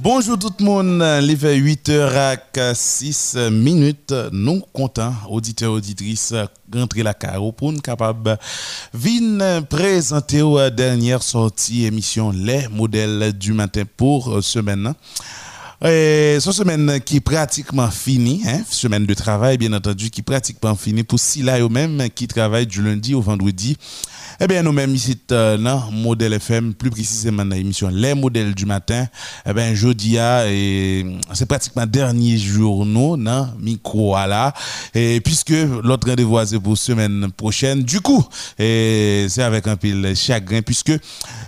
Bonjour tout le monde, il fait 8h06 minutes. Nous comptons, auditeurs, auditrices, rentrer la carreau pour nous capable de présenter la dernière sortie émission Les modèles du matin pour semaine. Et ce semaine qui est pratiquement finie, hein, semaine de travail bien entendu qui est pratiquement finie pour Silla eux-mêmes qui travaillent du lundi au vendredi. Eh bien, nous-mêmes ici, dans Modèle FM, plus précisément dans l'émission Les modèles du matin, eh bien, jeudi, c'est pratiquement dernier jour, nous, dans micro, là. Et puisque l'autre rendez-vous, c'est pour semaine prochaine. Du coup, c'est avec un pile chagrin, puisque,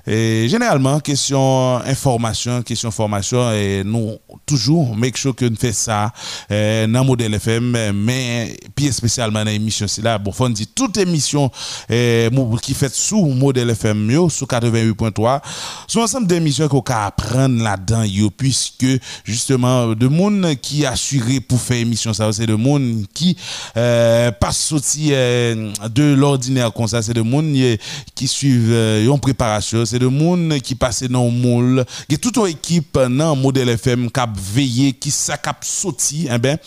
généralement, question information, question formation, et nous, toujours, make sure que nous faisons ça, dans Modèle FM, mais, puis spécialement dans l'émission, c'est là, bon, faut dire, toute émission, qui fait sous modèle FM sous 88.3. Sous ensemble d'émissions qu'on peut apprendre là-dedans, puisque justement, de monde qui assuré pour faire émission, ça, c'est de monde qui euh, passe sorti euh, de l'ordinaire comme ça, c'est de monde qui suivent euh, en préparation, c'est de monde qui passe dans le moule, qui toute une équipe dans modèle FM qui a veillé, qui s'est sorti, eh ben,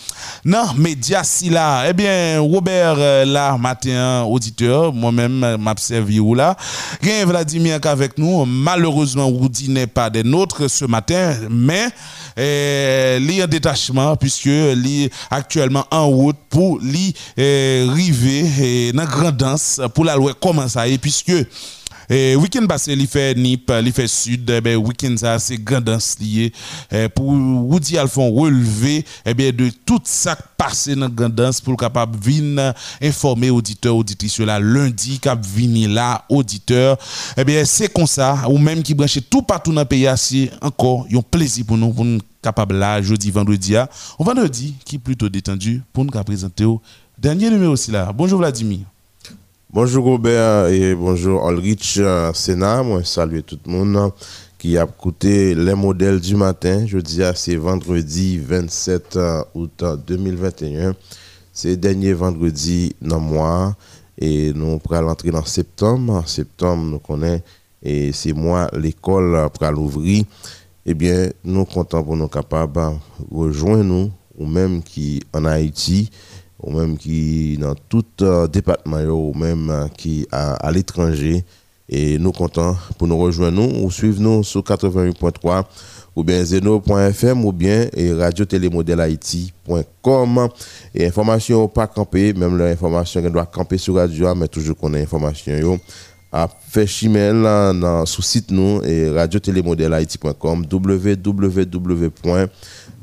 non, média si là, eh bien, Robert, euh, là, matin, auditeur, moi-même, m'observe ou là. Rien Vladimir avec nous. Malheureusement, Woody n'est pas des nôtres ce matin, mais eh, en détachement puisque est actuellement en route pour lui eh, river eh, dans grande danse pour la loi comment ça est puisque et week-end passé, il fait NIP, il fait Sud, eh ben, week-end ça, c'est grandance lié. Eh, pour Woody Alphon relever, eh bien, de tout ça passé dans grandance pour capable venir informer auditeurs, auditrices là, lundi, cap venir là, auditeur. Eh bien, c'est comme ça, ou même qui branche tout partout dans le pays, c'est encore, un plaisir pour nous, pour nous capable là, jeudi, vendredi, on vendredi, qui est plutôt détendu, pour nous présenter au dernier numéro aussi là. Bonjour Vladimir. Bonjour Robert et bonjour Ulrich euh, Sénat. Moi, salue tout le monde qui a écouté les modèles du matin. Je dis c'est vendredi 27 euh, août 2021. C'est le dernier vendredi dans le mois et nous pourrons entrer dans septembre. En septembre, nous connaissons et c'est moi l'école pour l'ouvrir. Eh bien, nous comptons pour nous capables de rejoindre nous ou même qui en Haïti ou même qui dans tout euh, département ou même euh, qui à, à l'étranger. Et nous comptons pour nous rejoindre ou suivre nous sur 88.3 ou bien zeno.fm ou bien radio et information pas camper même l'information qui doit camper sur radio mais toujours qu'on a information yo à faire chimel dans sous site nous et radio télémodèle haïti.com www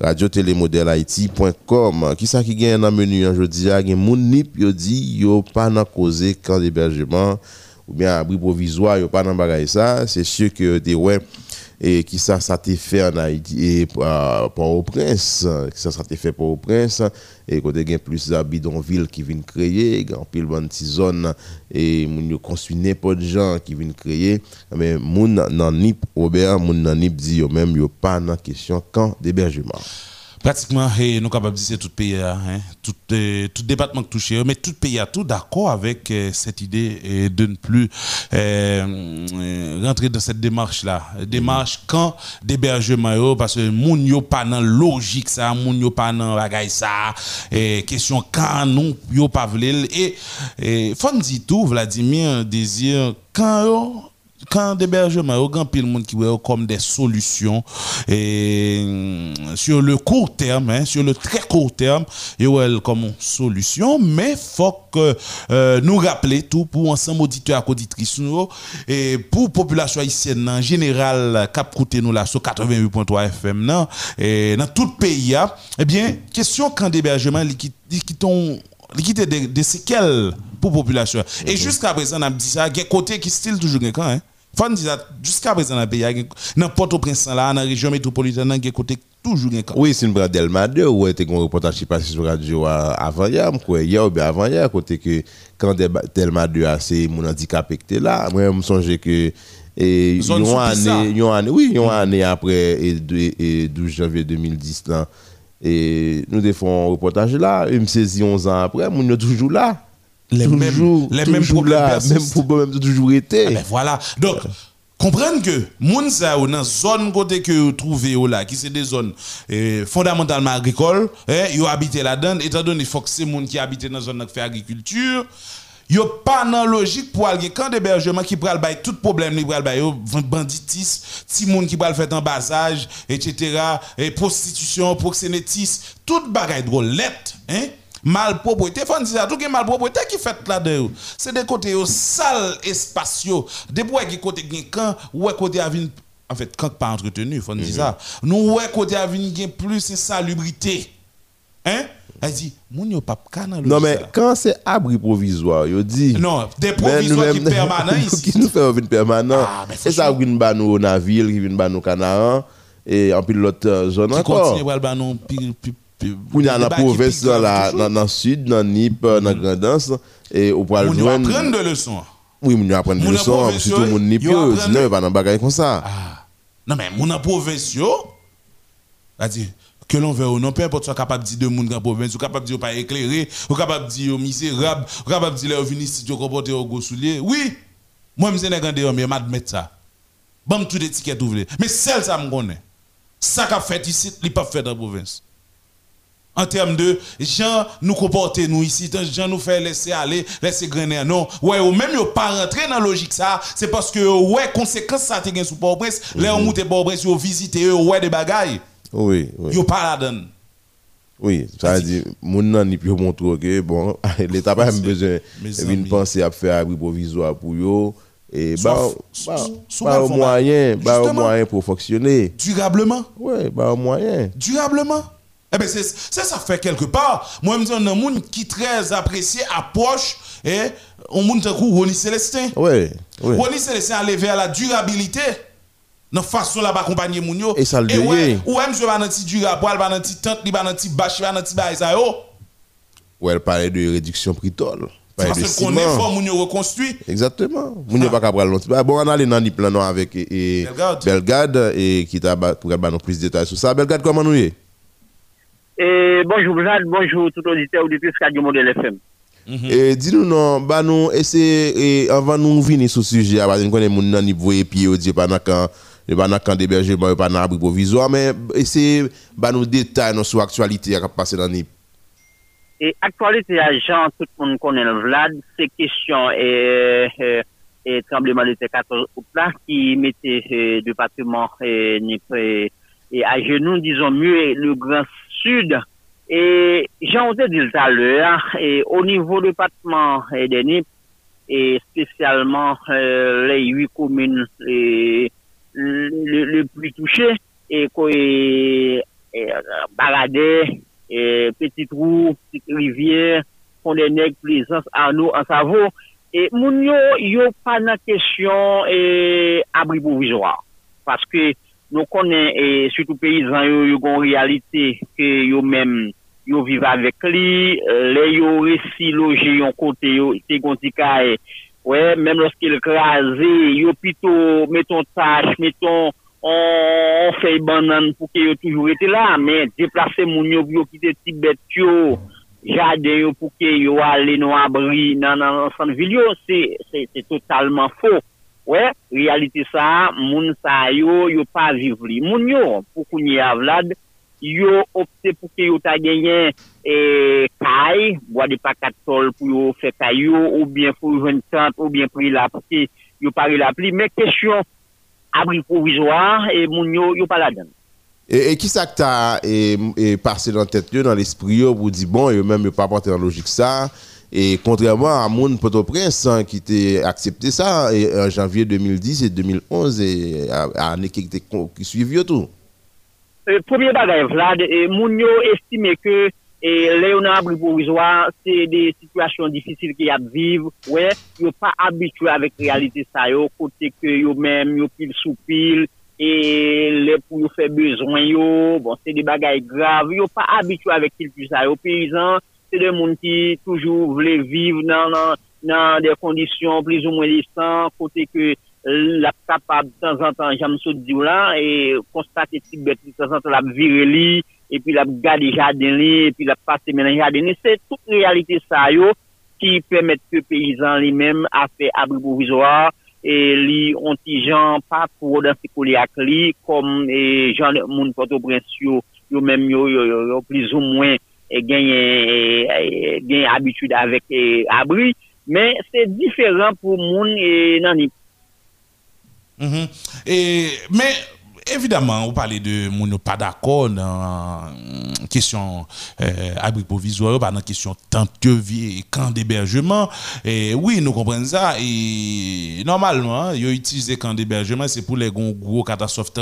radio télémodèle haïti.com qui ça qui gagne dans menu aujourd'hui a gen moun nip yo dit yo pas dans causer camp d'hébergement ou bien abri provisoire yo pas dans bagay ça. C'est sûr que des ouais et qui ça ça fait en Haïti et euh, pour au prince qui ça ça fait pour au prince et côté gain plus bidonville qui viennent créer grand pile bonne zone et moun construit n'importe gens qui viennent créer. Mais moun nan nip Robert moun nan nip dit même pas dans question camp d'hébergement pratiquement nous capables de dire c'est tout pays hein, tout, euh, tout département touché mais tout pays tout d'accord avec euh, cette idée de ne plus euh, rentrer dans cette démarche là démarche quand d'hébergement parce que moun yo pas dans logique ça moun yo pas dans bagay ça et question quand nous yo pas et, et faut dire tout Vladimir désir quand quand d'hébergement, il y a grand pile monde qui voit comme des solutions et mm, sur le court terme, hein, sur le très court terme, il y a comme solution, mais faut que euh, nous rappeler tout pour ensemble auditeurs et auditrices et pour population haïtienne en général cap nous là sur 88.3 FM et dans tout le pays eh bien question quand d'hébergement qui qui qui des, des séquelles pour population. Et jusqu'à présent, on a dit ça, il y a côté qui style toujours quand hein. Faut dire jusqu'à présent dans le pays, n'importe où prince là, dans la région métropolitaine, il y a côté toujours un Oui, c'est une brade Delma 2 où était un reportage qui passé sur radio avant hier, ou bien avant hier, côté que quand Delma 2 a c'est mon handicapé qui était là, moi je me songe que et une année, oui, une année après et, 12 janvier 2010 là. Et nous défendons un reportage là, il me saisit 11 ans après, mon est toujours là les mêmes, les mêmes problèmes, là, même problèmes toujours été. Ah ben voilà. Donc, comprendre que moun sa ou dans zone côté que vous trouvez là qui c'est des zones eh, fondamentalement agricoles eh, yo habité là-dedans étant donné faut que c'est moun qui habite dans zone qui fait agriculture yo pas dans logique pour aller camp d'hébergement qui pral bail tout problème li pral bail banditisme ti moun qui pral faire embasage etc et prostitution proxénétisme toute bagaille drôlette hein malpropreté faut dire tout mal malpropreté qui fait là dedans c'est des côtés sales spatiaux des bois qui côté quand ouais côté en fait quand pas entretenu faut dire ça. Mhm. nous ouais côté avenir plus insalubrité hein? Elle dit moun yo pas canal non mais quand c'est abri provisoire yo dit non des provisoires qui permanents ici. qui nous fait un permanent. Ah, c'est ça qui vient nous dans ville qui vient nous Canaran et en pilote euh, zone encore. qui continue nous pour dans la province la le sud dans Nip dans mm. Grandance et au poil joindre on apprendre des leçons oui on apprend des leçons surtout mon Nip non pas dans bagaille comme ça ah. non mais mon province yo a dit que l'on veut ou non, peu importe soit capable de dire de dans la province, ou capable de dire pas éclairé, ou capable de dire misérable, ou capable de dire leur venir si tu comporter au gros soulier. Oui, moi je suis un grand mais m'admettre ça. Bon tout étiquette ouvrier. Mais celle ça me connaît. Ça qu'a fait ici, il pas fait dans la province en termes de gens nous comporter nous ici, gens nous faire laisser aller, laisser grainer. Non, ouais, ou même yo pas rentrer dans la logique ça, c'est parce que ouais, conséquence ça te sous Port-au-Prince, -hmm. là on monte Port-au-Prince, yo visiter ouais des bagailles. Oui, oui. Yo pas là-dedans. Oui, ça veut dire, mon nan ni plus montrer que bon, l'État pas besoin d'une pensée à faire abri provisoire pour yo et bah, bah, bah, moyen, bah, moyen pour fonctionner. Durablement? Oui, bah, moyen. Durablement? Eh bien, c'est ça fait quelque part. Moi, je me dis, un monde qui très apprécié, approche, et on monte un coup Ronnie Célestin. Oui, oui. Ronnie Célestin a levé à la durabilité. Dans façon là accompagner moun yo. Et ça le Et ouais, ou même je vais dans durable, pas dans tente, pas dans bâche, pas dans bail ça yo. Ouais, elle parlait de réduction pritol. Parce qu'on est fort, moun yo reconstruit. Exactement. Moun yo ah. pas capable long. Bon, on a les dans les plans avec et, Belgade et qui t'a pour nous plus de détails sur ça. Belgade comment nous est? Et bonjour Vlad, bonjour tout auditeur depuis Radio Modèle FM. Mhm. Et dis-nous non, bah nous et avant nous venir sur ce sujet, parce qu'on connaît mon et quand pas d'hébergement pas dans abri provisoire mais c'est bah nous détails sur l'actualité qui a passé dans NIP. Et actualité agent tout le monde connaît Vlad, c'est question et, et, tremblement de terre 14 août là qui mettait le département et, et à genoux disons mieux le grand sud. Et j'en ai dit tout à l'heure, et au niveau du département de Nip, et spécialement euh, les huit communes les, les, plus touchées, et quoi, et, Baradais, et Petite Roue, Petite Rivière, Fondénègue, Plaisance, Arnaud, en Savoie, et moun yo, pas de question et abri provisoire. Parce que nou konen e sütou peyizan yo yo gon realite ke yo men yo vive avek li, e, le yo resi loje yon kote yo te gonti ka e, wè, menm loske l kraze, yo pito meton tache, meton an fey banan pou ke yo toujou ete la, men deplase moun yo yo kite tibet yo jade yo pou ke yo ale nou abri nan an san vil yo, se totalman fok Ouais, réalité ça, moun sa yo, yo pas vivre li. Moun yo, pour kounye avlad, yo opté pour que yo ta gagné et kay, bois de pakat sol pour yo kayo, ou bien pour une tente, ou bien pour la pour que yo pas la pli. Mais question abri provisoire, et moun yo, yo pas la donne. Et, qui ça que t'as et, passé dans tête dans l'esprit pour dire bon, yo même yo pas porter en logique ça, et contrairement à Moun Port-au-Prince hein, qui était accepté ça en janvier 2010 et 2011 et à l'année qui, qui suivit tout. Euh, premier bagage, Vlad, Moun estime que et Léonard provisoire, c'est des situations difficiles qu'il y a de vivre. Ouais, yo pas habitué avec la réalité ça, yo, côté que yo même, yo pile sous pile, et les pour faire besoin yo, bon, c'est des bagages graves, yo pas habitué avec tout ça, yo paysans, se de moun ki toujou vle vive nan, nan, nan de kondisyon pliz ou mwen lisan, kote ke la kapab tan zan tan jam sou di ou la, e konstate ti beti tan zan tan la vire li, e pi la gade jaden li, e pi la pase menan jaden li, se tout realite sa yo, ki pwemet ke peyizan li men a fe abri pou vizwa, e li ontijan pa pou dan se koli ak li, kom e jan moun koto prens yo, yo men yo, yo, yo, yo pliz ou mwen, gagné gagne habitude avec abri. Mais c'est différent pour moun et nani. Mm et mais évidemment, vous parlez de mon pas d'accord dans la question euh, abri provisoire, pas dans la question vie et camp d'hébergement. Et oui, nous comprenons ça. Et normalement, ils utilisent camp d'hébergement, c'est pour les gros, catastrophes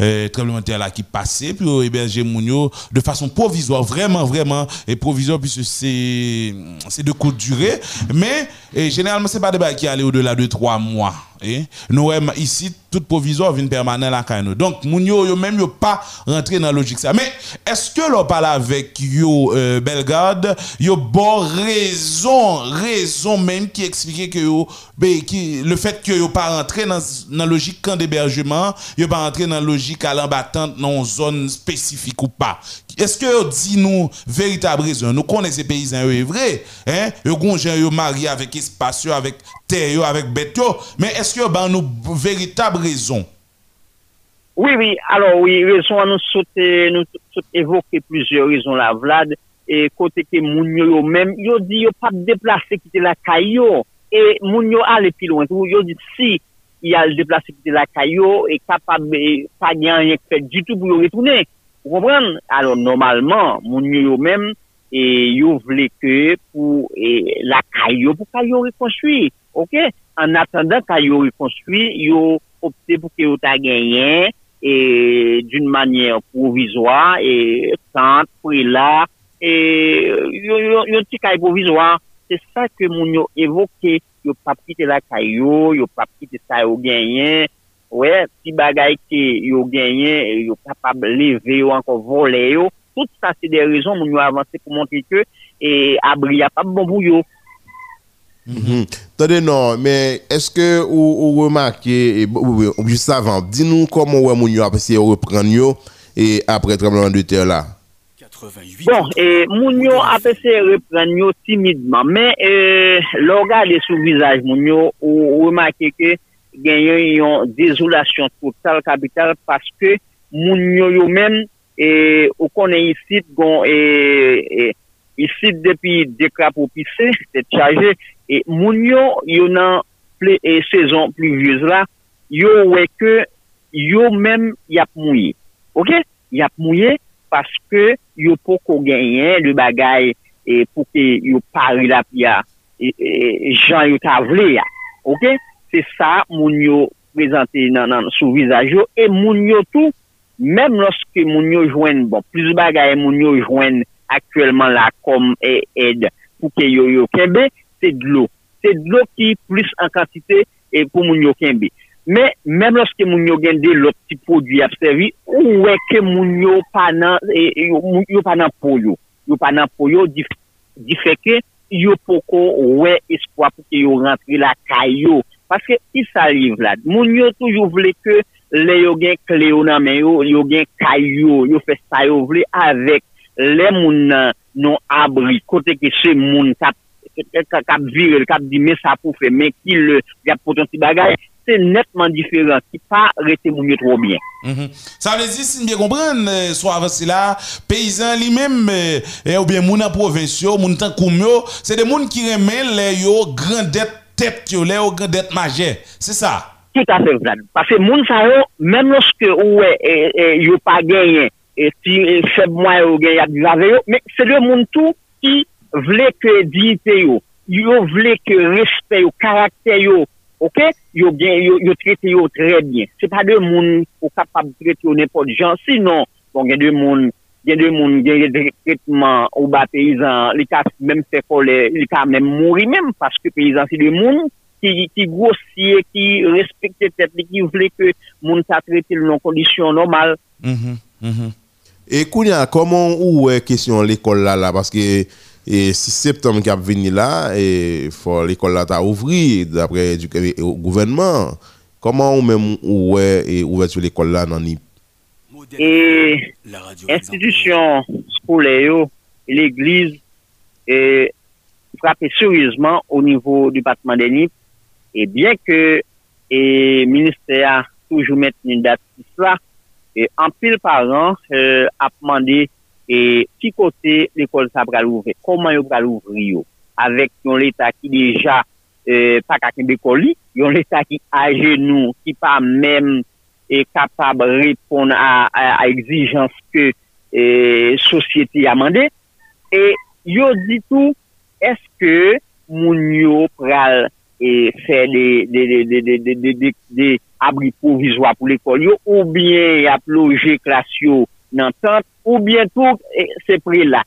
euh, tremblement de terre qui passaient, puis héberger mon de façon provisoire, vraiment, vraiment, et provisoire, puisque c'est de courte durée. Mais généralement, c'est pas des bails qui allaient au-delà de trois mois. Et nous ici tout provisoire vient permanent la nous. Donc moun yo, yo même pas rentré dans la logique ça. Mais est-ce que l'on parle avec yo euh, Belgrade, yo bon raison, raison même qui expliquait que ben, le fait que yo pas rentré dans la logique camp d'hébergement, yo pas rentré dans la logique à l'embattante dans une zone spécifique ou pas? Est-ce que vous dit nous véritable raison Nous connaissons ces paysans, c'est vrai. Hein? yo gongen, ils mariés avec espace, avec terre, avec bête. Mais est-ce que ben nous véritable raison Oui, oui. Alors oui, raison nous sauté, nous évoqué plusieurs raisons la Vlad et côté que moun yo même yo dit yo pas déplacer quitter la caillou et moun yo aller plus loin. Yo dit si il a déplacer quitter la caillou et capable pas gagner rien e fait du tout pour retourner Ou kompren? Alors, normalman, moun yo men, e, yo vle ke pou e, la kayo, pou kayo rekonstruy. Ok? An attendan kayo rekonstruy, yo opte pou ke yo ta genyen, e, d'un manyen provizwa, e, tant, prela, e, yo, yo, yo ti kayo provizwa. Se sa ke moun yo evoke, yo papite la kayo, yo papite sa yo genyen, wè, si bagay ki yo genyen, yo kapab leve yo, anko vole yo, tout sa se de rezon moun yo avanse pou montre ke, e abri apap bon pou yo. Mm -hmm. Tade nan, men, eske ou, ou remarke, bon, euh, e, ou, ou just avan, di nou komon wè moun yo apese yo repren yo, e apre trembleman de ter la? Bon, e, moun yo apese repren yo timidman, men, e, loga de sou vizaj moun yo, ou remarke ke, genyen yon dezolasyon total kapital paske moun yo yo men e, ou konen yisit gon e, e, yisit depi dekrap ou pise, te chaje e moun yo yo nan ple, e, sezon pluvyez la yo weke yo men yap mouye. Ok, yap mouye paske yo poko genyen le bagay e, pouke yo pari la piya e, jan yo ta vle ya. Ok, se sa moun yo prezante nan, nan sou vizaj yo, e moun yo tou, mèm loske moun yo jwen, bon, plus bagay moun yo jwen aktuelman la kom e ed pou ke yo yo kenbe, se dlo. Se dlo ki plus an kantite e pou moun yo kenbe. Mè, mèm loske moun yo gen de lop ti prodwi apsevi, ou wè ke moun yo pa nan, e, yo, yo pa nan pou yo. Yo pa nan pou yo, di, di feke, yo poko wè espwa pou ke yo rentri la kayo Paske ki sa liv la, moun yo toujou vle ke le yo gen kle yo nan men yo, yo gen kay yo, yo fe sa yo vle avek le moun nan non abri, kote ke se moun kap, kap viril, kap di men sa pou fe, men ki le yap potensi bagay, se netman diferent, ki pa rete moun yo tro bien. Mm -hmm. Sa vle zi, si mbe kompren, euh, so avansi la, peyizan li menm, euh, eh, ou bien moun an provensyo, moun tan koumyo, se de moun ki remen le yo grandet tête qui est au dette majeure. C'est ça? Tout à fait, Vlad. Parce que moun sa yo, même lorsque ouais, et, et, yo pas gagné, et si fait moi ou gagné yo, mais c'est le monde tout qui voulait que dignité yo, yo voulait que respect yo, caractère yo, ok? Yo bien, yo, yo traité yo très bien. C'est pas de monde capable de traiter n'importe gens, sinon, y a des monde il y a des gens qui ont des traitements au bas paysans, les cas même fait les, les cas même mourir même parce que paysans c'est des gens qui qui grossier, qui respectent tête, qui voulaient que monde ça traité dans conditions normales. Mm -hmm. Et Kounia, comment ou est question l'école là là parce que et 6 septembre qui a venu là et faut l'école là t'a ouvert d'après du gouvernement. Comment ou même ou l'école là e institisyon skole yo, l'eglize, e frape seriouzman ou nivou du patman denip, e byen ke e minister a toujou met ni dat si sa, e anpil paran e, euh, ap mande e ki kote l'ekol sa pral ouvre, koman yo pral ouvri yo, avek yon l'Etat ki deja e, euh, pa kakin dekoli, yon l'Etat ki aje nou, ki pa menm e kapab repon a, a, a exijans ke e, sosyete yamande e yo ditou eske moun yo pral e fè de abri provizwa pou l'ekol yo ou bien ap loje klasyo nan tant ou bien tout e, se pre la.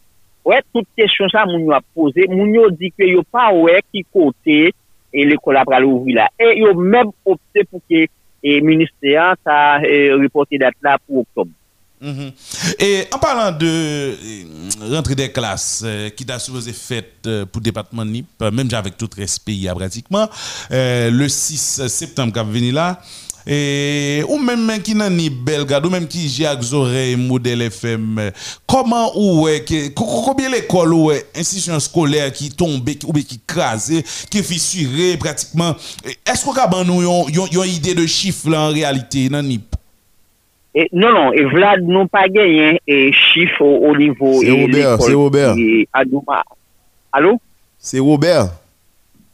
Wè tout kèsyon sa moun yo ap pose moun yo di ke yo pa wè ki kote e l'ekol ap pral ouvi la. E yo mèm opte pou ke le ministère a reporté date là pour octobre. Mhm. Et en parlant de euh, rentrée des classes euh, qui a supposé faite euh, pour le département NIP, même avec tout respect, pratiquement, le 6 septembre qui venu là, et, ou même qui n'a ni Belgrade, ou même qui j'ai oreilles modèle FM, comment ou est, combien l'école ou institution scolaire qui tombe, ou qui crase, qui fissuré pratiquement, est-ce qu'on a une idée de chiffre là en réalité, dans NIP? non, non, et Vlad n'ont pas gagné un chiffre au, niveau. C'est Robert, c'est Robert. Allô? C'est Robert.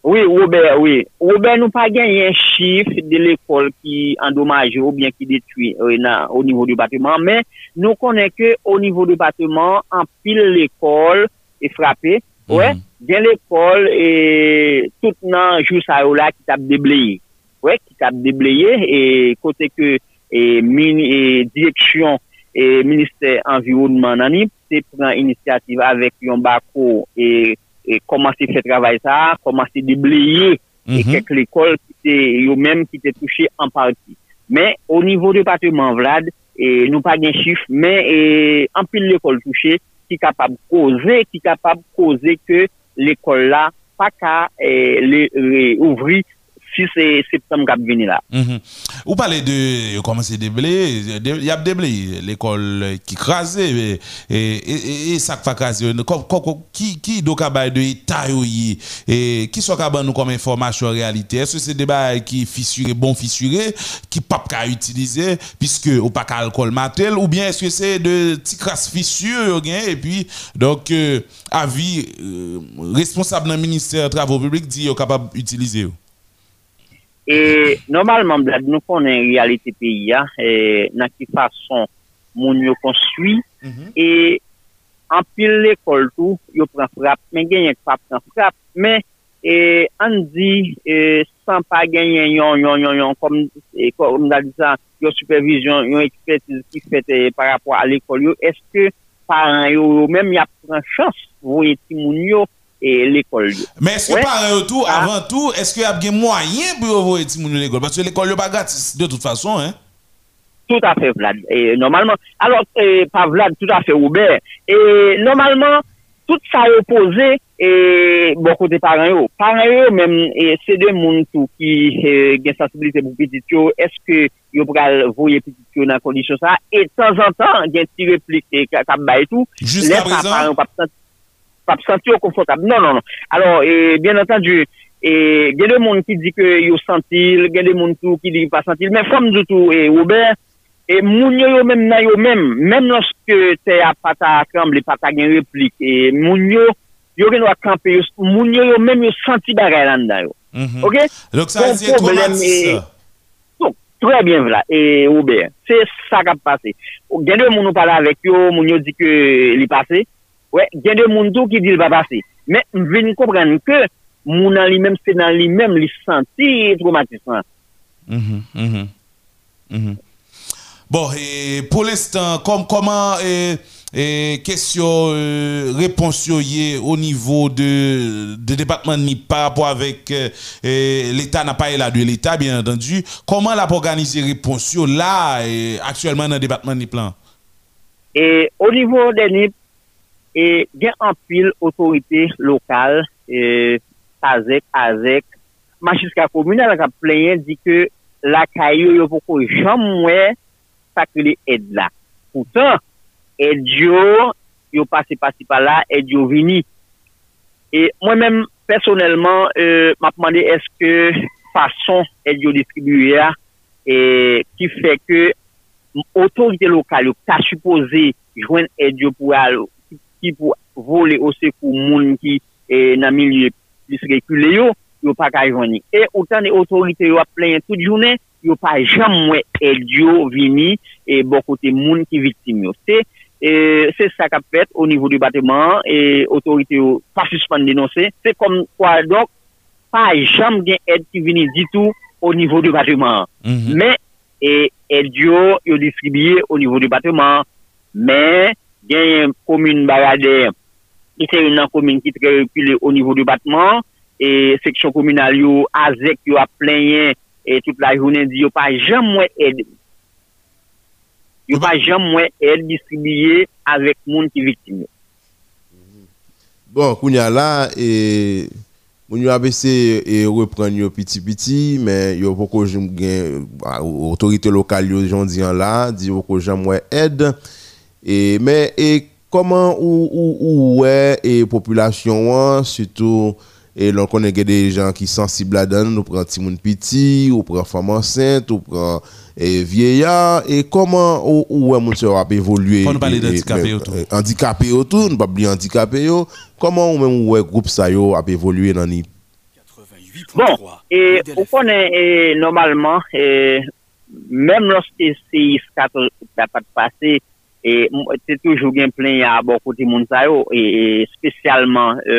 Oui, Robert, oui. Robert nou pa gen yon chif de l'ekol ki endomaje ou bien ki detui euh, mhm. nan, ou nivou departement, men nou konen ke ou nivou departement an pil l'ekol e frape, mm -hmm. ouais, gen l'ekol e tout nan jou sa ou la ki tap debleye. Ouais, ki tap debleye e kote ke e, min, e, direksyon e minister environnement nan ni, se pren inisiativ avek yon bako e et, et commencer faire travail ça commencer déblayer mm -hmm. et mhm. quelques écoles qui étaient même qui étaient touchées en partie mais au niveau du département Vlad et nous pas de chiffre mais et, en pile l'école touchée qui est capable de causer qui est capable de causer que l'école là pas qu'à ouvrir si c'est septembre qui venir là. Mm Vous parlez de comment c'est déblé, il y a déblé l'école qui crase et, et, ça fait craser. Qui qui donc de taille et qui soit capable nous comme information en réalité? Est-ce que c'est des bails qui fissuré bon fissuré qui pas qu'à utiliser puisque ou pas alcool matel ou bien est-ce que c'est de petits crasses fissures et puis donc euh, avis euh, responsable dans ministère travaux publics dit capable d'utiliser E normalman blad nou konen realite peyi ya, e, nan ki fason moun yo konstwi, mm -hmm. e anpil l'ekol tou, yo pran frap, men genyen kwa pran frap, men e, an di e, san pa genyen yon, yon, yon, yon, kom, e, kom da dizan, yon supervision, yon ekspertise ki fete par rapport a l'ekol yo, eske paran yo, yo menm ya pran chans, vou eti moun yo, et l'école. Mais est-ce que ouais. par un tout, ah. avant ah. tout, est-ce qu'il y a des moyens pour envoyer Timoun à l'école Parce que l'école n'est pas gratis de toute façon. Hein? Tout à fait, Vlad. Et normalement, alors, et, pas Vlad, tout à fait, Oubert. Et normalement, tout ça est opposé et beaucoup de parents. Parents, même, c'est des gens qui euh, ont une sensibilité pour petit Est-ce que yo pral voye piti nan kondisyon sa, et tan zan tan, gen ti replik e kap bay tou, lè pa paran pap. pa senti yo konfortab. Non, non, non. Alors, et, bien entendu, e, gen de moun ki di ke yo sentil, gen de moun tou ki di pa sentil, men fom doutou, e Robert, e moun yo yo men nan yo men, men loske te apata akamble, pata gen replik, e moun yo, yo gen wakampe, moun yo yo men yo senti bagay lan dan yo. Mm -hmm. Ok? Lòk sa yon tou matis. Trè bien vla, e Robert, se sa kap pase. Gen de moun nou pala avek yo, moun yo di ke li pase, Ouais, il y a des gens qui disent qu'il va passer. Mais je viens comprendre que mon lui-même, c'est dans lui-même, il sentit traumatisme. Mm -hmm, mm Bon, et pour l'instant, comme, comment et, et question euh, réponse au niveau de, de département de NIP par rapport avec euh, l'État n'a pas là de l'État, bien entendu. Comment l'a organisé réponse là et, actuellement dans le département de NIP là? Et au niveau des NIP, E gen anpil otorite lokal, e, Azek, Azek, Machiska komune la ka pleyen di ke la kayo yo poko jom mwen sakre li ed la. Poutan, ed yo, yo pase pasi pa la, ed yo vini. E mwen men, personelman, e, ma pwande eske fason ed yo distribuye a, e, ki fe ke otorite lokal yo ka supose jwen ed yo pou alo ki pou vole ose pou moun ki e, nan milye plis rekule yo, yo pa ka jwani. E otan de otorite yo ap plenye tout jounen, yo pa jam mwen e diyo vini e bokote moun ki vitim yo. Se, e, se sa kap fet o nivou di bateman, e otorite yo pa suspande denonse, se kom kwa dok, pa jam gen ed ki vini ditou o nivou di bateman. Mm -hmm. Men, e, ed yo yo distribye o nivou di bateman, men, gen komine barade, ki se yon nan komine ki tre repile o nivou di batman, e seksyon kominal yo azek yo ap plenyen, e tout la jounen di yo pa jam mwen ed. Yo pa jam mwen ed distribuye avèk moun ki viktime. Bon, koun ya la, e... Moun yo abese e repren yo piti-piti, men yo poko jen gen, otorite lokal yo jan diyan la, di yo poko jan mwen ed, e... et mais et comment ou ou ouais et population surtout et l'on connaît des gens qui sont sensibles à donner nous prend petit petit ou prend femme enceinte ou prend et vieillard et comment ou ou mon soeur a évolué on parler d'handicapé autour. handicapé autour nous pas oublier handicapé comment ou même ou groupe ça yo a évolué dans ni? Bon, et on connaît normalement, et, même lorsque c'est 14 n'a pas passé, E te toujou gen plen ya bo kote moun sa yo, e, e spesyalman e,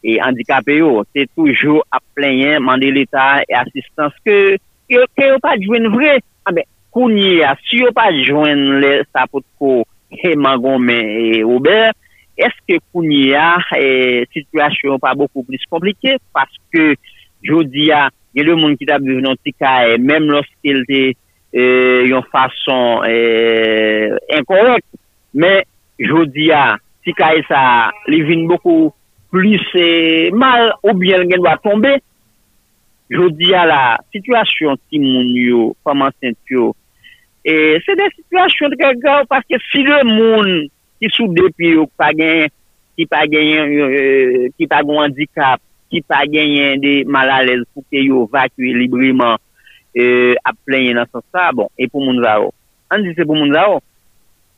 e handikapè yo, te toujou ap plen yen mande l'Etat e asistans ke yo, ke yo pa jwen vre. A be, kounye ya, si yo pa jwen le sapot ko he mangon men e ober, eske kounye ya, e situasyon pa boku plis komplike, paske jodi ya, gen le moun ki ta biv nan tika e, menm loske el te E, yon fason e, inkorek. Men, jodi ya, si ka e sa li vin boku plis e, mal ou bien gen do a tombe, jodi ya la, situasyon ti moun yo, paman sent yo, e se de situasyon de gaga ou paske si le moun ki sou depi yo pa gen, ki pa gen, ki pa gen handikap, ki pa gen de mal alez pou ke yo vakwe libriman, e, ap plenye nan san sa, bon, e pou moun zaro. An di se pou moun zaro.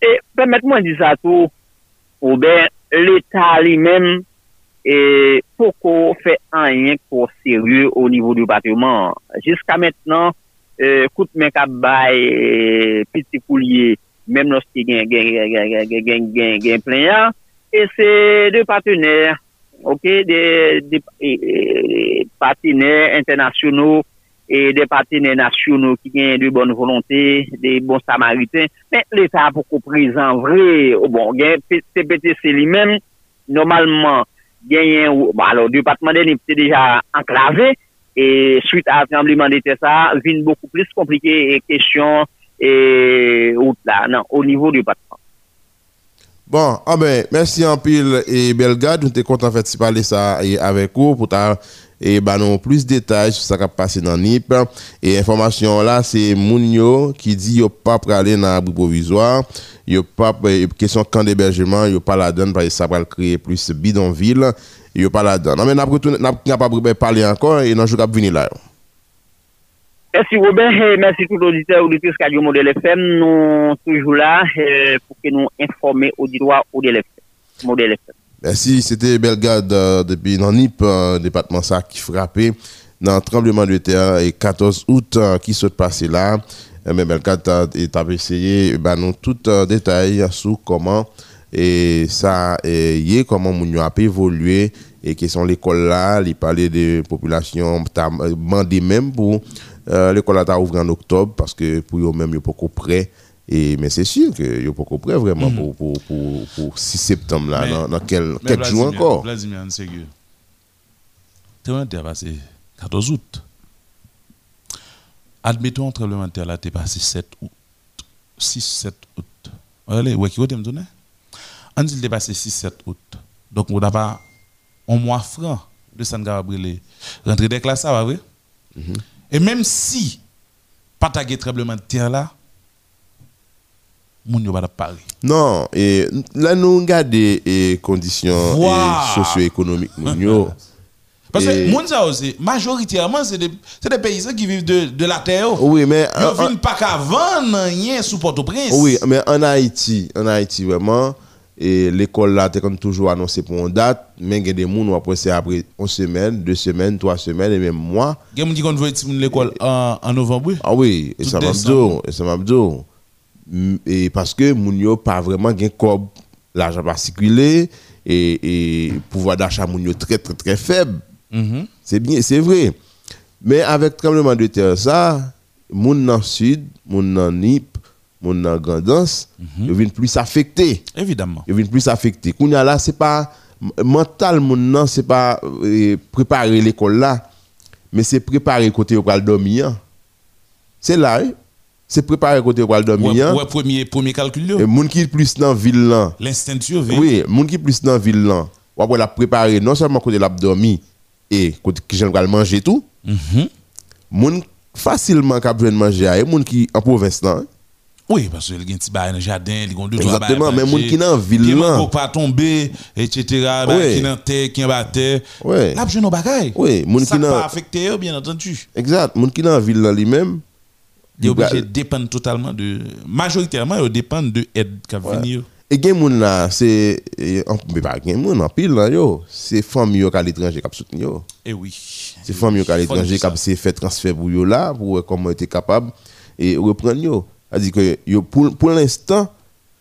E, pèmèk mwen di sa tou, ou ben, l'Etat li men, e, pou ko fè an yon ko serye ou nivou di patouman. Jiska mètnen, e, kout men kap bay, e, piti pou liye, mèm los ki gen, gen, gen, gen, gen, gen, gen, gen, gen plenya, e se de patouner, ok, de, de, e, de, de patouner internasyonnou, e de patene nasyonou ki gen de bon volonté, de bon samaritain, men l'Etat pou kou prezant vre, ou bon gen CPTC li men, normalman gen yon, ba alo, depatman den yon pte deja anklave, e suite a trembleman de Tessa, vin beaucoup plis komplike e kesyon e out la, nan, ou nivou depatman. Bon, a ah ben, mersi an pil e Belgade, nou te kontan fèt si pale sa avek ou pou ta... et bah non plus de détails sur ce qui a passé dans NIP et information là c'est Mounio qui dit yo pas pour aller dans l'abri provisoire yo pas question camp d'hébergement yo pas la donne parce que ça va créer plus bidonville yo pas la donne non mais n'a pas parler encore et je vais venir là Merci Robert, et merci tout l'auditeur auditrice Radio FM. Nous toujours là pour que nous informer auditoires Modèle FM. Modèle FM. Merci, c'était Belgade euh, depuis Nanip, euh, département ça qui frappé dans le tremblement de terre et 14 août qui s'est passé là. Mais Belgade a essayé ben, nous tout détail sur comment et ça et comment nous a évolué et qui sont l'école là, il parlait de population, demandé même pour euh, l'école a ouvert en octobre parce que pour eux même, ils pas prêts. Et, mais c'est sûr qu'ils sont pas prêts vraiment pour, pour, pour, pour, 6 septembre, là, dans, dans quel, quelques jours encore? Vladimir, c'est que. Tu passé 14 août. Admettons, un tremblement de terre là, t'es passé 7 août. 6-7 août. Allez, ouais, qui me donner? On dit passé 6-7 août. Donc, on n'a pas un mois franc de San Gabriel. Rentrer des classes, ça va, oui? Mm et même si, pas ta tremblement de terre là, moun yo pas parler. Non, et là nous regardons les conditions socio-économiques moun Parce Et- que, moun sa aussi, majoritairement, c'est des, des paysans qui vivent de, de la terre. Oui, mais Ils ne viennent pas qu'à vendre rien sous Port-au-Prince. Oui, mais en Haïti, en Haïti vraiment, et l'école là, t'es comme toujours annoncé pour une date, mais il y a des gens après c'est après une semaine, deux semaines, trois semaines et même mois. Il y a des gens qui voulu l'école en, en novembre. Ah oui, et ça m'a dit, et ça m'a. Mm, Et parce que moun yo pas vraiment gen cob, l'argent pas circuler et, et pouvoir d'achat moun yo très très très faible. Mhm. C'est bien, c'est vrai. Mais avec tremblement de terre, ça, moun dans le sud, moun dans Nip, moun dans Grandance, ils viennent plus affectés. Évidemment. Ils viennent plus affectés. Kounya là, c'est pas mental, moun nan, c'est pas euh, préparer l'école là, mais c'est préparer côté où pral dormir. C'est là, hein. C'est préparer côté pral dormir. Ouais, hein. ouais, premier, premier calcul. Et moun qui plus dans ville là, L'instinct de survie. oui, moun qui plus dans ville là, ou après la préparer non seulement côté l'a dormi et côté qui j'aime manger tout, Mhm. moun facilement capable de manger et moun qui en province là. hein. Oui, parce qu'il y a un petit bail dans le jardin, il y a deux, Exactement, mais moun qui dans ville là. ne pas tomber, etc. Ouais. Qui dans terre, qui en bas terre. Ouais. Là, je n'ai pas Oui, moun qui dans pas affecté, bien entendu. Exact, moun qui dans ville là lui-même, Il est obligé de dépendre totalement de. Majoritairement, il dépend de aide qui va venir. Et gen moun là, c'est et mais pas gen moun en pile là yo, c'est famille yo à l'étranger qui soutenir yo. Eh oui. C'est famille yo à l'étranger qui fait transfert pour yo là pour comment était capable et reprendre yo. C'est-à-dire que yo pour pour l'instant,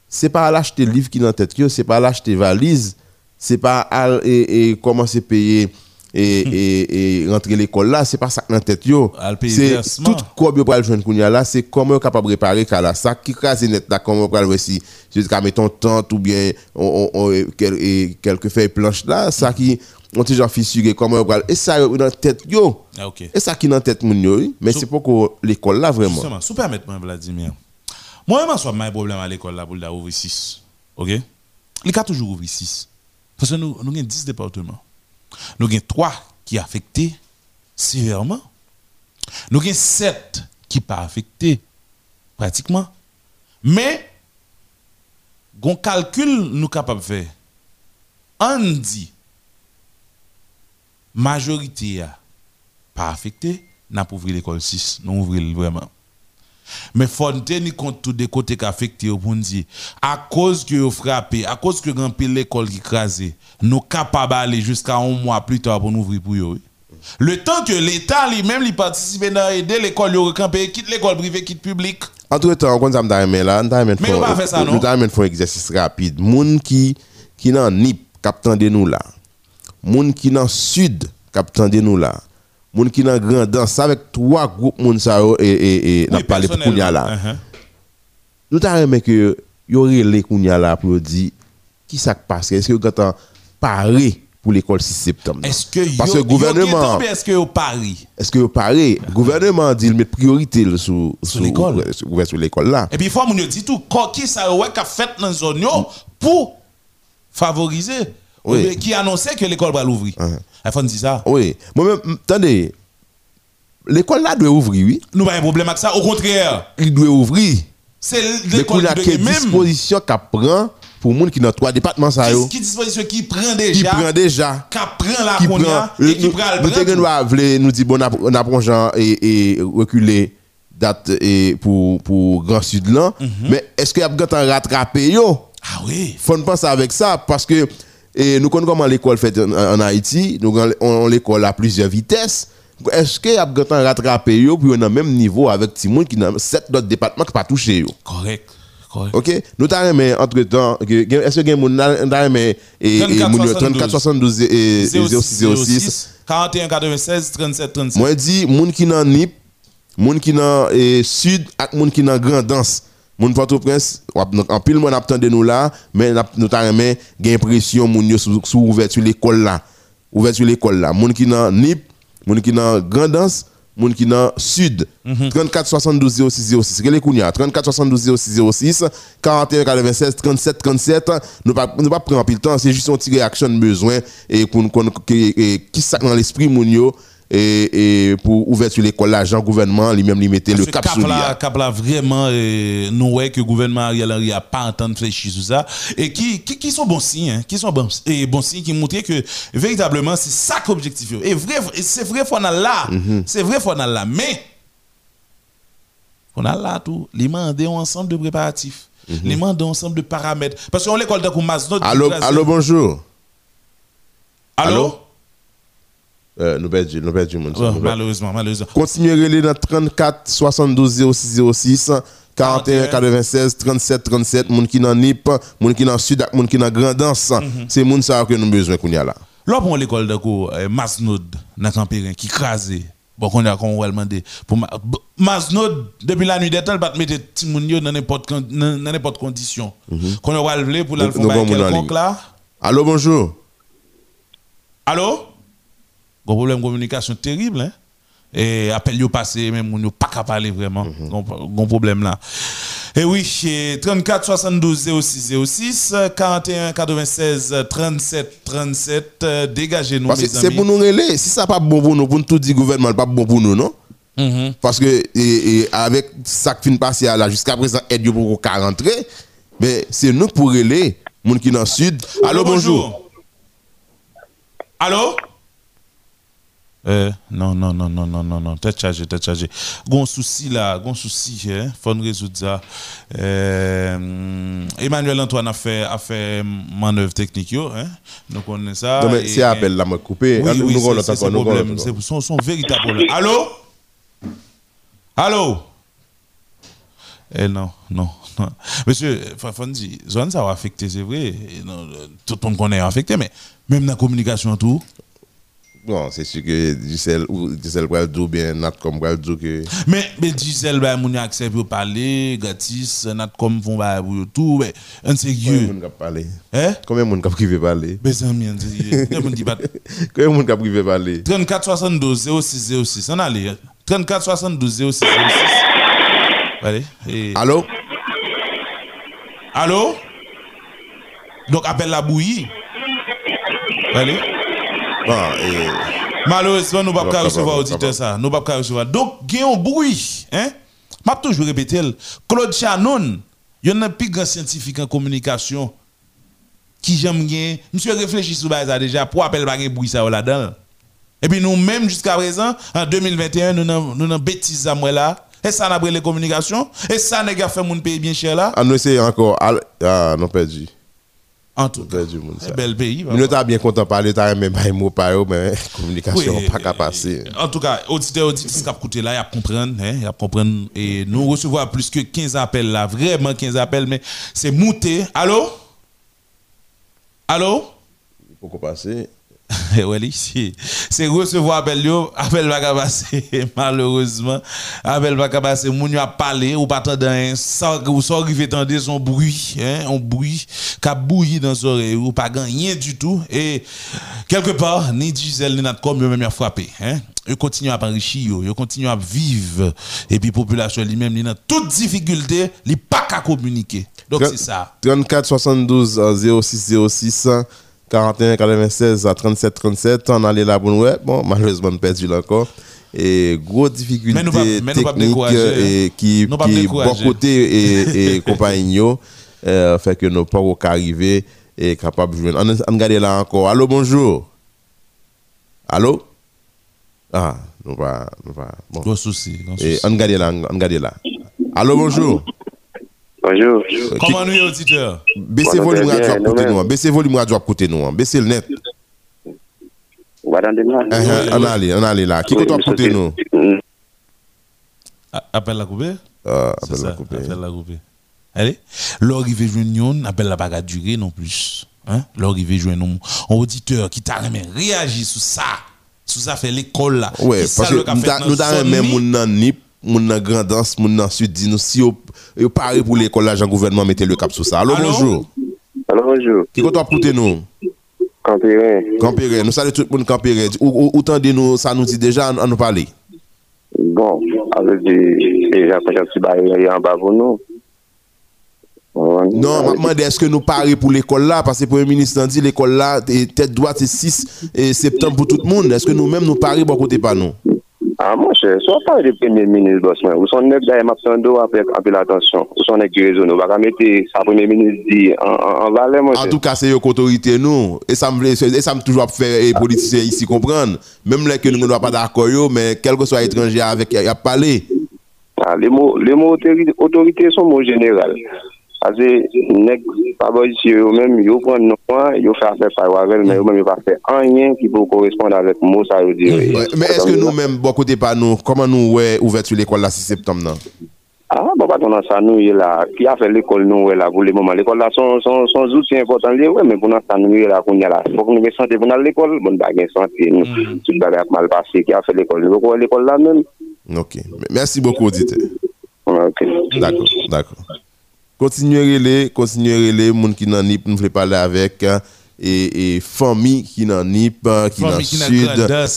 c'est pas à l'acheter livre qui dans tête yo, c'est pas à l'acheter valise, c'est pas à et, et commencer payer et, et, et rentrer l'école là, c'est pas ça qui dans tête yo. C'est tout quoi yo pral joindre kounya là, c'est comment capable réparer ka là, ça qui crase net là comment pral si jusqu'à mettons tente ou bien on, on, on- quel- quelques feuilles planches là, ça qui on toujours fissuré comment pral et ça dans tête yo. Ah, ok. Et ça qui dans tête moun yo, mais So- c'est pas que l'école là vraiment. Justement, sous permettre-moi, Vladimir. Moi, je suis un problème à l'école là pour la ouvrir 6. OK? Il a toujours ouvrir 6. Parce que nous, nous avons 10 départements. Nous avons 3 qui sont affectés sévèrement. Nous avons 7 qui ne sont pas affectés pratiquement. Mais, on calcul nous capable de faire. On dit, majorité a pas affecté, n'a pas ouvert l'école 6, nous ouvrir vraiment. Mais faut tenir compte tout des côtés qui affecté pour nous dire à cause que vous frappé, à cause que grand l'école qui crasé, nous capables d'aller jusqu'à un mois plus tard pour nous ouvrir pour eux. Le temps que l'État lui-même lui participe dans aider l'école yo recamper, quitte l'école privée, quitte publique. Entre temps, on m'ta aimé là, Mais on va faire ça, non? M'ta aimé faire un exercice rapide. Moun qui qui dans Nip, cap tande nous là. Moun qui dans Sud, cap tande nous là. Moun qui dans Grandance avec trois groupes moun ça et et et n'a Oui, parlé pour kounya là. Uh-huh. Nous t'a aimé que yo relé kounya là pour dire qui ça passe Est-ce que vous avez paré pour l'école 6 septembre? Est-ce que Parce que gouvernement- est-ce que yo pari Est-ce que vous paré Gouvernement dit il met priorité sur sur l'école. sur l'école là. Et puis, il faut que dit tout, quoi qui ça ouais qu'a fait dans la zone yo pour favoriser, qui annonçait que l'école va l'ouvrir. Il faut dire ça. Oui. Moi-même, attendez, l'école là doit ouvrir, oui. Nous pas un problème avec ça. Au contraire, Il doit ouvrir. c'est l'école qu'on quelle même. disposition qu'elle prend pour les gens qui dans trois départements, ça yo, Qui, qui disposition qui prend qui déjà, prend déjà. qui prend la Qui konya, et qui Nous prend le nous prendre. vle nous dit bon, on apprend Jean et, et reculer date et pour, pour Grand Sud là. Mhm. Mais est-ce qu'il y a de rattraper yo? Ah oui. faut ne penser avec ça parce que et nous connaissons comment l'école fait en, en Haïti, nous on, on l'école à plusieurs vitesses. Est-ce qu'il y a rattraper yo pour un même niveau avec Timon qui dans sept autres départements qui pas touché? Correct. Correct. OK? Nous aimé entre temps est-ce que moun t'a aimé et et 34, moun yo 72. 34 72 et 06 06 41 96 37 37. moi dit moun qui dans Nip moun qui dans sud ak moun qui dans Grandance moun Port-au-Prince en pile moun attendé nous là mais nous t'a aimé gen impression moun yo sous ouverture l'école là ouverture l'école là moun qui dans Nip moun qui dans Grandance moun qui dans sud. 34 72 06 06 quel est kounya 34 72 06 06 41 96 37 37 nous pas nous pas prendre en pile temps c'est juste une petite réaction de besoin et qu'on que- qui ça dans l'esprit moun yo et, et pour ouverture l'école l'argent gouvernement lui-même lui mettait le cap sur lui. Cap là vraiment euh, nous ouais que le gouvernement Ariel Henry a pas entendu réfléchir sur ça. Et qui, qui, qui sont bons signes hein, qui sont bons et bons signes qui montrent que véritablement c'est ça l'objectif et vrai c'est vrai faut là. Mm c'est vrai faut là. Mais on a là tout. Les un ensemble de préparatifs. Mm -hmm. les un ensemble de paramètres. Parce qu'on l'école Masnot Allô allô bonjour. Allô, allô? Euh, nous perdons, nous perdons monde. Malheureusement, malheureusement. Continuez à relayer dans 34 72 06 06 41 96 37 37 moun qui dans NIP, moun qui dans Sud, moun qui dans Grandance. Mm -hmm. C'est moun ça que nous besoin qu'on y a là. L'école de cours eh, Masnod dans Campérin qui crasé. Bon qu'on a qu'on va demander pour Masnod depuis la nuit d'été pas mettre petit moun yo dans n'importe dans n'importe condition. Qu'on va lever pour la faire quelconque là. Allô bonjour. Allô? Gros problème de communication terrible, hein? Et appel yo passé, même on pas qu'à parler vraiment. Mm -hmm. problème là. Et oui, 34 72 06 06, 41 96 37 37, dégagez-nous. Parce que c'est pour nous relayer. Si ça pas bon pour nous, pour nous tout dire gouvernement, pas bon pour nous, non? Mm -hmm. Parce que et, et avec ça qui fin passé là, jusqu'à présent, aide pour qu'on rentrer, mais c'est nous pour relayer, moun qui dans le sud. Allô, bonjour. Allô? Euh, non, non, non, non, non, non, non, tête chargée, tête chargée. Gon souci là, gon souci, hein, faut nous résoudre ça. Euh, Emmanuel Antoine a fait, a fait manœuvre technique, yo, hein. Donc on est ça. Non, mais c'est appel là, me couper. Oui, oui, c'est son problème, c'est son, son véritable problème. Allô? Allô? Eh non, non, non. Monsieur Fafondi, zone ça va affecter, c'est vrai. Non, tout le monde connaît affecté, mais même dans la communication, tout. Bon, c'est sûr que Gisèle ou Gisèle Braldo bien nat comme Braldo que Mais mais Gisèle ba moun accès pour parler gratis nat comme font ba pour tout mais un sérieux. Combien moun ka parler Hein? Combien moun ka privé parler? Ben sérieux. Combien dit Combien moun ka privé parler? 34 72 06 06 on allez 34 72 06 06 Allez. Et... Allô? Allô? Donc appelle la bouillie. Allez. Bon, et... Malheureusement, nous ne pouvons pas recevoir auditeur ça. Nous ne pouvons pas recevoir. Donc, il y a un bruit. Hein? Je vais toujours répéter. Claude Chanon, il y a un plus grand scientifique en communication qui j'aime bien. Monsieur réfléchit sur ça déjà pour appeler pas un bruit ça là-dedans. Et puis nous-mêmes, jusqu'à présent, en 2021, nous avons bêtise à moi là. Et ça n'a pas les communications. Et ça n'a pas fait mon pays bien cher là. Ah, nous essayons encore. Ah, non, perdu. En tout cas, c'est bel pays. Nous sommes bien content de parler, as même pas mot par mais communication oui, pas passer. En tout cas, auditeur, auditrice qui écouté là, il a comprendre, hein, il a comprendre et nous recevons plus que 15 appels là, vraiment 15 appels mais c'est mouté. Allô? Allô? Pourquoi passer? C'est recevoir appel yo, appel va passer malheureusement, appel va passer moun a parlé ou pas tendre sans ou sans arriver tendre son bruit, hein, un bruit qui bouilli dans oreilles ou pas rien du tout. Et quelque part ni Gisèle ni notre comme même a frappé, hein. Ils continuent à enrichir, ils continuent à vivre. Et puis population lui-même il a toute difficulté, il pas qu'à communiquer. Donc c'est ça. 34 72 06 06 41 96 à 37 37 on allait là pour nous bon malheureusement on perdu là encore. Et gros difficulté technique et qui qui bon côté et, et compagnie euh, fait que nous pas arriver et capable de jouer. On, on regarde là encore. Allô bonjour. Allô? Ah nous pas nous pas bon. Gros souci et on regarde là on regarde là. Allô bonjour Bonjour. Comment nous, auditeur? Baissez le volume radio à côté nous. Baissez le volume radio à côté nous. Baissez le net. On allait, on allait là. Qui peut côté nous? Appelle la coupée Appelle la coupée. Appelle la coupée. Allez, l'arrivée joindre appelle la bagarre durer non plus. Hein? L'arrivée joindre un auditeur qui t'a réagi sur ça. Sur ça fait l'école là. Ouais, parce que nous avons même mon nip moun nan grandance, moun nan sud si yo, yo pare pour l'école l'agent gouvernement mettez le cap sur ça. Allô, bonjour. Allô, bonjour. Qui qu'on écouter nous? Campérin. Campérin, nous saluons tout le monde Campérin. Autant de nous, ça nous dit déjà, on nous parler? Bon, avec déjà, quand je suis en bas pour nous. Non, demandé est-ce que nous parions pour l'école là? Parce que le Premier ministre a dit l'école là tête droite c'est 6 et septembre pour tout le monde. Est-ce que nous-mêmes nous parions bon côté pas nous? A monshe, sou a pale de premye minis bosman, ou son nek daye mapsando apèk apè l'atensyon, ou son nek gire zonou, baka mette sa premye minis di an valè monshe. An tou kase yo kotorite nou, e sa m toujwa pou fè politisyen isi kompran, mèm lè ke nou nou apad akoyo, mè kelko swa etranje avèk ap pale. Le mou otorite son mou general. Ase, nek, paboy si yo men, yo pon nou an, yo fè afè fè wavel, men yo men yo pa fè anyen ki pou koresponde avèk mou sa yo dire. Men eske nou men, bo kote pa nou, koman nou wè ouvertu l'ekol la 6 septem nan? A, bo paton nan sa nou ye la, ki a fè l'ekol nou wè la pou le mouman. L'ekol la son zouti important liye wè, men pou nan sa nou ye la koun ya la. Fok nou gen sante pou nan l'ekol, bon bagen sante, nou tout bagen ak malpase, ki a fè l'ekol nou wè l'ekol la men. Ok, mersi bokou dite. Ok. D'akon, d'akon. Continuez les, continuez les moun qui nous voulons parler avec euh, et, et famille qui nan nip, qui n'a sud,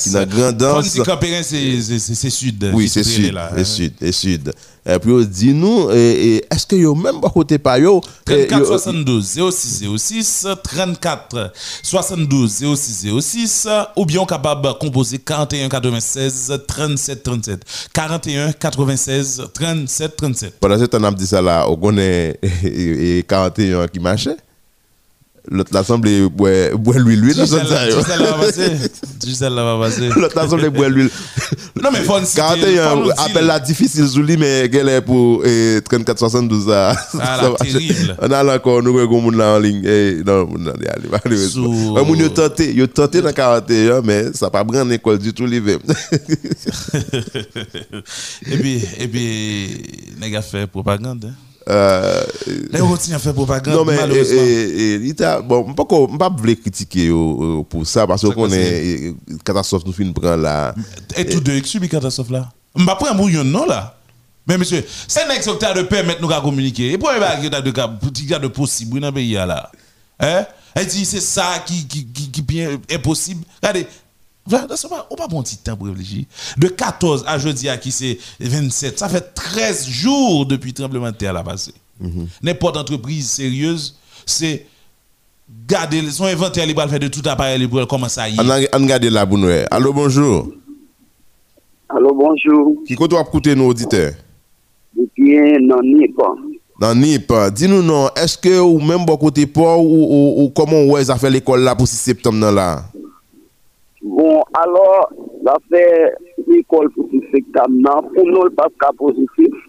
qui nan grandance. C'est sud. Oui, c'est sud. c'est sud, c'est sud. Et puis, dis-nous, est-ce que yo même pas côté pas yo? eh, 34 yo- 72 06 06 34 72 06 06 ou bien capable de composer 41 96 37 37 41 96 37 37 Pendant ce temps, on a dit ça là, on connaît et- et 41 qui marchait. L'autre l'assemblée boit l'huile, l'huile, ça, va passer va passer L'autre l'assemblée boit l'huile. non mais faut en citer, 41, faut nous dire. appel la difficile mais qu'elle est pour eh, 34-72 ça. Ah, terrible. On a là encore, nous, moun là en ligne. Eh, non, moun là, allez, malheureusement. Moun yo tenté, yo tenté dans 41, mais ça pas prendre l'école du tout, l'hiver. et puis et puis les gars fait propagande hein. Euh, les gars à faire propagande non mais malheureusement il t'a- bon on pas on pas critiquer yo, yo, pour ça parce qu'on que est eh, catastrophe nous fin prendre là Et tout deux subi catastrophe là. M'a pas un bouillon non là. Mais monsieur, c'est un secteur de permettre nous à communiquer. Et pour il y a de cas petit de possible dans le pays là. Hein? Elle dit c'est ça qui qui qui, qui bien impossible. Regardez. Voilà, ça va, on pas bon petit temps pour réfléchir. De 14 à jeudi à qui c'est 27, ça fait 13 jours depuis le tremblement de terre là passé. N'importe entreprise sérieuse, c'est garder son inventaire libre faire de tout appareil pour commencer à y. on a on là pour nous eh. allô bonjour Allô, bonjour. qui va coûter nos auditeurs Bien, non, ni pas. dans NIP dis-nous non est-ce que ou même bon côté pas ou, ou, ou comment ouais ça fait l'école là pour 6 septembre là? Bon, alor, la fe l'ekol pou ti sektam nan, pou nou l'pas ka pozitif,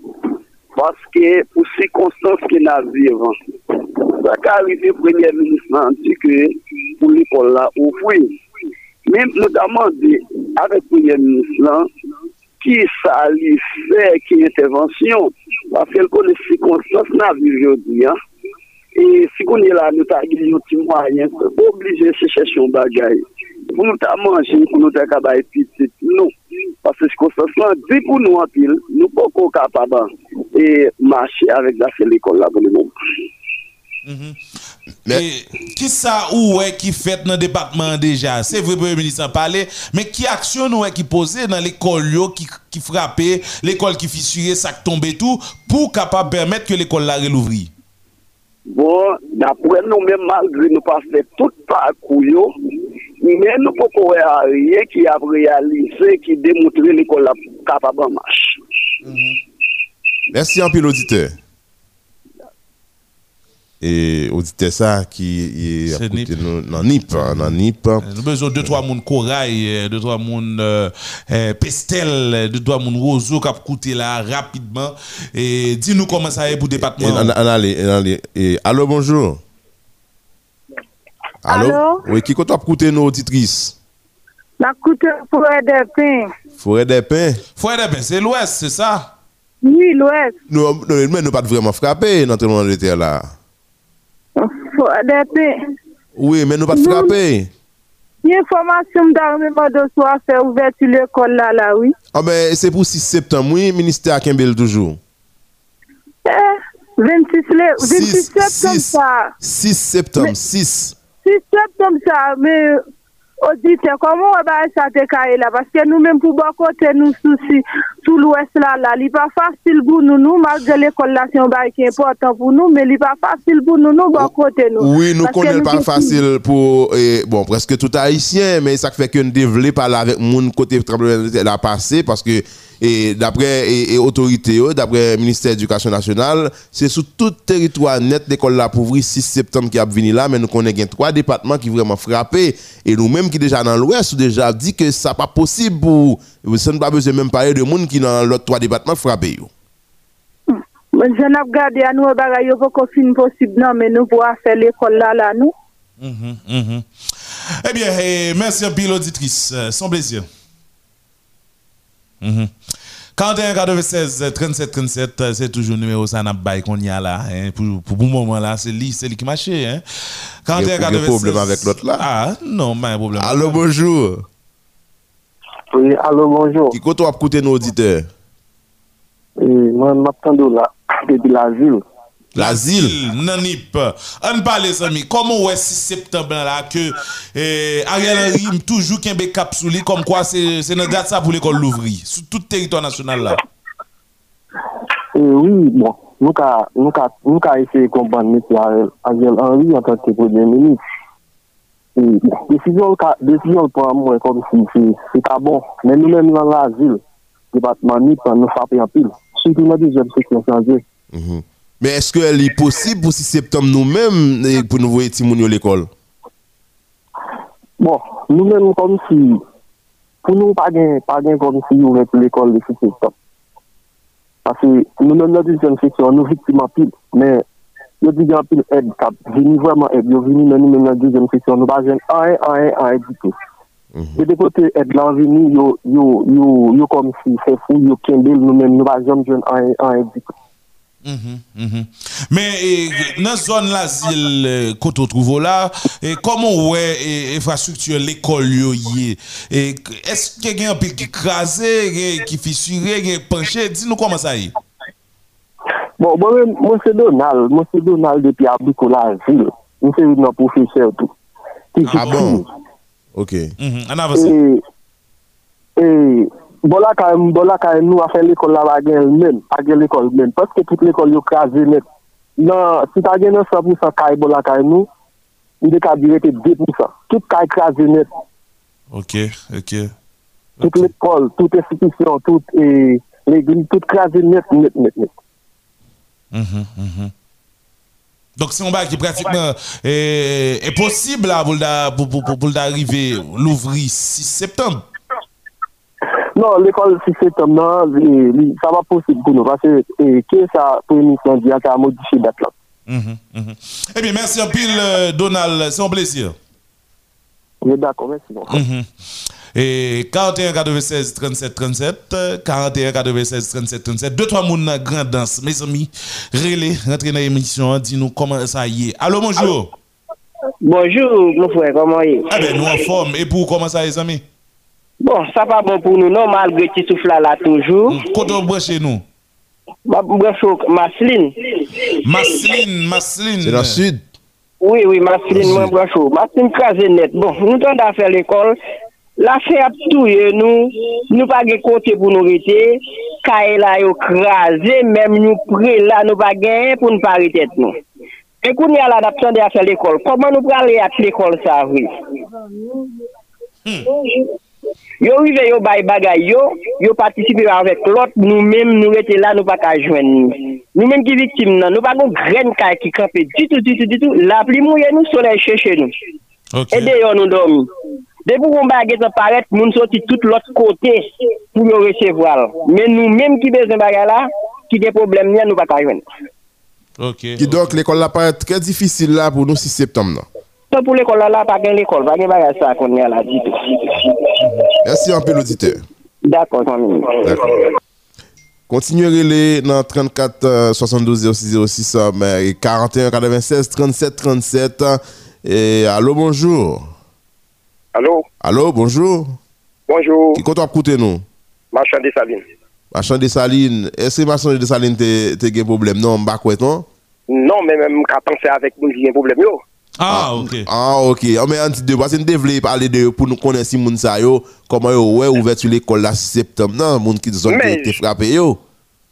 paske pou si konstans ki nan vivan. Sa ka arrive premye ministran di ke pou l'ekol la oufwi. Men, notaman di, avek premye ministran, ki sa li fe ki intervensyon, paske l'kone si konstans nan vivan di, an. E si konye la nou ta gil yon ti mwayen, pou oblije se chesyon bagay. Pour nous t'as mangé, pour nous capable petit, non. Parce que circonstances là, dit pour nous en pile, nous pas encore capables et marcher avec la seule école là pour le moment. Mais- Et qui ça ou est qui fait dans le département déjà C'est vrai, le Premier ministre a parlé, mais qui action ou est qui posé dans l'école yo, qui, qui frappait, l'école qui fissurait, ça qui tombait tout, pour capable permettre que l'école la relouvrir Bon, d'après nous-mêmes, malgré nous pas fait tout parcours, yo, mais nous ne pouvons pas rien qui a réalisé, qui démontre l'école là capable de marcher. Merci en pile auditeur. Et auditeur ça qui est NIP. dans NIP, hein, NIP. Nous avons besoin de deux, trois moun corail, euh, deux, trois moun euh, euh, pestel, deux, trois moun roseau qui a coûté là rapidement. Et dis-nous comment ça est pour le département. allô, bonjour. Alo? Oui, ki kote ap koute nou titris? La koute Fouè de Pin. Fouè de Pin? Fouè de Pin, c'est l'ouest, c'est ça? Oui, l'ouest. Non, non mais nous pas vraiment frappé dans tout le monde de terre là. Fouè de Pin. Oui, mais nous pas frappé. Yon formasyon d'armè mòdò sou a fè ouver tu l'ekol la la, oui. A ah, ben, se pou 6 septem, oui, ministè Akembel toujou. Eh, 26 septem sa. 6 septem, 6. 6 septembre ça, mais auditeur, comment on va ça te cailler là Parce que nous-mêmes, pour bon côté, nous soucis tout l'ouest là, là, il n'est pas facile pour nous, nous, malgré l'école là, c'est un bail qui est important pour nous, mais il n'est pas facile pour nous, nous, bon côté nous. Oui, nous connaissons pas facile pour eh, bon presque tout haïtien, mais ça fait que nous devons parler avec mon côté tremblement de terre a passé parce que et d'après et, et autorité, yo, d'après ministère de l'Éducation nationale, c'est sur tout territoire net l'école là pour ouvrir 6 septembre qui a venu là, mais nous connaissons trois départements qui vraiment frappés et nous-mêmes qui déjà dans l'ouest ont déjà dit que ça pas possible pour ça ne pas besoin même parler de monde qui dans l'autre trois départements frappés. yo. Mais je n'ai regardé à nous, bagay yo pas fin possible, non, mais nous pourrons faire l'école là, là, nous. Mhm, mhm. Eh bien, eh, merci un pile auditrice. Euh, Son plaisir. 41 96 37 37, euh, c'est toujours le numéro ça n'a pas qu'on y a là. hein. Pour, pour le moment là, c'est lui, c'est lui qui marche. Hein. 41 Il y a- il y a 96. problème avec l'autre là? Ah, non, pas un problème. Allô, bonjour. Oui, allô, bonjour. Qui compte à écouter nos auditeurs? Et moi, m'attends là, depuis la ville. L'asile. Nanip. On parle, amis. Comment ouais 6 septembre là que eh, Ariel Henry toujours qu'un cap sous lui comme quoi c'est c'est date ça pour l'école l'ouvrir sur tout territoire national là. Eh oui, bon, nous ca nous ca nous ca essayer comprendre monsieur Ariel Henry en tant que premier ministre. Et décision décision pour moi comme si c'est c'est bon, mais nous même dans l'asile département NIP nous frapper en pile. Surtout dans deuxième section changer. Mhm. Men eske li posib pou si septem nou men pou nou voye timoun yo l'ekol? Bon, nou men nou kom si, pou nou pa gen, pa gen kom si yo ven pou l'ekol de si septem. Pase nou men nou di jen seksyon, nou viktima pil, men yo di gen pil ed kap, vini vweman ed, yo vini nan nou men nou di jen seksyon, nou pa jen an, an, an ed di tout. E de kote et lan vini yo kom si se fou, yo kendel nou men nou va jom jwen an e dik. Mm -hmm, mm -hmm. Men eh, nan zon la zil eh, koto trouvo la eh, Koman wè infrastruktur l'ekol yo ye Eske gen apil ki krasè, ki fisurè, gen penche Di nou koman sa ye Bon, bon men, monsen Donald. Monsen Donald depi abiko la zil Monsen yon profese ou tou Ah bon, ok. Mm -hmm. An avase E, e bon là quand même, nous a fait l'école là, la gen même, pas gen l'école même, parce que toute l'école yo crasé net. Non, si t'as gen 100% caille bon là quand même, nous, il est qu'à dire que 2%. Toute caille crasé net, Ok, ok. toute l'école, toute institution, toute, et, l'église, toute crasé net, net, net, net. Mhm, mhm. Donc, c'est un bail qui pratiquement est, est possible là, pour, pour, pour, pour, l'ouvrir 6 septembre. Non, l'école, si c'est comme li- ça va possible pour nous, parce que, que ça, pour une mission, dit, ça a modifié date là. Mhm, mhm. Eh bien, merci un pile, euh, Donald. C'est un plaisir. Suis d'accord, merci. bon. Mhm. Et 41 96 37 37, euh, 41 96 37 37, deux trois moun nan grand danse, mes amis. Relais, rentrez dans l'émission, dis-nous comment ça y est. Allô, bonjour. Bonjour, mon frère, comment est? Eh bien, nous en forme. Et pour comment ça y est, les amis? Bon, sa pa bon pou nou nou, malgre ti soufla la toujou. Koto breche nou? Breche ou Masline. Masline, Masline. Se la sud? Oui, oui, Masline, mwen breche ou. Masline krasen net. Bon, nou ton da fe l'ekol. La fe ap touye nou, nou pa ge kote pou nou rete, ka e la yo krasen, mem nou pre la nou pa gen pou nou pa rete nou. E koun ya la dapsan de a fe l'ekol. Koman nou prale at l'ekol sa, oui? Hmm. hmm. Yo rive yo bay bagay yo, yo patisipe avèk lot, nou mèm nou rete la nou pa ka jwen nou. Nou mèm ki vitim nan, nou pa kon gren ka ki kampe ditou, ditou, ditou, la pli mouye nou soley chèche nou. Okay. E deyo nou domi. Debou kon bagay te paret, moun soti tout lot kote pou yo resevwal. Men nou mèm ki bezon bagay la, ki de problem nyan nou pa ka jwen. Okay. Ki dok okay. l'ekol la paret tre difisil la pou nou si septem nan. Merci un peu l'auditeur. D'accord, famille. D'accord. Continuez les dans 34 euh, 72 06 06 euh, mais, et 41 96 37 37 euh, et allô bonjour. Allô, Allô bonjour. bonjour, Qui compte à écouter nous? marchand de Saline. Marchand de Saline, est-ce que marchand de Saline te te gen problème? Non, m'ba quoi non? Non, mais même qu'à penser avec nous, il y a un problème. Yo. Ah, ah, ok. Ah, ok. Ame an ti de basen devle pale de pou nou konen si moun sa yo, koman yo we ouvertu l'ekol la septem nan, moun ki zon ki te frape yo.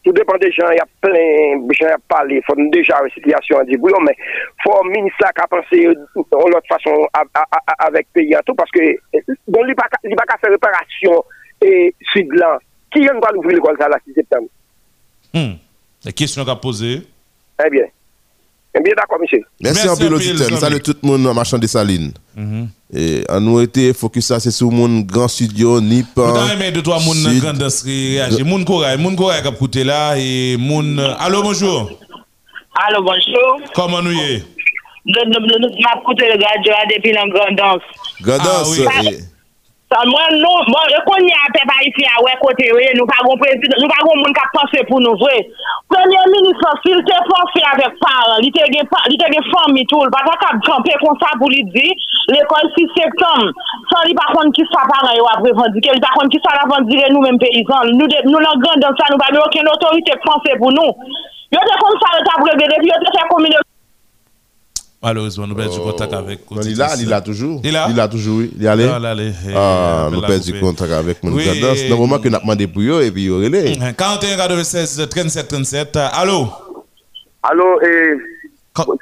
Tout depan de jan, y a plen, jan y a pale, fon deja re sityasyon an di bouyon, men fon minisa ka pense an lot fason avek peyi an tou, paske don li baka se reparasyon e sud lan, ki yon gwa l'ouvri l'ekol sa la si septem? Hmm, e kisyon ka pose? Eh bien. Mbiye da komisye. Mersi anpil oditen, salve tout moun an machan de saline. An nou ete fokusa se sou moun gran studio, nipan. Mwen tan eme de to a moun nan grandas ki reage. Moun koray, moun koray kap koute la. Moun, alo bonjou. Alo bonjou. Koman nou ye? Mwen ap koute le gradyo a depi nan grandans. Grandans? Mwen nou, mwen rekonye apè pa iti a wè kote wè, nou pa goun moun ka pase pou nou vwe. Premier ministre, sil te pase avèk paran, li te gen fòm mitou, l pata kab chanpe kon sa pou li di, l'ekol 6 septem, san li pa kon ki sa paran yo ap revandike, li pa kon ki sa la vandire nou menm peyizan, nou lan gandan sa, nou pa gen oken otorite kpanse pou nou. Yo te kon sa le tab revede, yo te fè komine... Malheureusement, nous perdons contact avec. Non, il a, il a toujours. Il a? Il a toujours, oui. Il est allé? Ah, nous perdons contact avec mon Oui, Dans le moment que nous avons demandé pour eux, et puis il relais. 41 96 37 37. Allô? Allô, et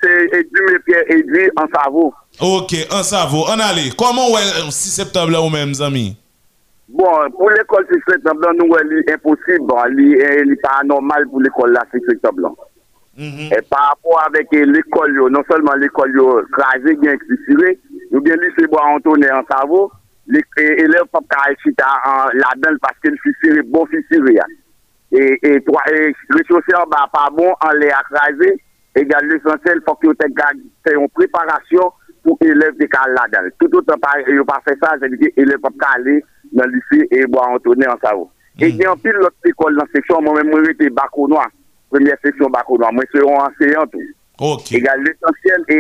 c'est Edouard Pierre Edouard en Savo. Ok, un cerveau. On allait. Comment ouais, 6 septembre là ou même, amis? Bon, pour l'école 6 septembre, nous, c'est impossible. Bon, il n'est pas normal pour l'école là, 6 septembre. Mm -hmm. E par rapport avek l'ekol yo, non selman l'ekol yo krasi gen eksisire, yo gen lise bo an tonne an savo, elev pap ka echita la den paske l'fisire, bon fisire ya. E rechose an ba pa bon an le akrasi, e gade l'esensel fok yo te gade te yon preparasyon pou elev de ka la den. Tout an pa yo pa fe sa, jè di ki elev pap ka ale nan lise e bo an tonne an savo. E gen pil lot ekol nan seksyon, mwen mwen rete bako noa. premye seksyon bako nan, mwen se yon anseyan tou. Ok. E gade l'esensyen e,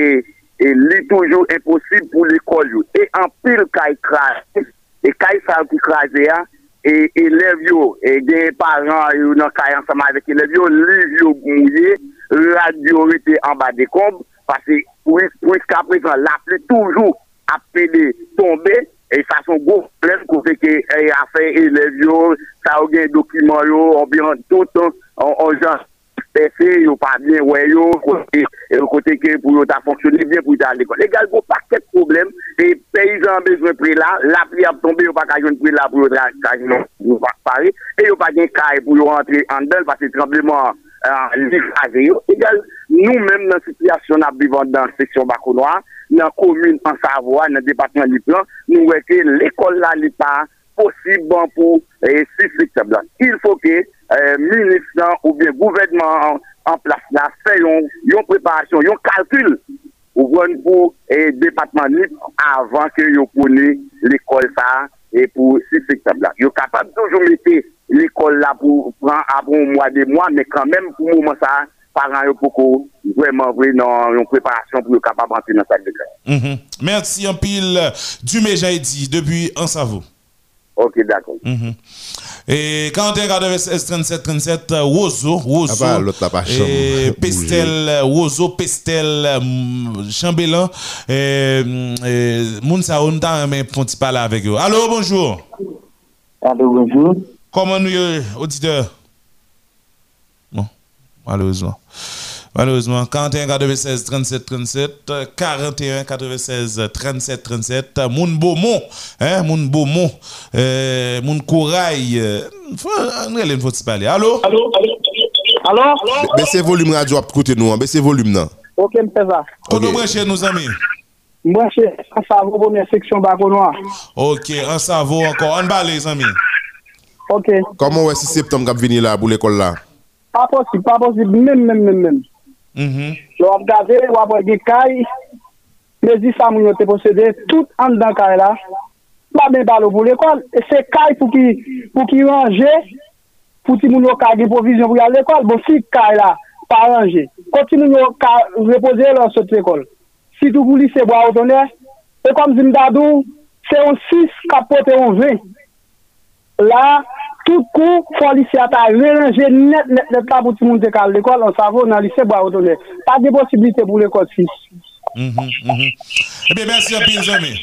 e li toujou e posib pou l'ekol yo. E an pil kay krasi, e kay sal ki krasi ya, e elev yo, e genye paran yo nan kay ansama vek elev yo, liv yo mouye, radyo rete an ba dekomb, pase pou eska prezant, la ple toujou apede tombe, E sa son gwo plem kou feke e afe elev yo, sa ou gen dokumen yo, ou biyan toutan, ou jan pe fe, yo pa bien wè yo, kote, kote ke pou yo ta fonksyonne bien pou yo ta l'ekol. E gal pou pa ket problem, pe peyizan bezwe pre la, la pri ap tombe, yo pa kajon pre la pou yo ta kajon pou non, yo pare, e yo pa gen kaj pou yo rentre an del, pase trembleman liv aze yo. E gal nou menm nan sityasyon ap vivan dan seksyon bako noa, nan komune an Savoie, nan departement li plan, nou wè ke l'ekol la li pa posib ban pou e, si fleksiblan. Il fò ke euh, ministran ou bien gouvernement an, an plas la fè yon, yon preparasyon, yon kalkul ou gwen pou e, depatman nip avan ke yon poni l'ekol sa e pou si sektab la. Yon kapab toujou mette l'ekol la pou pran apon mwa de mwa, me kan menm pou mouman sa paran yon poko vwèman vwè nan yon preparasyon pou yon kapab antre nan sa dekran. Mm -hmm. Mersi yon pil Dume Jaidi, debi ansavou. Ok, d'accord. Mhm. Et 41 96 37 37 euh, Wozo, Wozo. Ah bah, et. Pestel, euh, Wozo, Pestel, euh, Chambellan. Et Mounsa Onta, mais font parler avec eux. Allô, bonjour. Allô, bonjour. Comment nous, euh, auditeurs? Bon, malheureusement. Malheureusement, 41 96 37 37, euh, 41 96 37 37, euh, Moun Beaumont, hein, Moun Beaumont, euh, Moun Corail, André, faut parler. Allô? Allô? Allô? Baissez volume radio à côté nous, hein. baissez volume là. Ok, me fait ça. Qu'on nous chez nos amis? Moi, c'est ça va première section Baconois. Ok, un cerveau encore, on bat les amis. Ok. Comment ouais 6 septembre qu'a venir là pour l'école là? Pas possible, pas possible, même, même, même, même. Mhm. Yo ap gade, wap wè di kay, plezi sa moun yo te posede, tout an dan kay la, pa men balo pou l'ekol, e se kay pou ki, pou ki range, pou ti moun yo kage provizyon pou yal l'ekol, bo si kay la, pa range, konti moun yo ka repose lò sot l'ekol. Si tou gouli se bo a otonè, e kom zimdadou, se on 6 kapote on 20. La, tout kou, fò lise ata relanje net net net la pou ti moun dekal l'ekol, an savo nan lise bo a odone. Pa de posibilite pou l'ekol si. Mm-hmm, mm-hmm. eh Ebe, mersi anpil, Jami.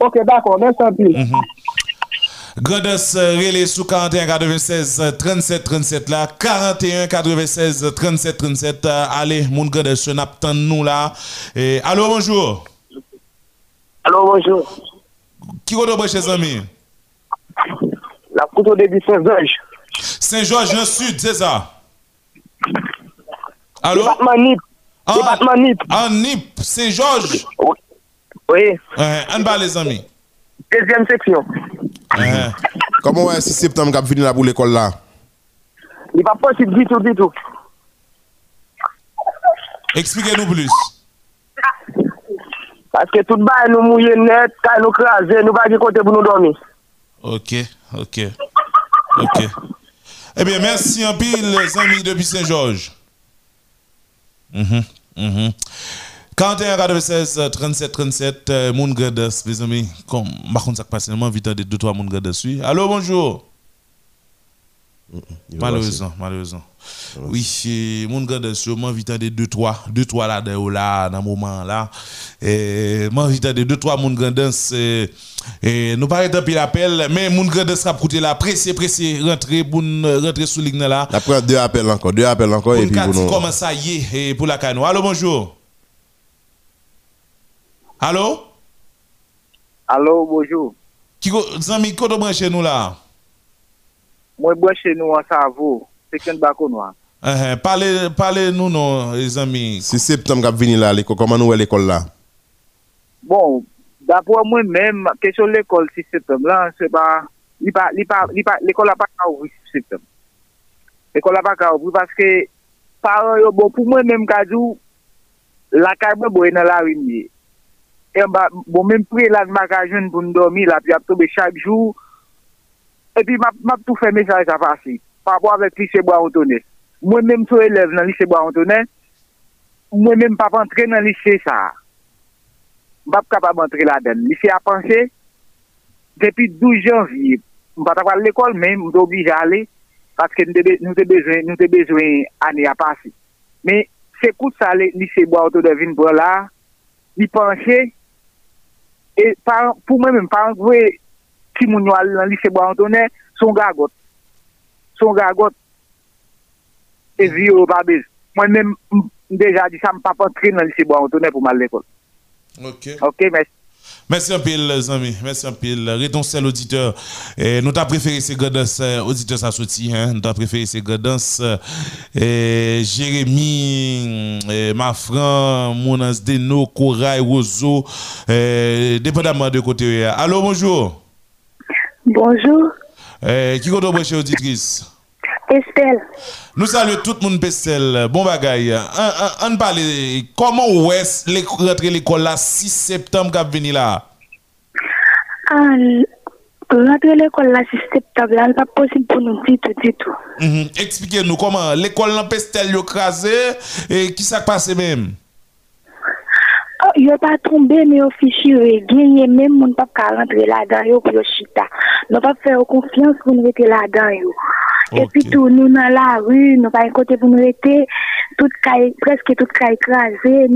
Ok, d'akon, mersi anpil. Mm -hmm. Gredos rele sou 41 96 37 37 la 41 96 37 37 Ale, moun Gredos, nap tan nou la e, Alo, bonjour Alo, bonjour Ki koto breche, Jami? La koute ou debi Saint-Georges. Saint-Georges, nan sud, se sa? Alo? Depatman Nip. Depatman ah, Nip. An Nip, Saint-Georges? Oui. An eh, ba, les amis? Dezyem seksyon. Koman eh. wè si septem kap vini la pou l'ekol la? Li pa posib ditou, ditou. Eksplike nou plus. Paske tout ba nou mouye net, ka nou krasen, nou pa di kote pou nou domi. Ok. Ok, ok. Eh bien, merci en pile, les amis depuis Saint-Georges. Mhm, mhm. 41 96 37 37 euh, gadas mes amis comme par contre ça passe vite de deux trois moun gadas oui allô bonjour malheureusement malheureusement. Oui et moun gadas sûrement vite de deux trois deux trois là de là dans moment là. Et moi vite de deux trois moun gadas et nous pas tant pile appel mais moun gadas sera coûter là pressé pressé rentrer pour rentrer sous ligne là. Après deux appels encore deux appels encore et puis pour nous. comment ça y est et pour la cano allô bonjour. Allô? Allô, bonjour. Qui zami ko branché nous là? Mwen bwenche nou an savou, peken bako nou an. Uh -huh. Parle, parle nou nou, les amis. Si septem kap vini la, leko, koman nou wè l'ekol la? Bon, d'apwa mwen men, kesyon l'ekol si septem la, se pa, li pa, li pa, li pa, l'ekol la pa ka ouvri si septem. L'ekol la pa ka ouvri, paske, paran yo bon, pou mwen men kajou, la kajbe bo enan la rinye. E mba, bon men pre lan maka joun pou n'domi la, pi ap tobe chak jou, pou, E pi map pou fè mesaj apasi. Parpo avèk lise Bois Antonet. Mwen mèm sou eleve nan lise Bois Antonet. Mwen mèm pap antre nan lise sa. Mbap kapab antre la den. Lise apansè. Depi 12 janvye. Mpat apal l'ekol mèm. Mwen te oblige a ale. Paske nou te bezwen, nou te bezwen ane apasi. Men se kout sa le lise Bois Antonet vin pou la. Li panche. E par, pou mwen mèm pa antre... si mon dans le lycée Bois-Antonin, son gagote. Son gagote. Et vie au babé. Moi-même, déjà dit ça, je ne pas entrer dans le lycée Bois-Antonin pour mal l'école. Ok. Ok, merci. Merci un peu, les amis. Merci un peu. Réton seul auditeur. Et nous t'as préféré ces Godens, auditeur ça sorti, hein. Nous t'as préféré ces Godens. Et Jérémy, et Mafran, Mounas Deno, Corail, Roseau, dépendamment de côté. Allô, bonjour. Bonjour. Eh, qui compte brancher auditrice? Estelle. Nous saluons tout le monde, Pestel. Bon bagaille. On parle, comment est les rentrer l'école là 6 septembre qui venir là? Ah, rentrer l'école là 6 septembre là, pas possible pour nous du tout, du tout. Mhm. Expliquez-nous comment l'école là Pestel yo crasé et qui ça passe même? Oh, yo pas tombé mais au fichier gagné même mon pas ka rentrer là-dedans yo pour yo chita. Nous pas faire confiance pour nous rester là-dedans yo. Et puis tout nous dans la rue, nous pas un côté pour nous rester tout caille presque tout caille écrasé.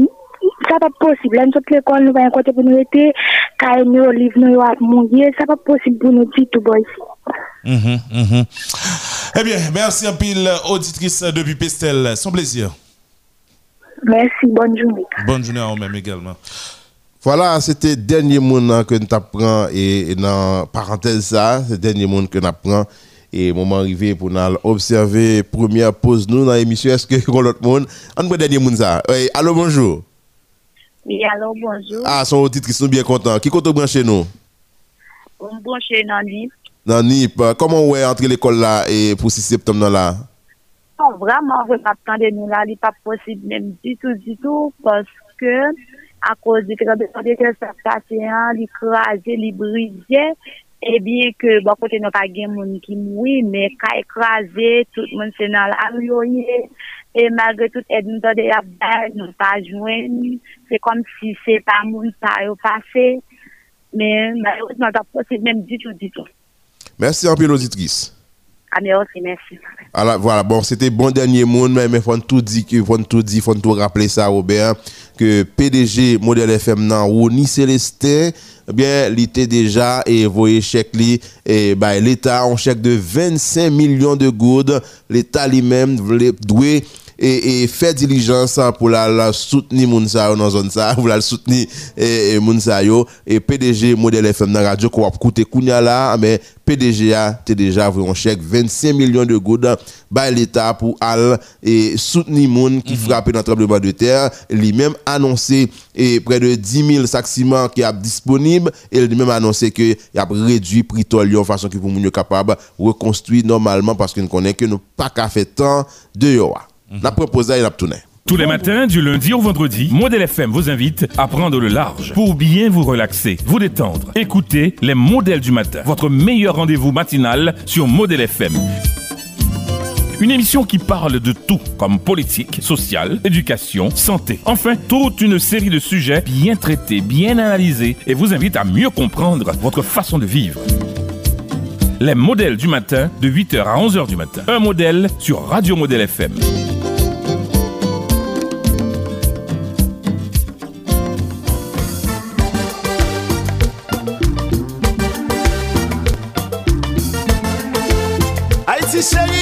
Ça pas possible. Nous toute l'école nous pas un côté pour nous rester caille nous livre nous a mouiller, ça pas possible pour nous du tout boy. Mhm, mhm. Eh bien, merci un pile auditrice depuis Pestel. Son plaisir. Merci, bonne journée. Bonne journée à vous-même également. Voilà, c'était le dernier monde que nous apprenons et, et dans parenthèse ça, c'est le dernier monde que nous apprenons et moment arrivé pour nous observer première pause nous dans l'émission est-ce que l'autre monde? On peut dernier monde ça. Oui, allô bonjour. Oui, allô bonjour. Ah, son auditrice sont bien contents. Qui compte brancher nous? On branche dans NIP. Dans NIP, comment ouais entrer l'école là et pour 6 septembre là? Vraiment, pas attendre nous là, il pas possible même du tout, du tout, parce que à cause du tremblement de terre, ça passe, il crasé, il brisé, et bien que, bon, côté n'a pas de monde qui mourit, mais quand écrasé, tout le monde c'est dans la rue, et malgré tout, aide nous donner la nous pas joindre, c'est comme si c'est pas monde ça a passé, mais malheureusement, pas possible même du tout, du tout. Merci merci. Alors, voilà, bon, c'était bon dernier monde, mais il faut tout dire, il faut tout dire, faut tout rappeler ça, Robert, que PDG Modèle FM, nan, Rony Célestin, eh bien, il était déjà, et voyez chèque li, et bah, l'État, un chèque de 25 millions de gouttes, l'État lui-même, doué, et, et faire diligence pour la, la soutenir Mounsa dans zone ça, pour la soutenir et, et Mounsa yo, et PDG modèle FM dans radio qu'on va coûter kounya là, mais PDG a t'es déjà vu un chèque 25 millions de gouttes by l'État pour al et soutenir moun qui frappé dans le tremblement de terre, lui-même annoncé et près de 10 000 sacs ciment qui est disponible et lui-même annoncé que il a réduit prix tolion façon que pour moun capable reconstruire normalement parce nous connaît que nous pas qu'à faire temps de yo. La proposé et la tourné. Tous les matins, du lundi au vendredi, Modèle FM vous invite à prendre le large pour bien vous relaxer, vous détendre. Écoutez les modèles du matin, votre meilleur rendez-vous matinal sur Modèle FM. Une émission qui parle de tout, comme politique, social, éducation, santé. Enfin, toute une série de sujets bien traités, bien analysés et vous invite à mieux comprendre votre façon de vivre. Les modèles du matin de 8h à 11h du matin. Un modèle sur Radio Modèle FM. Haïti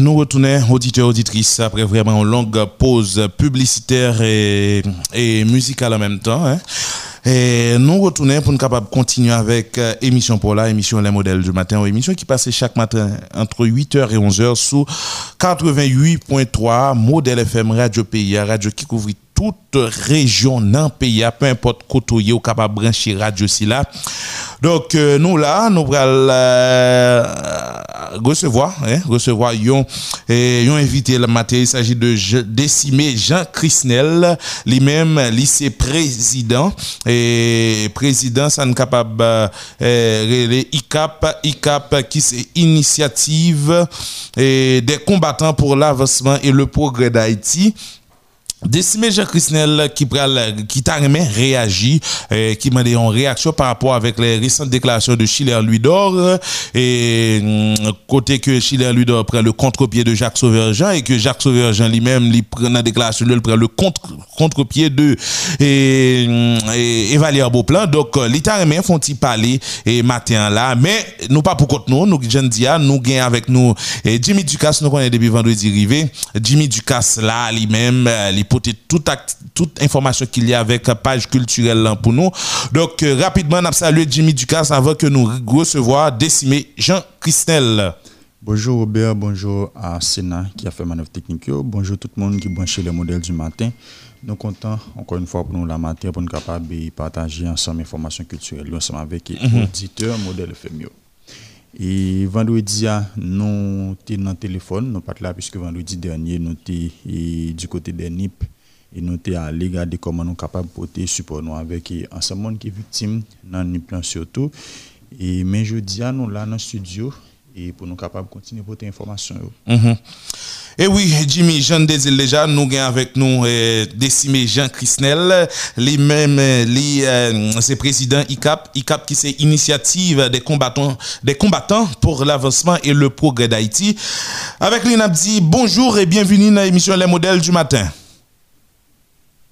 nous retournons, auditeurs, auditrices, après vraiment une longue pause publicitaire et, musicale en même temps. hein. Et nous retournons pour nous capables de continuer avec euh, émission pour la émission Les modèles du matin, émission qui passe chaque matin entre 8h et 11h sous 88.3 Modèle FM Radio Pays, radio qui couvre toute région dans le pays, peu importe côté ou capable de brancher radio si là. Donc, euh, nous là, nous allons euh, recevoir, hein, recevoir yon, et, yon invité le matin. Il s'agit de Je, Décimé Jean Chrisnel, lui-même lycée président. Et président, ça ne capable euh, ICAP, ICAP qui c'est initiative et des combattants pour l'avancement et le progrès d'Haïti. Décimé Jean Chrisnel qui pral, qui t'a réagi, euh, qui m'a dit en réaction par rapport avec les récentes déclarations de Schiller Louis-Dor euh, et hum, côté que Schiller Louis-Dor prend le contre-pied de Jacques Sauveur-Jean et que Jacques Sauveur-Jean lui-même lui prend la déclaration de prend le contre contre-pied de hum, et, et Valère Beauplan. Donc remis font-ils parler et matin là mais nous pas pour compte nous nous je dis ah, nous gagnons avec nous. Et Jimmy Ducasse nous connaît depuis vendredi arrivé. Jimmy Ducasse là lui-même euh, porte toute toute information qu'il y a avec euh, page culturelle là pour nous donc euh, rapidement n'a salué Jimmy Ducasse avant que nous recevoir décimé Jean Christel Bonjour Robert, bonjour à Sénat qui a fait manœuvre technique. Bonjour tout le monde qui branche les modèles du matin. Nous comptons encore une fois pour nous la matin pour nous capables de partager ensemble informations culturelles ensemble avec les Mhm. auditeurs modèle FM. Et vendredi, ah, nous sommes dans le téléphone, nous pas là puisque vendredi dernier, nous sommes du côté des NIP et nous sommes allés regarder comment nous sommes capables de porter support nous avec ensemble qui est victime dans NIP surtout. Et mais jeudi, ah, nous là dans le studio et pour nous capables de continuer à porter information. Mhm. Et oui, Jimmy, Jean Désir déjà, nous gagnons avec nous euh, décimé Jean Chrisnel, lui-même, euh, euh, c'est président ICAP, ICAP qui c'est initiative des combattants, des combattants pour l'avancement et le progrès d'Haïti. Avec lui, dit bonjour et bienvenue dans l'émission Les modèles du matin.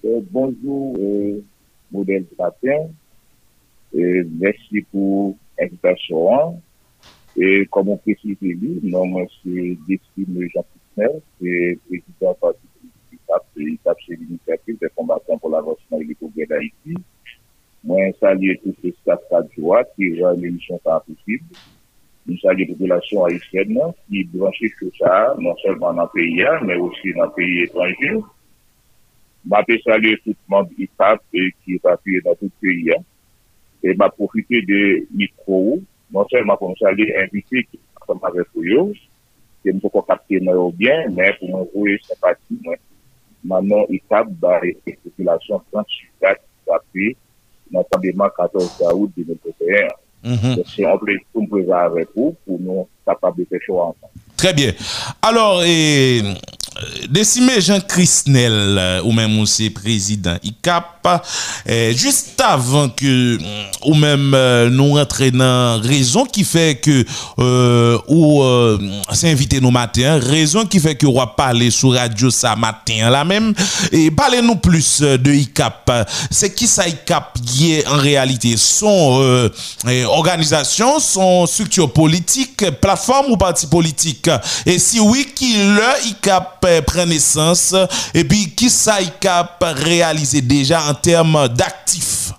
Euh, bonjour, euh, modèle du matin. Euh, merci pour l'invitation. Et comme on précise lui, non, moi, c'est Destine Jean Pisnel, c'est président parti de l'ITAP, c'est l'initiative des combattants pour l'avancement et l'économie d'Haïti. Moi, salue tous ces staff adjoints qui rendent l'émission pas possible. Nous saluons la population haïtienne qui branchent sur ça, non seulement dans le pays, mais aussi dans le pays étranger. Ma pe salye tout moun IPAP ki papye nan tout peyi an. E ma profite de mikro ou non selman pou mwen chali inviti ki mwen mwen refuyo, ki mwen pou kon kapte mwen yo byen, men pou mwen vouye se pati mwen. Manon itab bari e populasyon 34 api nan tableman 14 août 2021. Se yon ple pou mwen prezare pou pou nou kapab de fechou ansan. Très bien. Alors, et, euh, Desime Jean Christenel euh, ou men monsi prezident ICAP Juste avant que, ou même euh, nous rentrions dans raison qui fait que, euh, ou euh, c'est invité nos raison qui fait que on va parler sur radio ça matin là même, et parlez-nous plus de ICAP. C'est qui ça ICAP qui est en réalité? Son euh, organisation, son structure politique, plateforme ou parti politique? Et si oui, qui le ICAP prend naissance? Et puis qui ça ICAP réalisé déjà termes d'actifs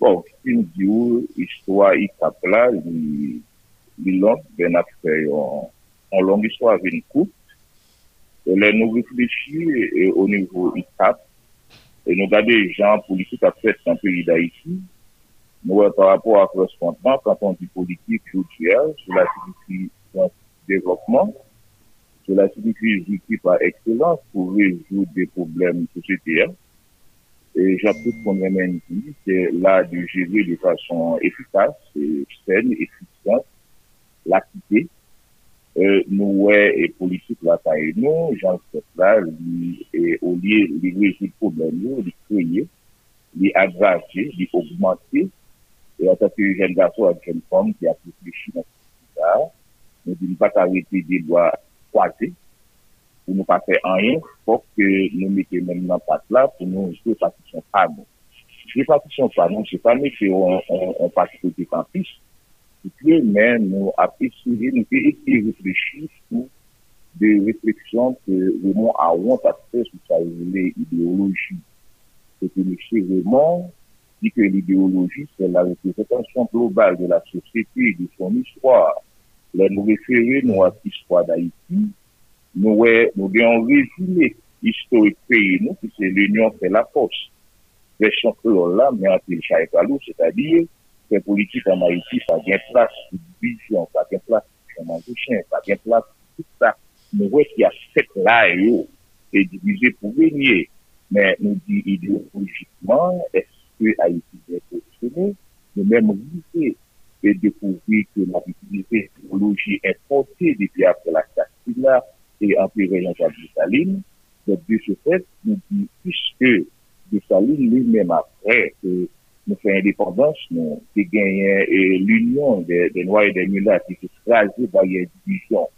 Bon, film di ou, histwa itap la, li lont ben ap fè yon, yon long histwa avin koup. Le nou reflechi e o nivou itap, e nou gade jan politik ap fèt nan peyi da iti, nou wè par rapport a korespondman, kanton di politik joudier, sou la politik devlopman, signifie développement, cela signifie par excellence pour résoudre des problèmes sociétaires. Et j'appuie qu'on même dit, c'est là de gérer de façon efficace, saine, efficiente, l'activité. Euh, nous, ouais, et politique là, ça et nous, j'en sais là, et au lieu de résoudre le problème, de créer, de aggraver, d'augmenter, et en tant que jeune garçon et jeune femme qui a réfléchi dans ce là, nous ne pas arrêter des doigts kwaze, pou nou pa fè anyen, pou ke nou mette men nan pat la, pou nou jè patisyon pa nou. Jè patisyon pa nou, jè pa mette an patisyon de kampis, pouke men nou apè souje, nou pe ete reflechi sou de refleksyon ke remon a ouan patise sou sa oule ideoloji. Se te mèche remon, di ke l'ideoloji se la reprezentasyon global de la sosyete, de son histoire, Le nou refere nou ak histwa da iti, nou gen rejoume historik peyi nou ki se l'union fe la pos. Versyon kreol la, men an te chay kalou, se ta diye, se politik an ma iti sa gen plas ki bizyon, sa gen plas ki chanman kouchen, sa gen plas ki tout sa. Nou wè ki a set la yo, oh, e divize pou venye. Men nou di ideologikman, eske a iti gen posisyonou, nou men mou vise et découvrir que la vitalité technologie est portée depuis après la Castilla et après Réunion de Saline. Donc, de ce fait, nous dit, puisque de Saline, lui-même après que nous fait indépendance, nous avons gagné euh, l'union des, des Noirs et des Mulats qui s'est rasée par les divisions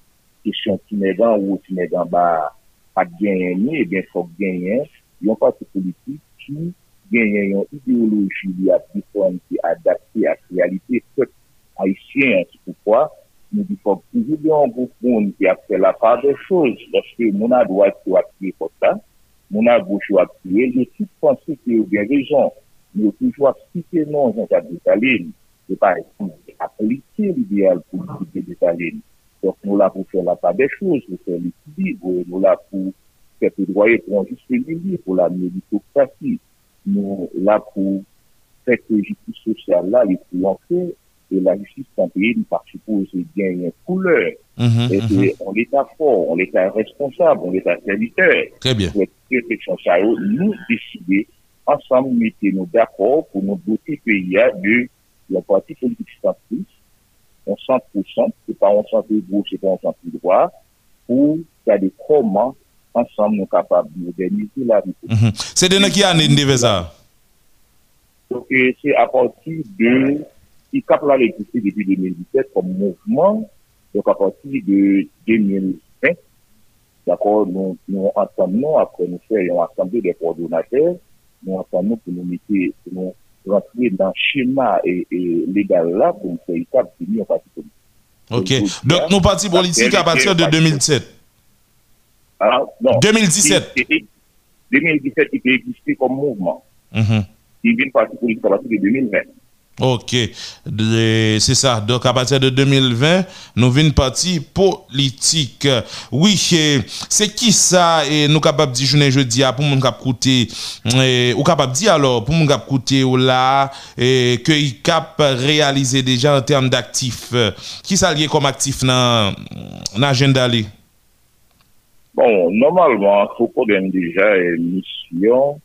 qui sont Tinedan ou Tinedan ba pas gagné, eh ni, e ben fok genyen, yon pati politik ki genyen yon ideoloji li ap difon ki adapte ak realite. Sot haisyen ki poukwa nou difon poujou de yon goupoun ki ap fè la pa de chouz lòske moun a dwa ki wap ki potan moun a gouch wap ki el yo tout panse ki yo gen rejon yo toujou ap sike non jan kat de talen yo pa aplike l'ideal politik de talen nou la pou fè la pa de chouz nou fè l'ikidib nou la pou fè pou droye pou anjiste l'ili pou la méritokrasi nous là pour faire que la justice sociale là, les triompher, et la justice en pays nous suppose gagner une couleur. Mhm, et mhm. on l'État fort, on l'État responsable, on l'État serviteur. Très bien. Pour réflexion ça, nous décider ensemble mettez-nous d'accord pour nous doter pays de la partie politique centriste, on 100%, c'est pas on centre gauche, c'est pas on centre droit, pour regarder comment ensemble nous sommes capables de moderniser la vie. Mhm. C'est de qui année de ça Donc, c'est à partir de, il cap là l'existé depuis 2017 comme mouvement, donc à partir de 2020, d'accord, nous, nous ensemble, après nous faisons assemblée des coordonnateurs, nous entendons pour nous mettre, pour nous rentrer dans le schéma et, et légal là pour nous faire étape de en parti politique. Ok. Donc, nous partis politiques à partir de 2007. Alors, non, 2017. 2017, il peut exister comme mouvement. Mm -hmm. Il vient parti politique à partir de 2020. Ok, c'est ça. Donc, à partir de 2020, nous venons parti politique. Oui, c'est qui ça, et nous capables de journée jeudi, ah, pour mon cap coûter, eh, ou capable de dire alors, pour mon cap coûter, ou là, et que il cap réaliser déjà en termes d'actifs. Qui ça lié comme actif dans l'agenda? Bon, normalement, faut qu'on ait déjà une mission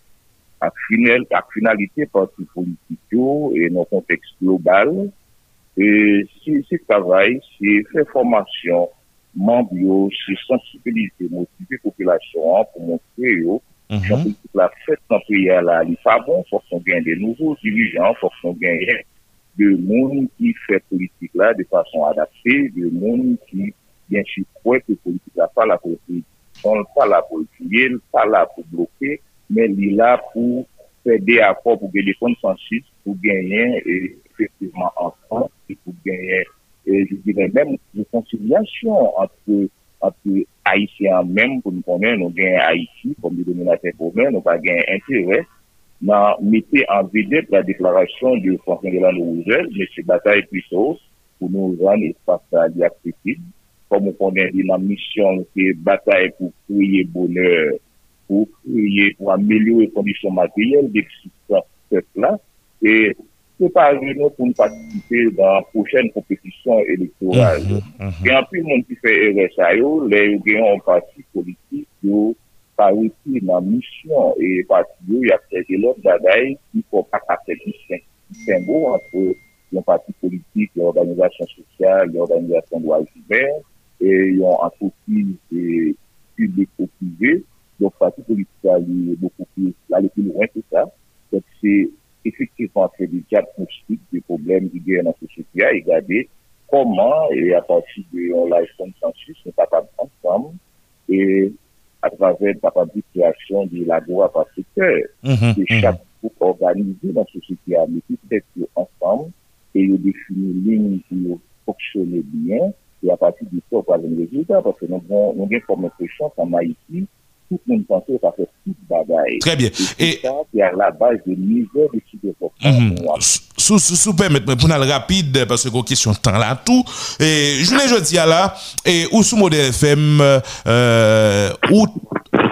à, final, à finalité parti politique yo, et dans le contexte global. Et si ce travail, c'est faire formation, membres, yo, c'est sensibiliser, motiver la population hein, pour montrer yo, Mm -hmm. politique la fête dans pays là, il n'est pas bon, faut qu'on gagne des nouveaux dirigeants, il faut qu'on gagne de monde qui fait politique là de façon adaptée, de monde qui bien sûr croit que politique là pas là Son pa la pou etuye, pa la pou bloke, men li la pou fede akor pou gen de konsensus pou genyen e, efektivman ansan, pou genyen, e, je diren men, de konsilyasyon antre antre Haitien men pou nou konen, nou genyen Haiti, pou nou dominate pou men, nou pa genyen interè, nan mette an vedep la deklarasyon de François Delano Rouvel, M. Bataille Puissos, pou nou ran espasa li akseptib, kom ou konen di nan misyon ki batay pou kouye bonheur, pou kouye pou amelyou e kondisyon materyel de psikosfet la, e se pa ajenon pou nou patisipe dan pochen kompetisyon elektoral. E anpil moun ki fe RSA yo, le yo genyon pati politik yo, pa ou ki nan misyon e pati yo, ya pseke lop daday ki pou pa kapte di sembo anpil yon pati politik, yon organizasyon sosyal, yon organizasyon doa jiver, E yon antropize publik ou privé, donk pati politika li beaucoup plus, la li plus loin que ça, donk se efektivman se li diagnostik de problem di gen nan sosyeti a, e gade koman, e apansi de yon la yon konsensus, nou kapab ansam, e atraver kapab di kreasyon di lago apasekeur, de mmh, mmh. chak pou organize nan sosyeti a, nou tout dek yo ansam, e yo defini lini ki yo foksyone bien, Et à partir de ça, on va résultat parce que nous avons comme impression qu'en Haïti, tout le monde pense que ça fait tout bagaille. Très bien. Et, ça, c'est à la base de misère de ce développement. Sous, sous, sous permettre, pour aller rapide, parce que question de temps là, tout. Et je voulais dire là, et où sous modèle FM, euh,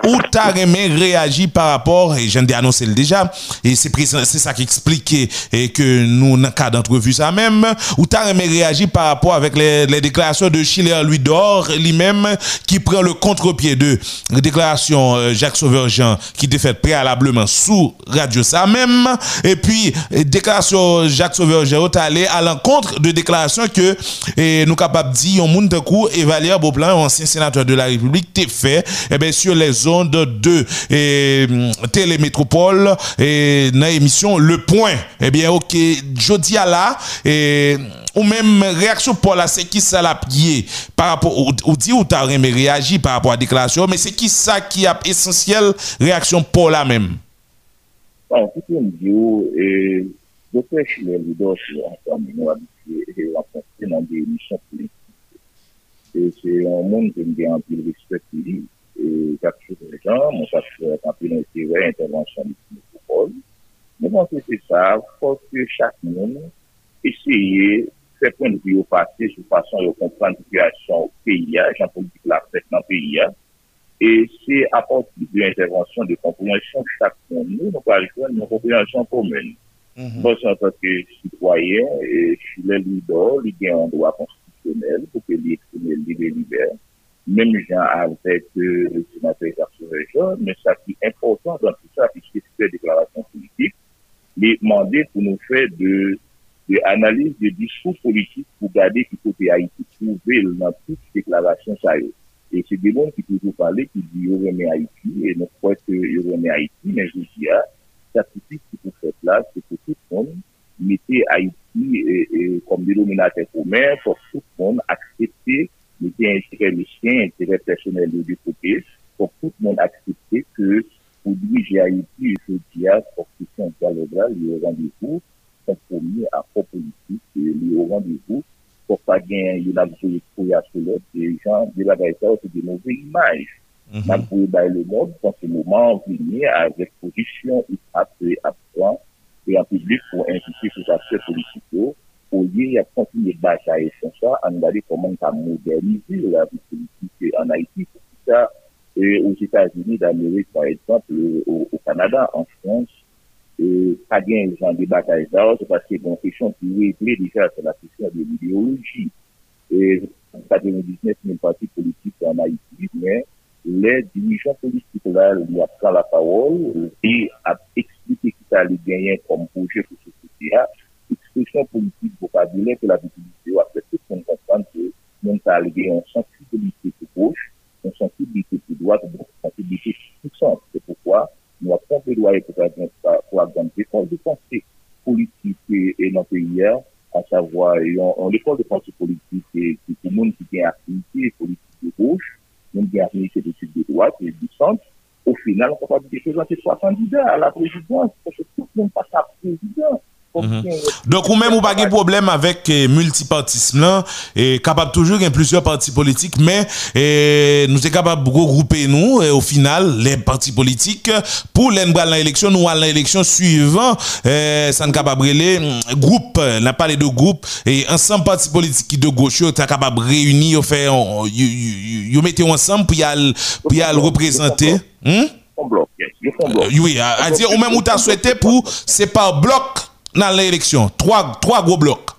où t'as réagi par rapport, et j'en ai annoncé déjà, et c'est ça qui expliquait et que nous, dans le cas d'entrevue, ça même, où t'as réagi par rapport avec les, déclarations de Chile Louis d'Or, lui-même, qui prend le contre-pied de déclaration euh, Jacques Sauveur-Jean, qui était faite préalablement sous Radio ça même, et puis déclaration Jacques Sauveur-Jean est allé à l'encontre de déclarations que et nous capables de dire, on monde de coup, et Valère Beauplan, ancien sénateur de la République, t'es fait, et bien sur les zones ondes de et, Télémétropole et dans l'émission Le Point. Eh bien, ok, jeudi à là, et, ou même réaction pour la, c'est qui ça l'a pillé par rapport, ou, ou dit ou t'as réagi par rapport à la déclaration, mais c'est qui ça qui a essentiel réaction pour la même? An, pou kon diyo, doke Chilè Lidos ansan nou abitye rakonsen an de emisyon politik. Se an moun jen gen anpil respekt li, E, kapsou de jan, moun kapsou kampil nou se wè intervansyon di koupol. Moun moun se se sa, fòk ke chak moun esye fè pon di yo pati sou fason yo kompran di kreasyon PIA, jan politik la fèk nan PIA, e se apot di intervansyon de komprensyon chak moun nou, nou pa jwen nou komprensyon komèn. Moun mhm. bon, se an fòk sitwayen, e chile li do, li gen an doa konstisyonel, pou ke li eksponel li de liber, pour même gens avec le sénateur Garçon Région, mais ça qui est important dans tout ça, puisque c'est une déclaration politique, les demander pour nous faire de, de discours politiques pour garder qu'il faut que Haïti trouver dans toute déclaration ça Et c'est des gens qui toujours parler, qui disent yo remet Haïti, et nous croyons que remet Haïti, mais je dis, ah, ça suffit ce qu'on fait là, c'est que tout le monde mettait Haïti et, et, comme dénominateur commun pour tout le monde accepter Mwen te entere misyen, entere personel yo di kote, pou tout moun aksepte ke pou dirije Haiti yo jodi a pou kisyon dialogral yo randevou kompromi a propositif yo randevou pou pa gen yo nabzou pou ya solot de jan de la gaita ou se de mouve imaj. Nabzou ba le moun pou se mouman vini a reposisyon apre apre apre apre pou insistir sou akse politiko y a continué de batailler sur ça, on va comment on moderniser la vie politique en Haïti, pour ça, aux États-Unis d'Amérique, par exemple, au, Canada, en France, et pas bien les gens de bataille d'art, parce que bon, question qui est déjà sur la question de l'idéologie. Et en 99, il y a une partie politique en Haïti, mais les dirigeants politiques là, a pris la parole et a expliqué qu'il allait gagner comme projet pour ce société expression politique vocabulaire que la visibilité a fait tout le monde comprendre que nous avons une sensibilité pour gauche, une sensibilité pour droite, une sensibilité puissante. C'est pourquoi plaidoyer pour avoir l'école de pensée politique et dans le pays, à savoir l'école de pensée politique et tout le monde qui a affinité politique de gauche, même qui a politique de droite et du centre, au final, on peut pas présenter trois candidats à la présidence, parce que tout le monde passe à Mhm. Donc, ou même, ou pas de problème avec eh, multipartisme là, et capable toujours, y a plusieurs partis politiques, mais eh, nous sommes capables de regrouper nous, et au final, les partis politiques, pour l'élection, nous à l'élection suivante, eh, ça nous capable de mm, groupe, n'a pas les deux groupes, et ensemble partis politiques qui de gauche, es capable de réunir, faire, vous mettez ensemble pour y aller, pour y aller représenter. Hmm? bloc, euh, oui, à, dire, ou même où tu as souhaité pour, c'est par bloc, nan l'élection. Trois, trois gros blocs.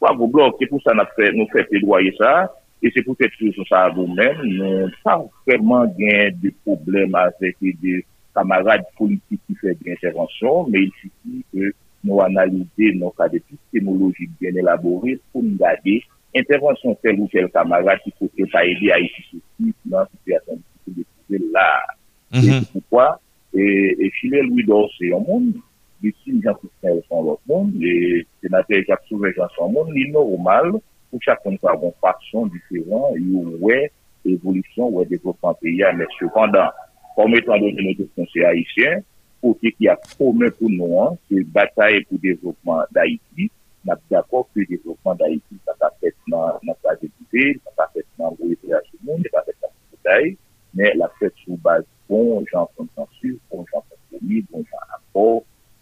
Trois gros blocs. C'est pour ça que nous faisons plaidoyer ça. Et c'est pour cette chose ça nous-mêmes. Nous pas vraiment gain de problème avec des camarades politiques qui font des interventions, mais il suffit que nous analyser nos cas de technologie bien élaborée pour nous garder intervention tel ou tel camarade qui faut pas aider à ici dans la situation difficile de trouver là. Mm-hmm. C'est pourquoi, et, et Chile Louis d'Or, c'est un monde beti jan pou fè yon son lòt moun, le senatèr kap souve jan son moun, li normal pou chakon kwa bon fason diferan yon wè evolisyon wè devlopman peya, mè sepandan, kom etan do genote konsey haïtien, kote ki a promè pou nou an, se bataye pou devlopman d'Haïti, nap d'akor pou devlopman d'Haïti, sa ta fèt nan trajekite, sa ta fèt nan wè preajoun, sa ta fèt nan koutaï, mè la fèt sou base bon jan konsensus, bon jan kompromis, bon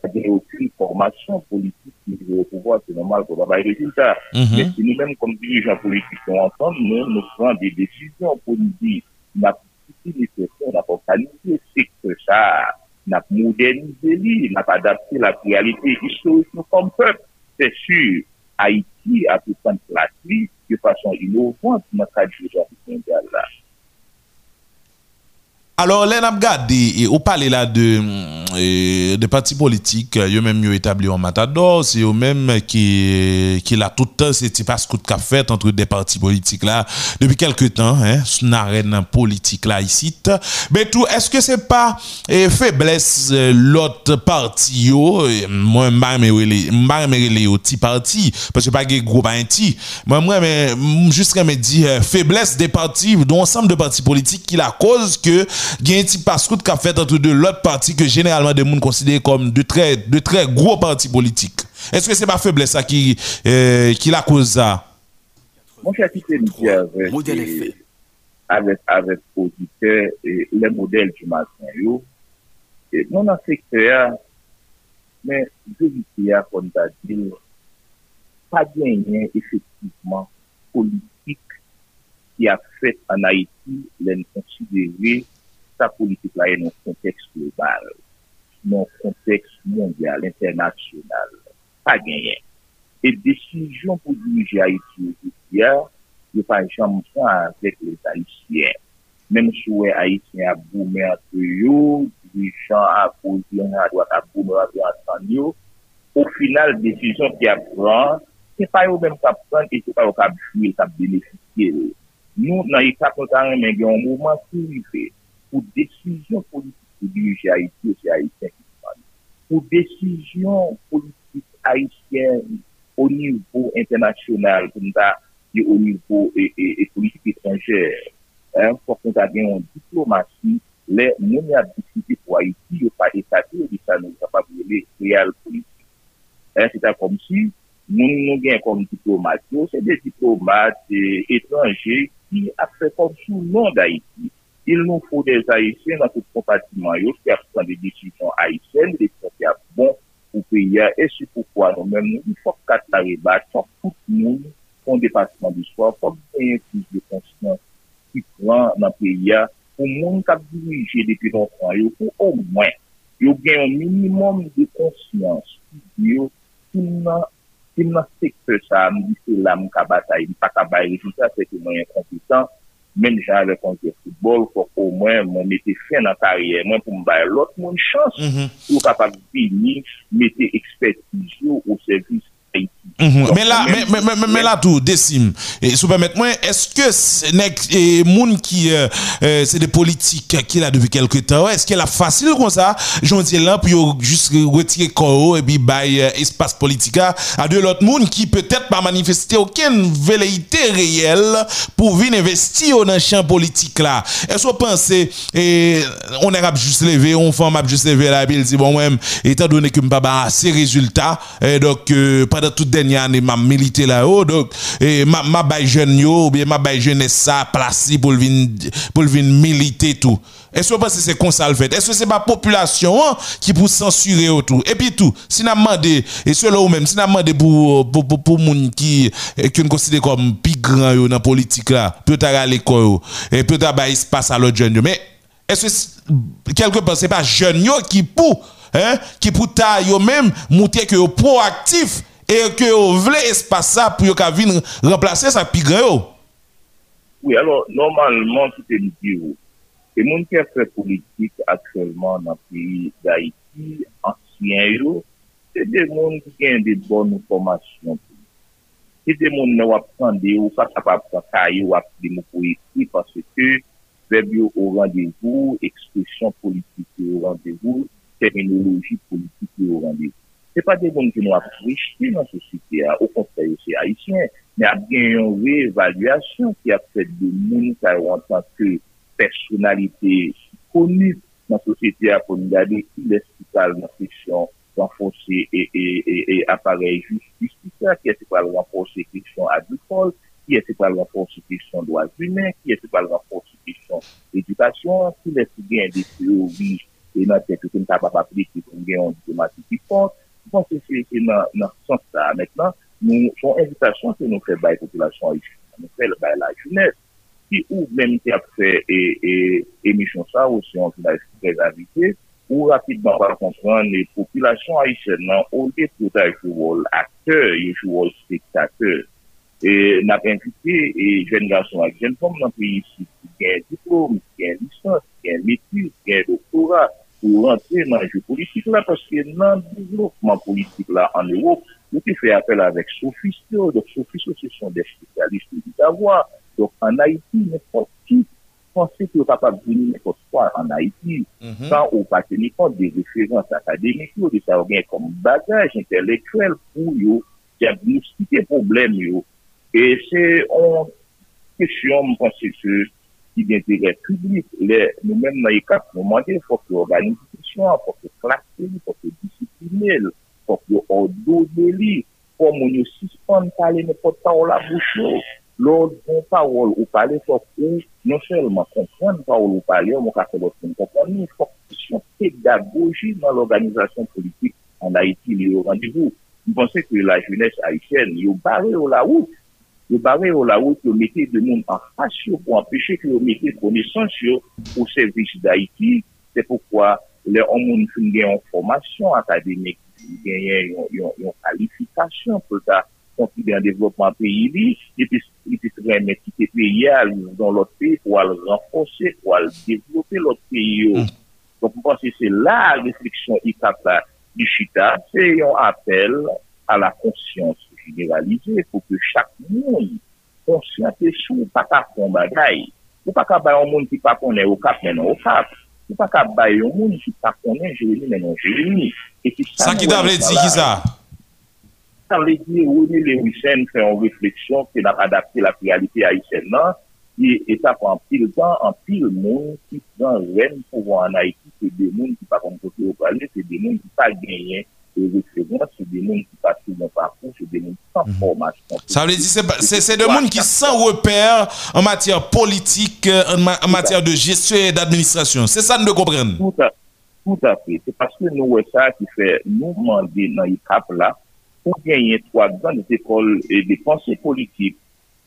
c'est-à-dire aucune formation politique qui est au pouvoir, c'est normal qu'on va pas y résultat. Mm-hmm. Mais si nous-mêmes, comme dirigeants politiques, sont ensemble, nous, nous prenons des décisions politiques, nous avons on a formalisé ce que ça, nous avons modernisé, nous avons adapté la réalité historique comme peuple. C'est sûr, Haïti a pu prendre place de façon innovante dans le cadre du mondial. Alors, là, on regardé, on parle là de, euh, de partis politiques, eux même yo établi en matador, c'est eux même qui, qui là tout le temps, c'est pas ce coup de fait entre des partis politiques là, depuis quelques temps, hein, arène politique là ici. Mais tout, est-ce que c'est pas eh, faiblesse euh, l'autre parti yo, euh, moi, m'arme les petits parti, parce que pas de groupe anti, moi, moi, mais, juste me dit, faiblesse des partis, de ensemble de partis politiques qui la cause que il y a un petit passe-route qui a fait entre deux l'autre parti que généralement des gens considèrent comme de très, de très gros partis politiques. Est-ce que c'est ma faiblesse ça qui, euh, qui la cause ça? Mon cher avec, avec, avec auditeur et les modèles du matin, yo, et non dans secteur, mais je dis comme tu as dit, pas gagné effectivement politique qui a fait en Haïti, les considérer sa politik la e nou konteks global, nou konteks mondial, internasyonal, pa genyen. E desijon pou dirije Haiti ou Etia, yo pa jan mousan avèk les Haitien. Mèm souwe Haitien a boume apè yo, dirijan a pozyon a doat a boume apè ansan yo, ou final desijon ki ap pran, se pa yo mèm kap pran, e se pa yo kap jwe, kap benefisye. Nou nan yi kap kontan men gen yon mouman sou yi fè. pou desisyon politik dirije Haiti, se Haitien ki pale. Pou desisyon politik Haitien o nivou internasyonal, pou nou ta di o nivou e politik etranjèr, pou kon ta gen yon diplomasi, le mouni ap disiti pou Haiti, yo pa etate, yo sa nou sa pa vile real politik. Se ta kom si, moun nou gen kom diplomat yo, se de diplomat etranjè euh, ki ap se kom sou nan d'Haiti. Il nou fò des Haitien nan tout kompatiment yo ki ap pran de disisyon Haitien, de fò ki ap bon pou peyi ya, e si pou kwa nou men nou, fò kat la rebat, fò kout nou, fon depasman di swa, fò peyi plus de konstant ki pran nan peyi ya, pou moun kap dirije depi nan pran yo, pou ou mwen, yo gen yon minimum de konsyans ki yo, ki nan, ki nan sekpe sa, mou di se la mou kabatay, mou pakabaye, jouta se te mwen yon kompetan, men jan le konti foutbol, fok ou mwen mwen mette fin nan karye, mwen pou mbaye lot moun chans, mm -hmm. pou kapap vini, mette ekspertizyo ou servis Mhm. Mais là, mais, mais, mais, mais là tout, décime. Et sous permettre moi, est-ce que des moun qui, euh, euh, c'est des politiques qui là depuis quelques temps, est-ce qu'elle a facile comme ça, j'en dis là, puis juste retirer corps et puis bail euh, espace politique à de l'autre monde qui peut-être pas manifester aucune velléité réelle pour venir investir dans le champ politique là. Est-ce que vous pensez, et on est juste levé, on fait juste levé là, et puis il dit, bon, même, étant donné que je pas assez résultats, et donc, euh, pendant toute dernière année m'a milité là-haut donc et m'a m'a bail jeune yo ou bien m'a bail jeunesse ça placé pour venir pour venir militer tout. Est-ce que vous pensez que c'est comme ça le fait? Est-ce que c'est pas population qui pour censurer autour et puis tout si n'a demandé et selon ou même si n'a demandé pour pour pour, pour moun qui eh, qui considère comme plus grand yo dans politique là peut à l'école et peut à bail espace à l'autre jeune yo. Mais est-ce que quelque part c'est pas jeune yo qui pour Hein? qui pour ta yo même montrer que yo proactif et que vous voulez espace ça pour qu'à venir remplacer ça plus grand. Oui, alors normalement, tout est dit. Les gens qui fait politique actuellement dans le pays d'Haïti, anciens, c'est des gens qui ont des bonnes formations. C'est des gens qui ont appris, ou pas capables de travailler, ou appris pour ici, parce que verbio au rendez-vous, expression politique au rendez-vous, terminologie politique au rendez-vous. Se pa de bon ki nou ap riche nan sosite a, ou kontrayo se haisyen, me ap gen yon re-evaluasyon ki ap fet de moun sa yo an tanke personalite konu nan sosite a pou nou gade ki l'espikal nan seksyon renfonse e aparel justistika, ki ete pa renfonse seksyon agrikol, ki ete pa renfonse seksyon doaz humen, ki ete pa renfonse seksyon edukasyon, ki lese gen de teori e nan teke kon ta pa papri ki kon gen yon diplomatik ki fonte, Mwen se se ke nan sens sa, mèkman, nou son evitasyon se nou fè bay populasyon a yon, nou fè bay la jounès, ki ou mèm ki ap fè emisyon sa, ou se yon jounès fè zavite, ou rapidman par kontran, le populasyon a yon nan, ou de touta yon jouol akteur, yon jouol spektakeur, nan ap invite, jen gason ak jen kom nan peyi si, ki gen diplom, ki gen lisans, ki gen metis, ki gen doktorat, pou rentre nan jou politik la, paske nan devlopman politik la an Europe, nou te fè apel avèk sofistyo, dok sofistyo se son de spesyaliste di d'avwa, dok an Haiti, nèpon ki, panse ki yo kapab vini nèpon kwa an Haiti, san ou pa teni kont de referans akademik yo, de sa ou gen kom bagaj intelektuel pou yo, diagnostik e problem yo, e se on, kesyon mwen panse se, ki d'interè publik, nou men nan yi kap nou mande, fòk yo organizasyon, fòk yo klasè, fòk yo disiplinel, fòk yo ordo de li, fòk moun yo sispan pale ne pota ou la bouchou, lòd bon parol ou pale fòk ou, non selman kompran parol ou pale, moun kase lòd kon kompran, nou fòk yon pedagogi nan l'organizasyon politik an Haiti li yo randevou. Mwen pense ki la jounès Haitienne yo bare ou la ouf, yo bare yo la wot yo mette de moun an fasyon pou anpeche ki yo mette konesansyon pou servis d'Haïti, se poukwa le an moun fin gen yon formasyon akademik, gen yon kalifikasyon pou ta konti gen devlopman peyi li, iti se gen mette ki te peyi al don lot peyi pou al renfonse, pou al devloppe lot peyi yo. Don pou panse se la refleksyon ikata di chita, se yon apel a la konsyans. generalize, pou ke chak moun konsyante sou pa ka pon bagay. Ou pa ka bay yon moun ki pa konen ou kap menon ou kap. Ou pa ka bay yon moun ki pa konen jelini menon jelini. Sa ki ta vle di ki sa? Sa vle di ou ni le wisen fè yon refleksyon ki la adapte la realite a yisen nan, e sa pou an pil tan, an pil moun ki pran ren pou an Haiti, se de moun ki pa konen kote ou pralè, se de moun ki pa genyen c'est des gens qui pas sur mon parcours c'est des gens sans formation. Ça veut dire c'est des gens qui sans repère en matière politique en, matière de gestion et d'administration. C'est ça nous comprendre. Tout à, tout à fait. C'est parce que nous ça qui fait nous demander dans les cap là pour gagner trois grandes écoles et des pensées politiques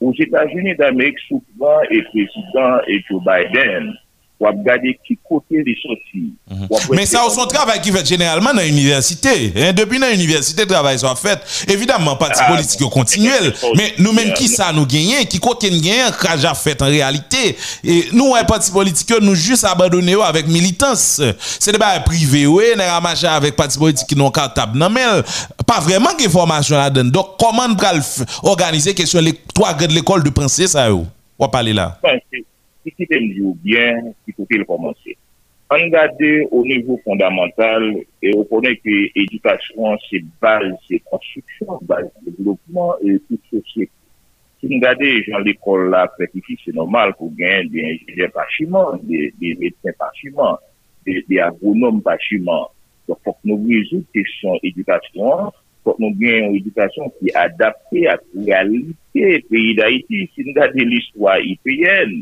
aux États-Unis d'Amérique, souvent et président et Joe Biden. wap gade ki kote li soti. Mm -hmm. Men sa ou son travay ki fet generalman nan universite. Depi nan universite travay so a fet. Evidemment, pati ah, politik yo kontinuel. Men nou men ki sa nou genyen, ki kote nou genyen, kaj a fet en realite. Et nou wè pati politik yo nou jous abadone yo avèk militans. Se deba e prive yo e, nè ramache avèk pati politik ki nou kartab nan men. Pa vreman ki formasyon la den. Dok koman pral organize kesyon 3 grade l'ekol de prinsè sa yo? Wap pale la? Pansi. Si ki tem di ou bien, si kote l komanse. An gade ou nivou fondamental, e ou konen ki edukasyon se bal, se konstruksyon, bal, se blokman, e tout sosye. Si nou gade jan l'ekol la prekifi, se normal pou gen de enjinyen pachiman, de medsen pachiman, de agronom pachiman. Fok nou vizou kesyon edukasyon, fok nou gen yon edukasyon ki adapte a realite peyi da iti. Si nou gade l'histoire ipienne,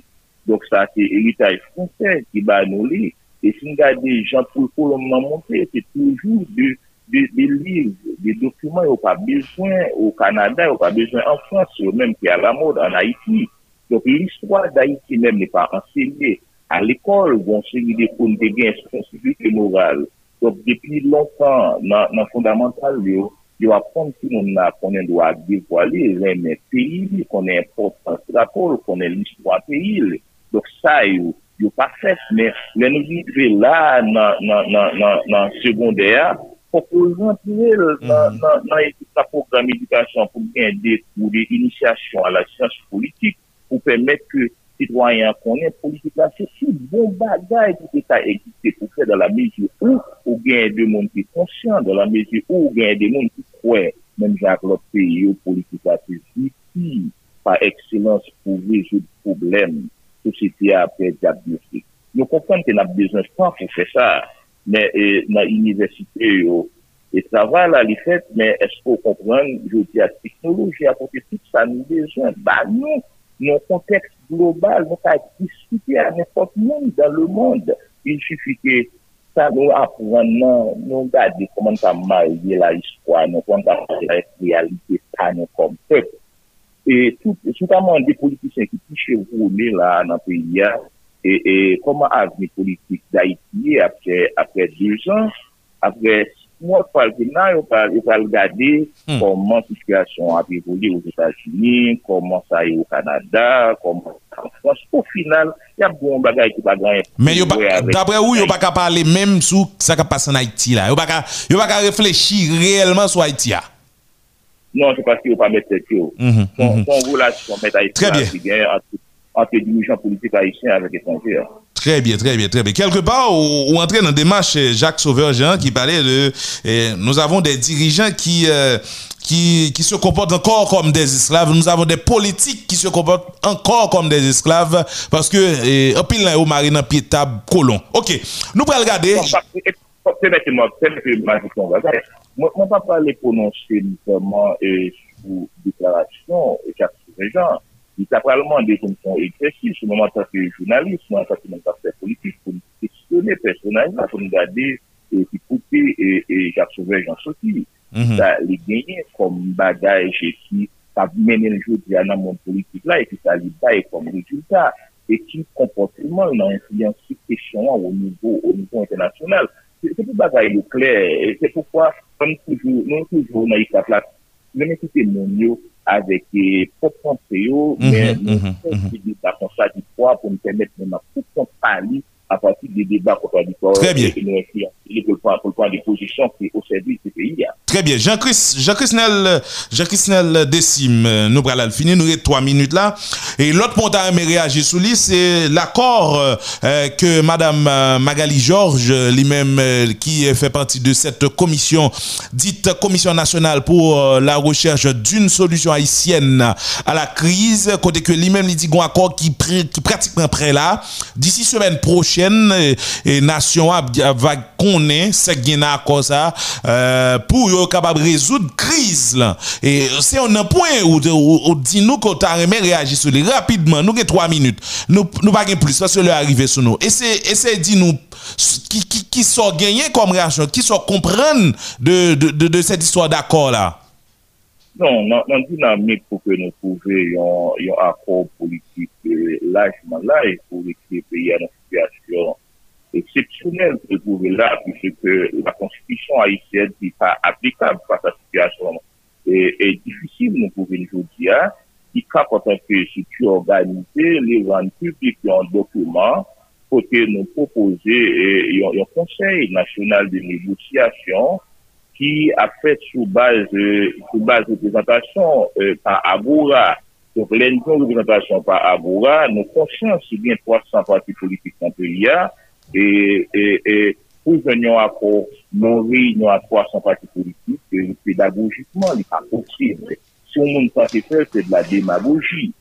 Dok sa se eritay fransè ki ba nou li. E si nou gade jan pou kolonman montre, se toujou de, de, de liv, de dokumen yo pa bezwen au Kanada, yo pa bezwen an Frans, yo menm ki a la mod an Haiti. Dok l'histoire d'Haiti menm ne pa ensegnée. A l'ekol, bon se yi dekoun de gen spesifik e moral. Dok depi lontan nan, nan fondamental yo, yo apon ki moun na konen do a dekwale, ren men peyi, konen importans rapor, konen l'histoire peyi. Dok sa yo, yo pa fet, men lè nou vive la nan, nan, nan, nan sekondèya, pou pou rentrel nan mhm. ekip la program edukasyon pou gen de pou de inisyasyon a la siyans politik, pou pèmèt ke sitwanyan konen politik la se si bon bagay ki te ta ekite pou fè dan la mezi ou, ou gen de moun ki konsyon, dan la mezi ou, ou gen de moun ki kwen, men jak lop peyo politik la se si pa ekselans pou vejou problem. sosyete apre di ap diyo. Yo konpon te nap bezan jpan pou fè sa, men nan universite yo, e travay la li fèt, men esko konpon, yo di a teknoloji apote tout sa nou bezan, ba nou, nou konteks global, nou ka diskute a nèpot moun dan le moun, il sufi ke sa nou apouan nan, nou gade koman ta marye la iskwa, nou koman ta marye la realite sa nou konpon, et tout, notamment des politiciens qui touchent rouler là dans le pays, hein, et, et comment avenir politique d'Haïti après, après deux ans, après six mois, il il faut regarder comment la situation a évolué aux États-Unis, comment ça est au Canada, comment en France. Au final, il y a bon bagage qui va gagner. Mais d'après vous, yo pas qu'à parler même sur ça qui passe en Haïti là. Pas qu'à yo pas réfléchir réellement sur Haïti là. Non, c'est parce qu'il ne faut pas mettre cette chose. Mhm, Son, mhm. son relation entre, entre dirigeants politiques haïtiens avec étrangers. hein. Très bien, très bien, très bien. Quelque part, on, on dans la démarche euh, Jacques Sauveur-Jean qui parlait de. euh, nous avons des dirigeants qui, euh, qui, qui se comportent encore comme des esclaves. Nous avons des politiques qui se comportent encore comme des esclaves parce que, euh, un pile là, au marine, un pied de table, colon. Ok, nous allons regarder. Permettez-moi, permettez-moi Mwen pa pale prononse noutaman e sou deklarasyon e kak sou rejan. Di ta pralman de kon son ekresif, sou mwen atate jounalist, mwen atate mwen atate politik, pou mwen seksyone personajman, pou mwen gade e ki koute e, e kak sou rejan soti. Mhm. Sa li genye kom bagay jesi, sa menen jodi anan moun politik la, e ki sa li baye kom rezultat, e ki komportreman nan influensi kesyon an ou nivou internasyonal. Se pou bagay yo kler, se pou kwa, nan toujou nan yi sa plat, nan yi se moun yo avek pou kontre yo, men moun kontre yi sa konsa di kwa pou mwen temet moun nan pou kontra li à partir des débats contradictoires Très bien. et nous influencer pour le point- pour le point des positions qui est au service du pays hein. Très bien. Jean-Christ, Jean-Christ Nel, Jean-Christ Nel Décime, euh, nous allons finir, nous avons trois minutes là. Et l'autre point à réagir sur lui, c'est l'accord euh, que Madame euh, Magali Georges, lui-même, euh, qui fait partie de cette commission, dite Commission nationale pour euh, la recherche d'une solution haïtienne à la crise, côté que lui-même, il dit qu'on accord qui, pré- qui pratiquement prêt là. D'ici semaine prochaine, et, nation va connaître ce y a un accord ça, euh, pour yo capable résoudre crise là. Et c'est un point où, où dit nous qu'on t'a réagir sur lui rapidement. Nous avons trois minutes. Nous, nous pas gagner plus parce que le arrivé sur nous. Et c'est, et c'est dit nous, qui, qui, qui sont gagnés comme réaction, qui sont comprendre de, de, de, de cette histoire d'accord là. Non, dans la dynamique pour que nous trouvions un accord politique euh, largement là et pour que le pays situasyon eksepsyonel pou pouve la pou se ke la konstitisyon haïsyen ki pa aplikab pa sa situasyon e difisil nou pouve nou diya ki ka poten ke situ organite le van publik yon dokumen kote nou propose yon konsey nasyonal de negosyasyon ki apet sou base euh, sou base reprezentasyon euh, pa aboura Donc, l'ENCO représentation par Agora, nous conscients si bien 300 partis politiques dans le pays, et, et, et pour venir à pour nous réunions à 300 partis politiques, et pédagogiquement, il n'est pas possible. Si on ne pas faire, c'est de la démagogie.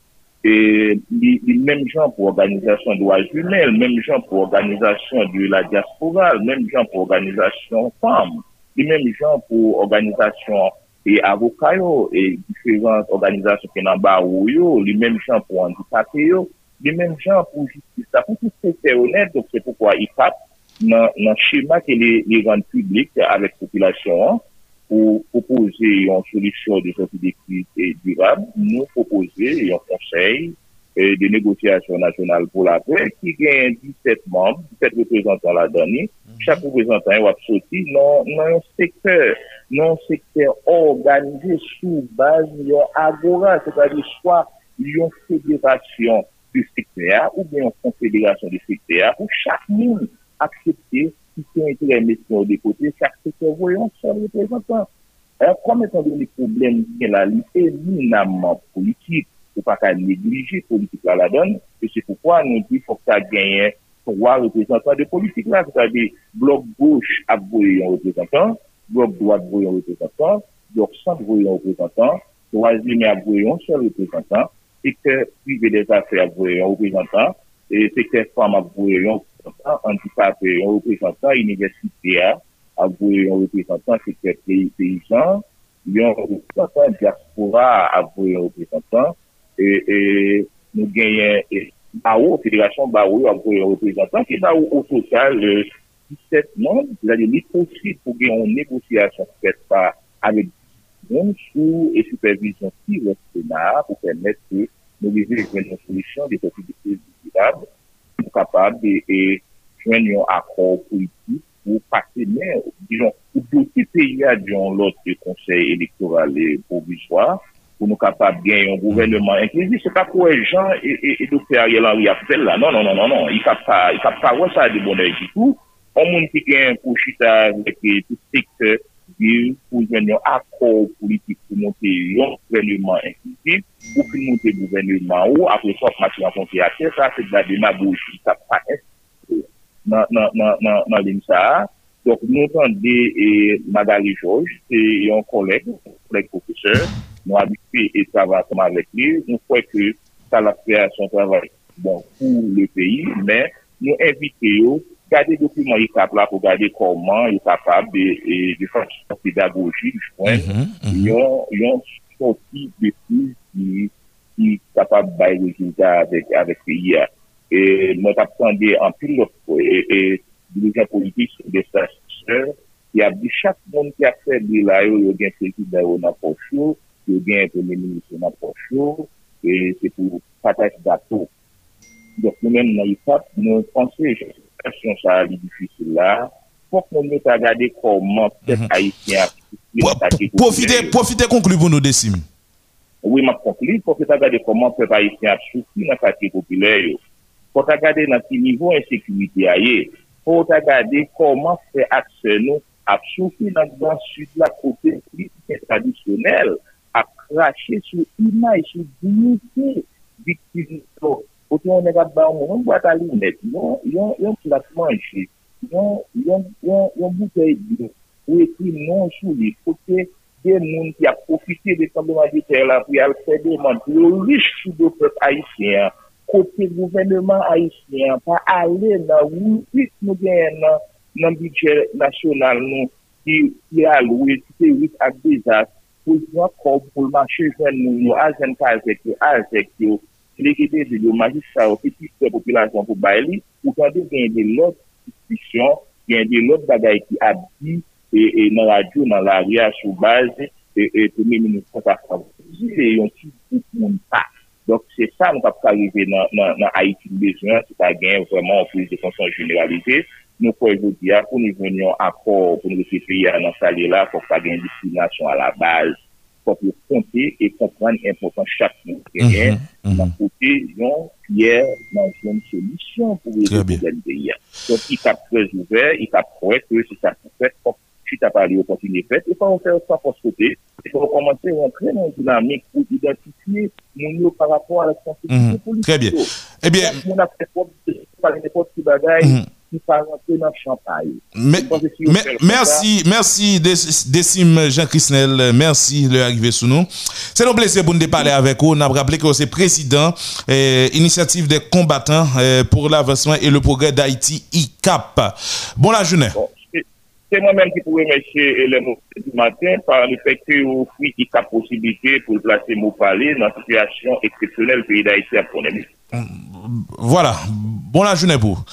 Et les mêmes gens pour organisation de droits humains, les mêmes gens pour organisation de la diaspora, les mêmes gens pour organisation femmes, les mêmes gens pour organisation E avoka yo, e diferent organizasyon ki nan ba ou yo, li menm chan pou handikate yo, li menm chan pou justice. Pou ki se se honet, dok se pou kwa IFAP nan, nan chima ki li rande publik avèk populasyon an, pou propoze yon solisyon de sotu euh, de kri durab, nou propoze yon konsey de negosyasyon nasyonal pou la pe, ki gen 17 memb, 17 reprezentant la dani, chak reprezentan yo ap soti nan yon sektèr, nan yon sektèr organize sou baz yon agora, se pa di swa yon federasyon de sektèr ou bien yon konfederasyon de sektèr ou chak moun aksepte ki se yon ete remetyon de kote, chak sektèr voyon son reprezentan. Alors, kom etan de li problem ke la li eminamman politik, ou pa ka neglije politik la la don, e se poukwa nou di fok ta genyen trois représentants de politique là, c'est-à-dire bloc gauche voyer un représentant, bloc droite voyer un représentant, bloc centre voyer un représentant, troisième voyer un seul représentant, secteur privé des affaires voyer un représentant, et secteur femme voyer un représentant, handicapé un représentant, à voyer un représentant, secteur pays paysan, a un représentant diaspora voyer un représentant, et nous gagnons ba ou, federasyon ba ou, apou yon reprezentant, ki ba ou ou total 17 nan, zade ni posib pou gen yon negosyasyon fèt pa avèk yon sou e supervision si yon senar pou pèmèt ke nou vizè yon solisyon de posibilité vizilab pou kapab e jwen yon akor politik pou patenè, dijon, ou doti peya diyon lot de konsey elektoral et provisoire. pou nou kapap gen yon gouvernement inklizi, se pa pou e jan e, e, e doktor Ariel Henry ap fèl la. Non, non, non, non, non. I kap pa wè sa de bonè ki tou. On moun ki gen pou chita vek tout sekte vir pou jen yon akor politik pou monte yon gouvernement inklizi, pou pou monte gouvernement ou apre sa pati an konti akè, sa se da de mabouchi, sa pa est nan lim sa a. Donk nou tande Madali George, se yon kolek, kolek profeseur, nou abitwe et travay akman vek li, nou fwe ke sa la fwe mm-hmm, mm-hmm. a son travay bon pou le peyi, men nou evite yo gade dokumen yi kapla pou gade koman yi kapab de fansyon pedagogi, yon soti de pou yi kapab baye rezultat avek peyi ya. E nou tap tande an pil lop e dirijan politik sou de sa sèr, ki ap di chak moun ki ap fè di la yo, yo gen prekid da yo nan pochou, yo gen premier ministre nan pochou, e se pou pataj dato. Dok nou men nan ifat, nou panse, jen sa li difisil la, pou kon nou ta gade koman pek Haitien api. Profite konklu pou nou desim. Oui, ma konklu, pou kon ta gade koman pek Haitien api soufi nan kate popilè yo. Pou ta gade nan ki nivou ensekurite a ye, pou ta gade koman se akse nou ap soufi nan gran sud la kote kritik tradisyonel ap krashe sou imaj sou dignite viktivito. Ote yon negat ba ou moun, wata li net, yon plasman che, yon boutei di, ou ekri non sou li, pote de moun ki ap profite de kambouman di ter la pou yal fede man, pou yon riche sou do pep haisyen, kote gouvernement haisyen, pa ale nan woutit nou gen nan, nan budget nasyonal nou, ki, ki alwe, ki te wik ak dezat, pou yon kob pou manche jen nou nou, azen ka azek yo, azek yo, lekete de yo majisa ou peti se populasyon pou bayli, ou kande gen de lot diskusyon, gen de lot bagay ki abdi, e, e nan radyo, nan la ria, sou baz, e, e teme ministra sa favorizile, yon ki pou moun pa. Donk se sa nou kap karive nan Haiti bezwen, se ta gen vreman pou yon konsyon generalize, nou pou yon diya pou nou venyon akor pou nou se peyi nan salye la, pou ta gen diskriminasyon a la baz, pou pou konti e kompran important chak nou genyen, nan kote yon pier nan joun solisyon pou yon diya. Donk yon kap prezouver, yon kap kouè, pou yon se sa pou fèt, pou fait, tu as parlé au continent fait, et faut faire ça pour ce côté. Il faut commencer à rentrer dans une dynamique pour identifier mon par rapport à la sensibilité Mhm. politique. Très bien. Eh bien, on a fait propre, par n'importe qui bagaille, Mhm. qui pas rentrer dans le champagne. On fait comme merci, merci, Dé- Décime Jean Christnel, merci de arriver sous nous. C'est un plaisir pour nous parler avec vous. On a rappelé que c'est président euh, initiative des combattants euh, pour l'avancement et le progrès d'Haïti, ICAP. Bon la journée. C'est- moi-même qui pourrais remercier les mots du matin par le fait que vous qui a possibilité pour placer mon palais dans une situation exceptionnelle le pays d'Haïti à problème. Voilà, bon la journée pour.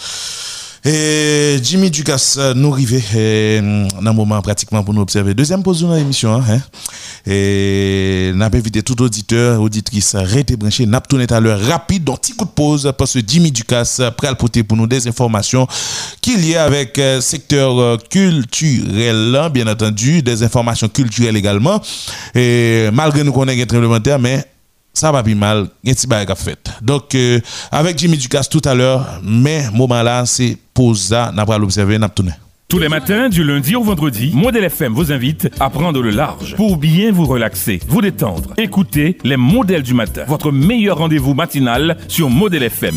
Et Jimmy Dukas euh, nous arrivé euh, dans un moment pratiquement pour nous observer. Deuxième pause de l'émission. Hein, et n'a pas invité tout auditeur, auditrice, restez branché. N'a pas tourné à l'heure rapide, donc petit coup de pause parce que Jimmy Dukas prêt à pour nous des informations qui liées avec euh, secteur euh, culturel, hein, bien entendu, des informations culturelles également. Et malgré nous connaissons un tremblement de terre, mais ça va bien mal, il y a petit bail fait. Donc, euh, avec Jimmy Dukas tout à l'heure, mais moment là, c'est pause là, n'a pas l'observer, n'a. Tous les matins, du lundi au vendredi, Modèle FM vous invite à prendre le large pour bien vous relaxer, vous détendre. Écoutez les modèles du matin, votre meilleur rendez-vous matinal sur Modèle FM.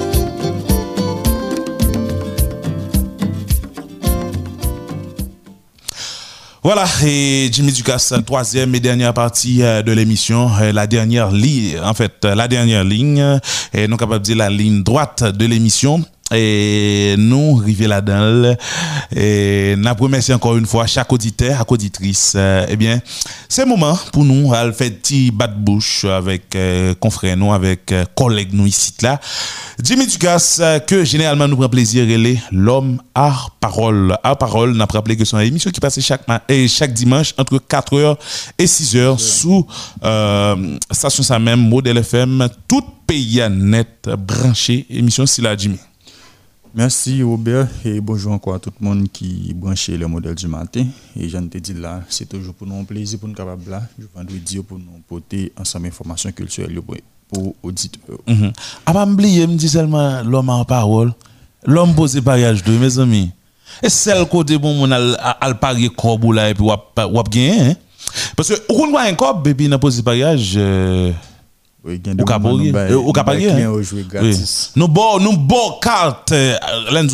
Voilà, et Jimmy Dukas, troisième et dernière partie euh, de l'émission, euh, la dernière ligne, en fait, euh, la dernière ligne, et nous capable de dire la ligne droite de l'émission. Et nous, rivé là-dedans, et nous remercions encore une fois chaque auditeur, chaque auditrice. Euh, eh bien, c'est le moment pour nous, à faire petit bat de bouche avec euh, confrères nous, avec euh, collègues nous ici là. Jimmy Dugas, euh, que généralement nous prend plaisir, elle est l'homme à parole. À parole, n'a pas rappelé que une émission qui passe chaque, et chaque dimanche entre 4h et 6h sous euh, station ça même, Modèle FM, tout pays à net branché, émission c'est la Jimmy. Merci Robert et bonjour encore à tout le monde qui branché le modèle du matin. Et j'en te dis là, c'est toujours pour nous un plaisir pour nous capables là, je vendredi pour nous porter ensemble information culturelle pour, auditeurs. Ah, pas oublier, me dit seulement l'homme en parole. L'homme posé pariage de mes amis. Et c'est le côté bon, al, al parier corps là et puis wap gagner, hein. Parce que, on voit un baby, n'a posé pariage, euh, a ou ka bail- Euh, ou ka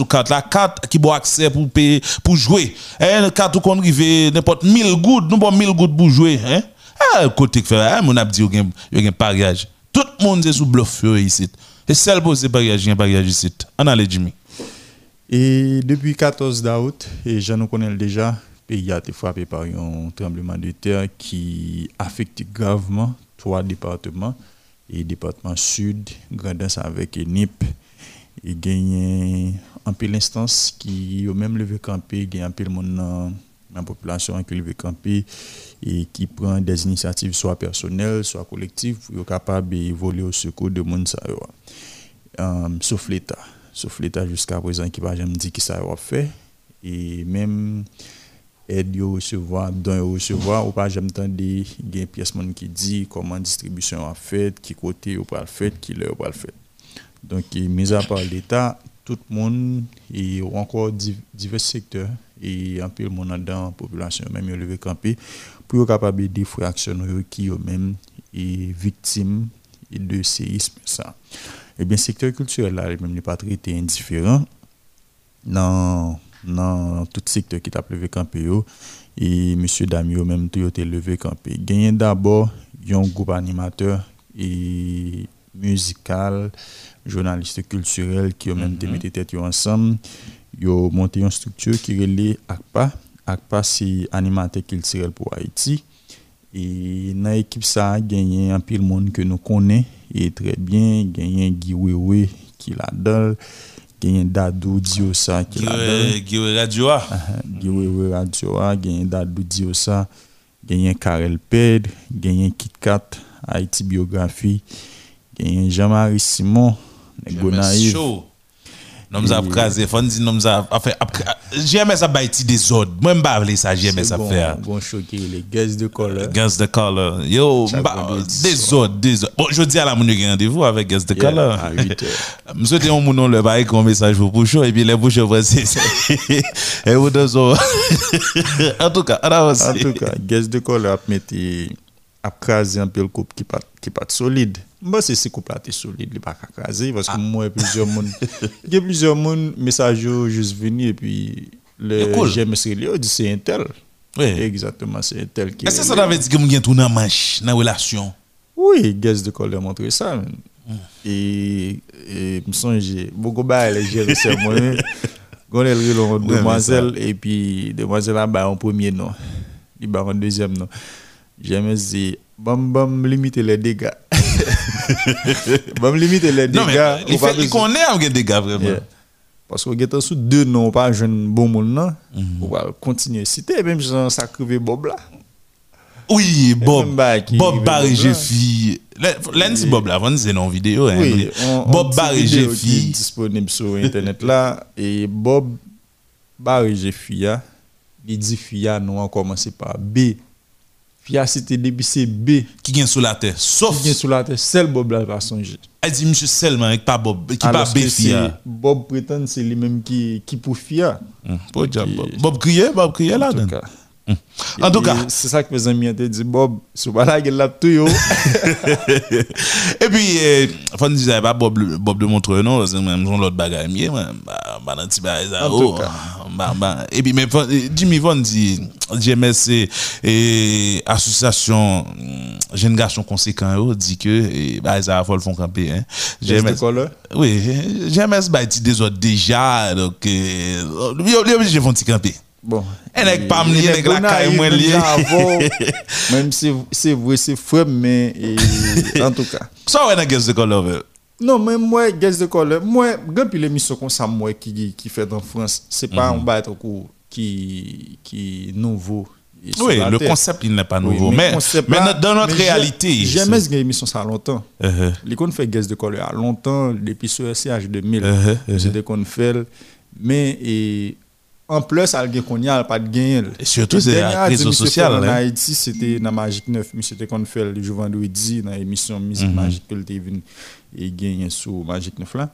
carte, la carte qui bon accès pour payer, pour jouer. Hein, carte où qu'on arrive, n'importe 1000 gouttes, nous bon 1000 gouttes pour jouer, hein? Ah, côté que fait, hein, mon a dit, il y a un pariage. Tout le monde est sous bluff euh, ici. Et celle posé pariage, il y a un pariage ici. On a les Jimmy. Et depuis 14 août, et je nous connais déjà, le pays a été frappé par un tremblement de terre qui affecte gravement trois départements. Et département sud, Grandance avec NIP, et gagné un peu l'instance qui ont même levé campé, il y a un peu le monde la population qui levé campé et qui prend des initiatives soit personnelles, soit collectives pour être capable de voler au secours de monde. Euh, sauf l'État. Sauf l'État jusqu'à présent qui va jamais dit qui ça va fait et même aide yo recevoir don yo recevoir. Ou pas y a une pièce qui dit comment distribution a fait qui côté pas le fait qui l'heure le fait. Donc mis à part l'État tout le monde et encore div- divers secteurs et un peu le monde dans la population même yo levé campé pour capable de fractionner qui eux même et victimes de séisme ça. Et bien secteur culturel là même n'est pas traité indifférent. Dans dans tout secteur qui t'a levé campé yo et monsieur Damio même tout te levé campé gagné d'abord un groupe animateur et musical journaliste culturel qui ont même te Mhm. mis tête ensemble yo monté une structure qui relait ACPA ACPA c'est animateur culturel pour Haïti. Et dans l'équipe ça a gagné un pile monde que nous connaît et très bien. Gagné Guy Wewe qui là-dedans. Genyen Dadou Diosa qui là-dedans. Giwe Radio a. Giwe Radio a, genyen Dadou Diosa, genyen Karel Ped, genyen Kit Kat, Haïti Biographie, genyen Jean-Marie Simon, Nego Naïf. show. Nom za ap krasé, fon di nom za ap fè ap GMS a bay ti desord. Mwen mba vle sa GMS a fè. Gon choke le Guest de Color. Guest de Color. Yo, mba desord, desord. Bon, jodi a la moun yo gen rendez-vous avec Guest de Color. à 8 heures. M souhaite yon moun nou le baye kon message pou Pouchou et puis les vre se. Et vous deux so. En tout cas, on avance. En tout cas, Guest de Color ap krasé un peu le couple qui pas solide. C'est ce couple là t'es solide, qu'à craser parce que moi plusieurs y a plusieurs monde message yo juste venu et puis le C'est cool. GMS Relay dit c'est un tel. Oui. Exactement, c'est un tel qui Est-ce que ça veut dire que moun gen tou nan manche, nan relation? Oui, Guest de Color montré ça. man. Et, et me songe, beaucoup bah les gérer c'est moi. Gon elle relon Ouais, demoiselle et puis demoiselle bah en premier nom. Il bah en deuxième nom. J'aime dit bam bam limiter les dégâts. bam limiter les Non, mais dégâts. il fait, il connaît gen dégâts vraiment? Yeah. Parce que vous sous deux noms, pas jeune bon monde, non? Mhm. On va continuer. Citer même genre ça crivé Bob là. Oui, Bob. Bob Barry Bob là. Jeffi. L'un dit Bob là, c'est non vidéo. hein. Oui, on- Bob Barry Jeffi. disponible sur internet là et Bob Barry Jeffi a il dit Fia nous on commencé par B. Fia c'était depuis c'est B Qui vient sous la terre. Sauf. qui vient sous la tête seul Bob là pas songer. Elle dit monsieur seulement avec pas Bob, qui pas Béfi. c'est- Bob prétend c'est lui même qui qui pour Fia. Pour dire Bob. Bob criait, Bob criait là. En tout cas. C'est ça que mes amis ont dit Bob, pas là qu'il l'a tout. Et puis, nous dire, pas Bob, Bob de Montreux, non, c'est même l'autre bagaille, mieux, bah, bah, dans petit oh, cas. bah, bah. Et puis, mais, euh, Jimmy Von dit, GMS, et association, hum, jeune garçon conséquent, yo, dit que, et, bah, ça, faut le font camper, hein. Color? Oui, GMS, bah, il des autres déjà, donc, euh, il est obligé de camper. Bon. Et nèg pas m'lié, nèg la caille moins lié. Même si c'est vrai, c'est vrai, mais en tout cas. Ça, ouais, dans Guest de Color. Non, mais moi, Guest de Color, moi, grand pile l'émission comme ça, moi, qui, qui fait en France, c'est pas Mhm. un bail trop qui, qui nouveau. Oui, le concept, il n'est pas nouveau. Mais, mais dans notre réalité. J'ai c'est- aimé cette émission ça longtemps. Uh-huh. Les qu'on fait Guest de Color à longtemps, depuis sur SCH 2000. Uh-huh, uh-huh. C'était qu'on fait. Mais, en plus, y a a pas de gain. Et surtout, c'est la réseau social, En hein. Haïti, c'était dans Magique 9, mais c'était qu'on fait le jour vendredi dans l'émission Musique Mhm. Magique que le venu et gagné sur Magique 9 là.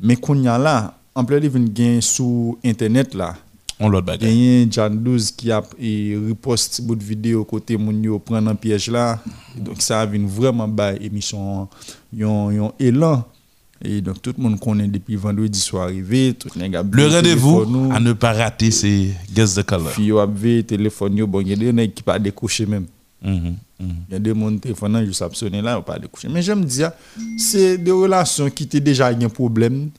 Mais qu'on y a là, en plus, il vient gagner sur Internet là. On l'autre bagaille. Gagné John 12 qui a et repost bout de vidéo côté moun yo prendre un piège là. Donc ça vient vraiment bas émission yon yon élan. Et donc tout le monde connaît depuis vendredi soir arrivé, tout les gars Le rendez-vous à ne pas rater, c'est Guest de Color. Fi yo apve téléphone bon, il y a des nèg qui pas décrocher même. Mhm, Il y a des monde téléphone juste a là, pas décrocher. Mais j'aime dire, c'est des relations qui étaient déjà un problème.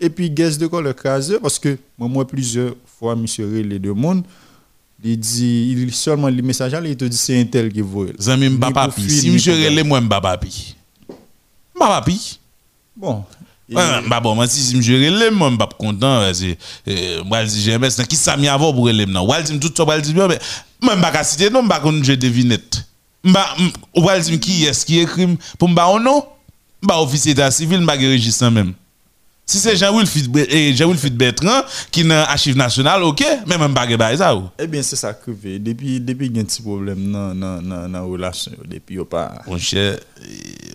Et puis, guest de quoi le crasé, parce que moi, moi, plusieurs fois, monsieur les deux mondes, il dit, il seulement les messages, là, il te dit c'est un tel qui voit. Zami mba papi. Si monsieur relè moi mba papi. Bon. Mba bon, mwen si si mjere lem, mwen mbap kontan, mwen si jeme, se nan ki sa mi avon pou relem nan. Mwen si mtout so, mwen si mwen, mwen mba ka site nou, mba kon jete vinet. Mba, mwen si mki yes ki ekrim, pou mba ono, mba ofisye ta sivil, mba ge rejistan menm. Si c'est Jean-Wilfried eh, Jean-Wilfried Bertrand qui dans archive nationale, OK, mais même pas ba ça. Eh bien, c'est ça que fait. Depuis, depuis, il y a un petit problème dans dans relation. Depuis, il pas. Mon cher,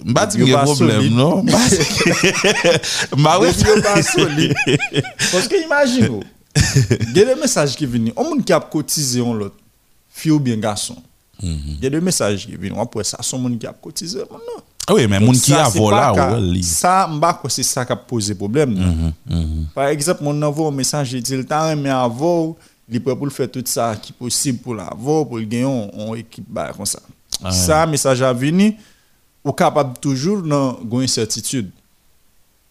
gen pas problème, solide. non? Ouais. Depuis, yo pas solide. Parce que imagine, oh, il y a des messages qui viennent. On monde qui a cotisé on l'autre, fille ou bien garçon. Il y a des messages qui viennent. Après ça, son monde qui a cotisé. Non? Ah oui, mais Donc, moun qui a c'est volé, li. Ça, m'ba quoi c'est ça qui a posé problème. non. Mhm, Par exemple, mon envoie un message, il dit, le temps mais avant, il est le faire tout ça qui est possible pour l'avoir, pour le gagner, on, on équipe bah, comme ça. Ah ouais. Ça, message à venir, ou capable toujours dans une incertitude.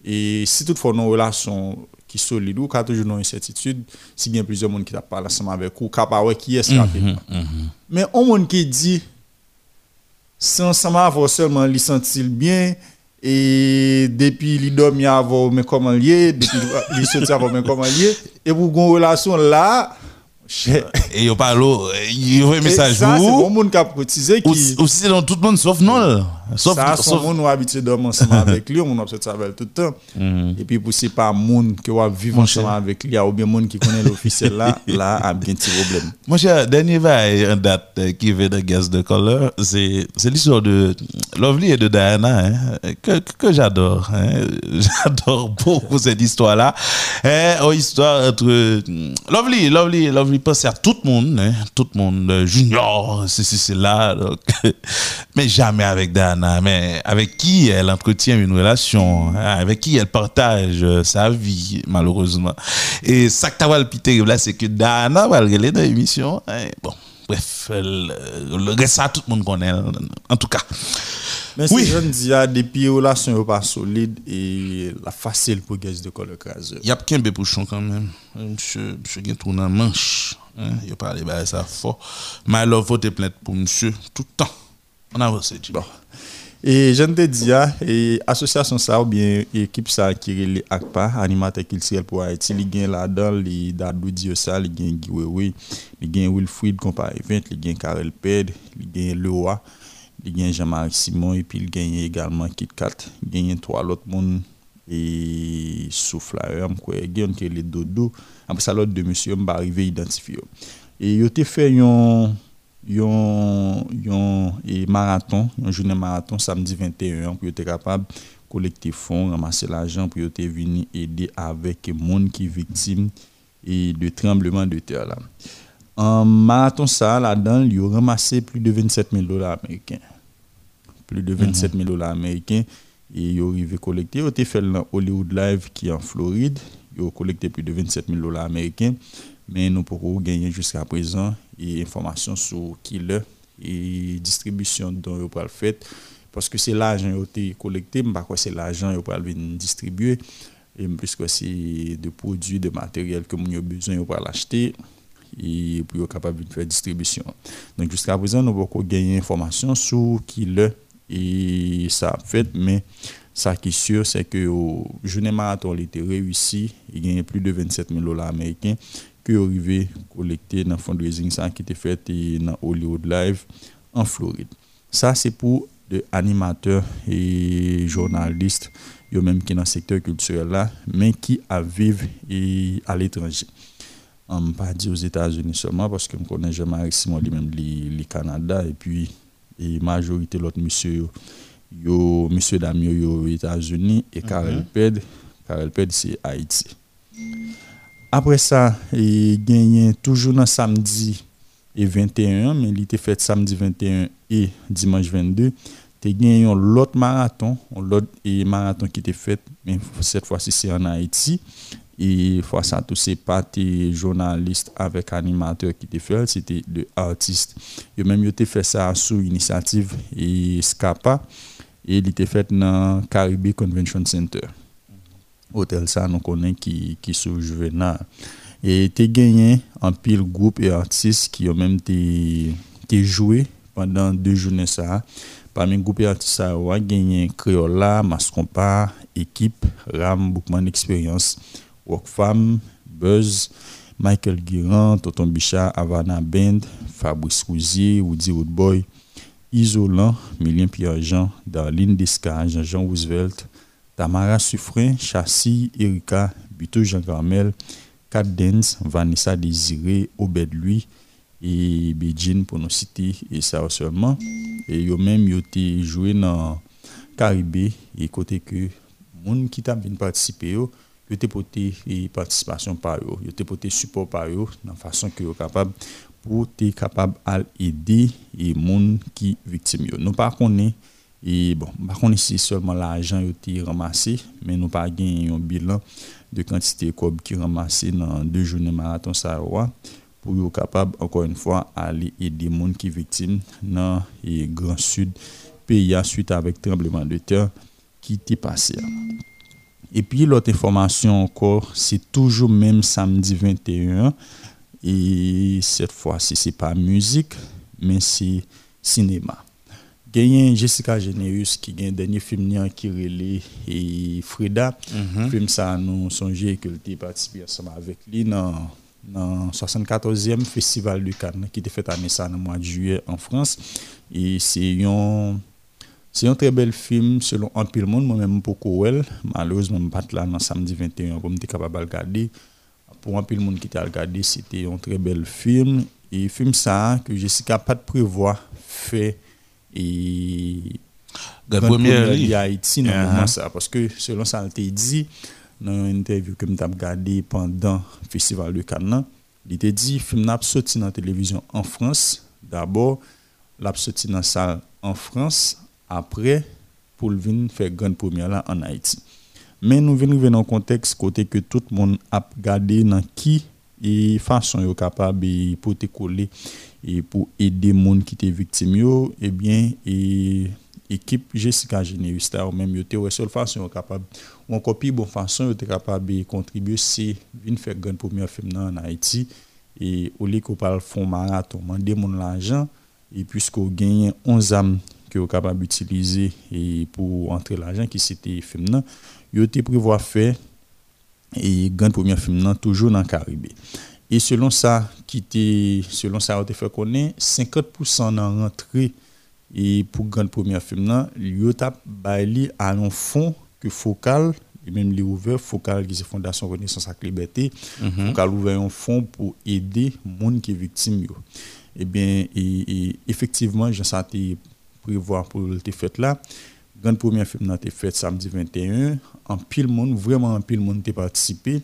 Et si toutefois nos relations qui sont solides, ou capable toujours dans une incertitude, si il y a plusieurs personnes qui t'a parlé ensemble avec ou capable qui est-ce qui a fait? Mhm, mhm. Mais on monde qui dit, si ensemble avant seulement, il sentit bien, et depuis il dormi avant mais comment lié depuis il sorti avant mais comment lié et pour une relation là et yo parle il y a un message ça c'est vous bon monde qui a cotisé qui dans tout le monde sauf non. Sauf ça, sauf monde nous habitué dormir ensemble avec lui, on observe ça avec tout le temps. Et puis pour c'est pas monde qui va vivre ensemble avec lui, ou bien monde qui connaît l'officiel là, là a bien petit problème. Mon cher, dernier bail en date euh, qui vient de Guest de Color, c'est c'est l'histoire de Lovely et de Diana hein, que, que, j'adore. hein. J'adore beaucoup cette histoire-là. Hein, une histoire entre euh, Lovely, Lovely, Lovely pense à tout le monde, hein, tout le monde, euh, Junior, c'est c'est c'est là, donc, mais jamais avec Diana, mais avec qui elle entretient une relation, hein, avec qui elle partage euh, sa vie, malheureusement? Et ça que t'as là, c'est que Diana va regarder dans l'émission. hein, bon, bref, le, le reste, ça, tout le monde connaît, en tout cas. Mais Oui. je dis ah, depuis relation yo pas solide et la facile pour gaz de colle craseur. Il y a qu'un peu bouchon quand même. Monsieur, monsieur qui tourne en manche. Hein? Il a parlé bah, ça fort. My love vote plainte pour monsieur tout le temps. On avance, Jimmy. Et je te dis, et association ça ou bien équipe ça qui est ACPA, animateur culturel pour Haïti, il y a là-dedans, les Dadou Diosa, il y a Guy Wewe, il y a Wilfried Comparé 20, il y a Karel Ped, il y a Leroy, il y a Jean-Marie Simon, et puis il y a également Kit Kat, il y a trois autres monde et Souffleur, il y a les Dodo, après ça l'autre de monsieur m'a arrivé identifier. Et il a fait un yon yon et marathon, un journée marathon samedi 21 pour être capable collecter fonds, ramasser l'argent pour être venir aider avec monde qui victime et de tremblement de terre. En marathon ça là-dedans, il a ramassé plus de 27 000 dollars américains. Plus de 27 000 dollars américains et il a arrivé collecter, il a fait le Hollywood Live qui est en Floride, il a collecté plus de 27 000 dollars américains mais nous pouvons gagner jusqu'à présent et information sur qui le et distribution dont vous le fait parce que c'est l'argent qui a été collecté mais pas c'est l'argent qui a distribuer et puisque c'est de produits de matériel que nous avons besoin pour l'acheter et pour être capable de faire distribution. Donc jusqu'à présent nous pouvons gagner information sur qui le et ça a fait mais ça qui est sûr, c'est que au journée marathon, il était réussi. Il gagne plus de 27 000 dollars américains que arrivé collecté dans le fundraising ça qui était fait dans Hollywood Live en Floride. Ça, c'est pour des animateurs et journalistes, yo même qui dans le secteur culturel là, mais qui à vivre et à l'étranger. On ne pas dire aux États-Unis seulement parce que je connais Jean-Marie Simon lui-même le Canada et puis et majorité l'autre monsieur yo, monsieur Damio aux États-Unis et Karel Ped, Karel Ped c'est Haïti. Après ça, il gagne toujours dans samedi et 21, mais il était fait samedi 21 et dimanche 22. Tu gagné l'autre marathon, l'autre marathon qui était fait, mais cette fois-ci c'est en Haïti. Et fois ça, tout c'est pas tes journalistes avec animateurs qui étaient fait, c'était de artistes. Et même fait ça sous initiative et Scapa et il était fait dans Caribbean Convention Center hôtel ça nous connaît qui qui juvenal. et t'es gagné en pile groupe et artistes qui ont même t'es t'es joué pendant deux journées ça parmi groupe et artistes ça a gagné Criolla Mascompa équipe Ram Bookman Experience Workfam Buzz Michael Guérin, Toton Bichat, Havana Band, Fabrice Rousier, Woody Woodboy, Isolant, Milien Pierre-Jean, Darlene Descartes, Jean-Jean Roosevelt, Tamara Suffren, Chassis, Erika, Bito Jean Carmel, Kat Dens, Vanessa Désiré, Obed Lui et Beijing pour nous citer et ça seulement. Et yo même yo été joué dans Caribé et côté que moun qui t'a bien participer yo, te porté participation par yo, yo te porté support par yo dans façon que yo capable pour te capable à aider et moun qui victime yo. Nous pas E bon, bakon isi solman la ajan yo te ramase, men nou pa gen yon bilan de kantite kob ki ramase nan 2 jounen maraton sa rwa pou yo kapab, ankon yon fwa, ale ede moun ki viktim nan e Gran Sud pe ya suite avek trembleman de ter ki te pase. E pi lote informasyon ankor, se toujou menm samdi 21, e set fwa se se pa muzik, men se sinema. Genyen Jessica Generus ki gen denye film ni an ki rele e Frida. Mhm. Film sa nou sonje ke lte patisipi ansama avek li nan nan 74e Festival du Cannes ki te fet ane sa nan mwa juye an Frans. E se yon se yon tre bel film selon an pil moun, mwen mwen mpoko wel. Malouz mwen pat la nan samdi 21 pou mte kapab al gade. Pou an pil moun ki te al gade, se te yon tre bel film. E film sa ke Jessica pat prevoa fe e Gan premier li. li Haïti nan Uh-huh. mouman sa. Paske selon sa te di nan yon interview ke m tap gade pandan Festival de Cannes nan, li te di film nap soti nan televizyon an Frans, d'abord lap soti nan sal an Frans, apre pou l vin fè gran premier la an Haïti. Men nou vin rive nan konteks kote ke tout moun ap gade nan ki e fason yo kapab e pou te kole e pou ede moun ki te viktim yo, ebyen e ekip Jessica Generis ta ou menm yo te fason yo kapab ou an kopi bon fason yo te kapab e kontribye se vin fè gran premier film an Haïti e ou li ko pal fon maraton mande moun l'ajan e pwisko genyen 11 am ki yo kapab utilize e pou entre l'ajan ki sete film nan yo te prevoa fè e gran premier film nan toujou nan Karibé. E selon ki te selon sa yo te fè konen 50% nan rentre e pou gran premier film nan yo tap bay li alon fon ke fokal e menm li ouver fokal ki se fondasyon Renaissance ak Liberté Mhm. fokal ouver yon fon pou ede moun ki viktim yo. E ben e, e, efektiveman jan sa te prevoa pou te fèt la Grand premier film nan te fèt samedi 21, an pil moun, vreman an pil moun te partisipe.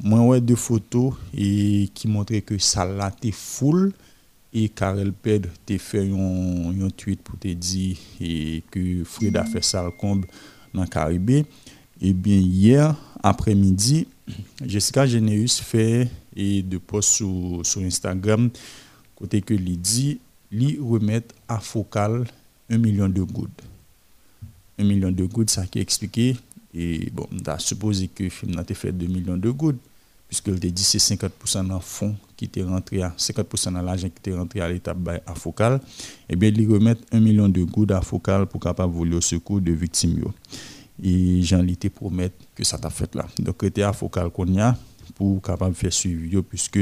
Mwen wè de foto e ki montre ke sa la te foul e Karel Ped te fè yon, yon tweet pou te di e ke Frida fè sal komb nan Karibé. E bien hier, apre midi, Jessica Generus fè e de post sou, sou Instagram kote ke li di li remet a fokal 1 milyon de goud. 1 million de gouttes, ça qui est expliqué. Et bon, on a supposé que le film été fait 2 millions de gouttes, puisque le dit c'est 50% dans fonds qui était rentré à 50% dans l'argent qui était rentré à l'étape à Focal. Eh bien, ils remettent 1 million de gouttes à Focal pour capable voler au secours de victimes. Et Jean Lité promet que ça t'a fait là. Donc, c'était à Focal qu'on y a pour capable faire suivi puisque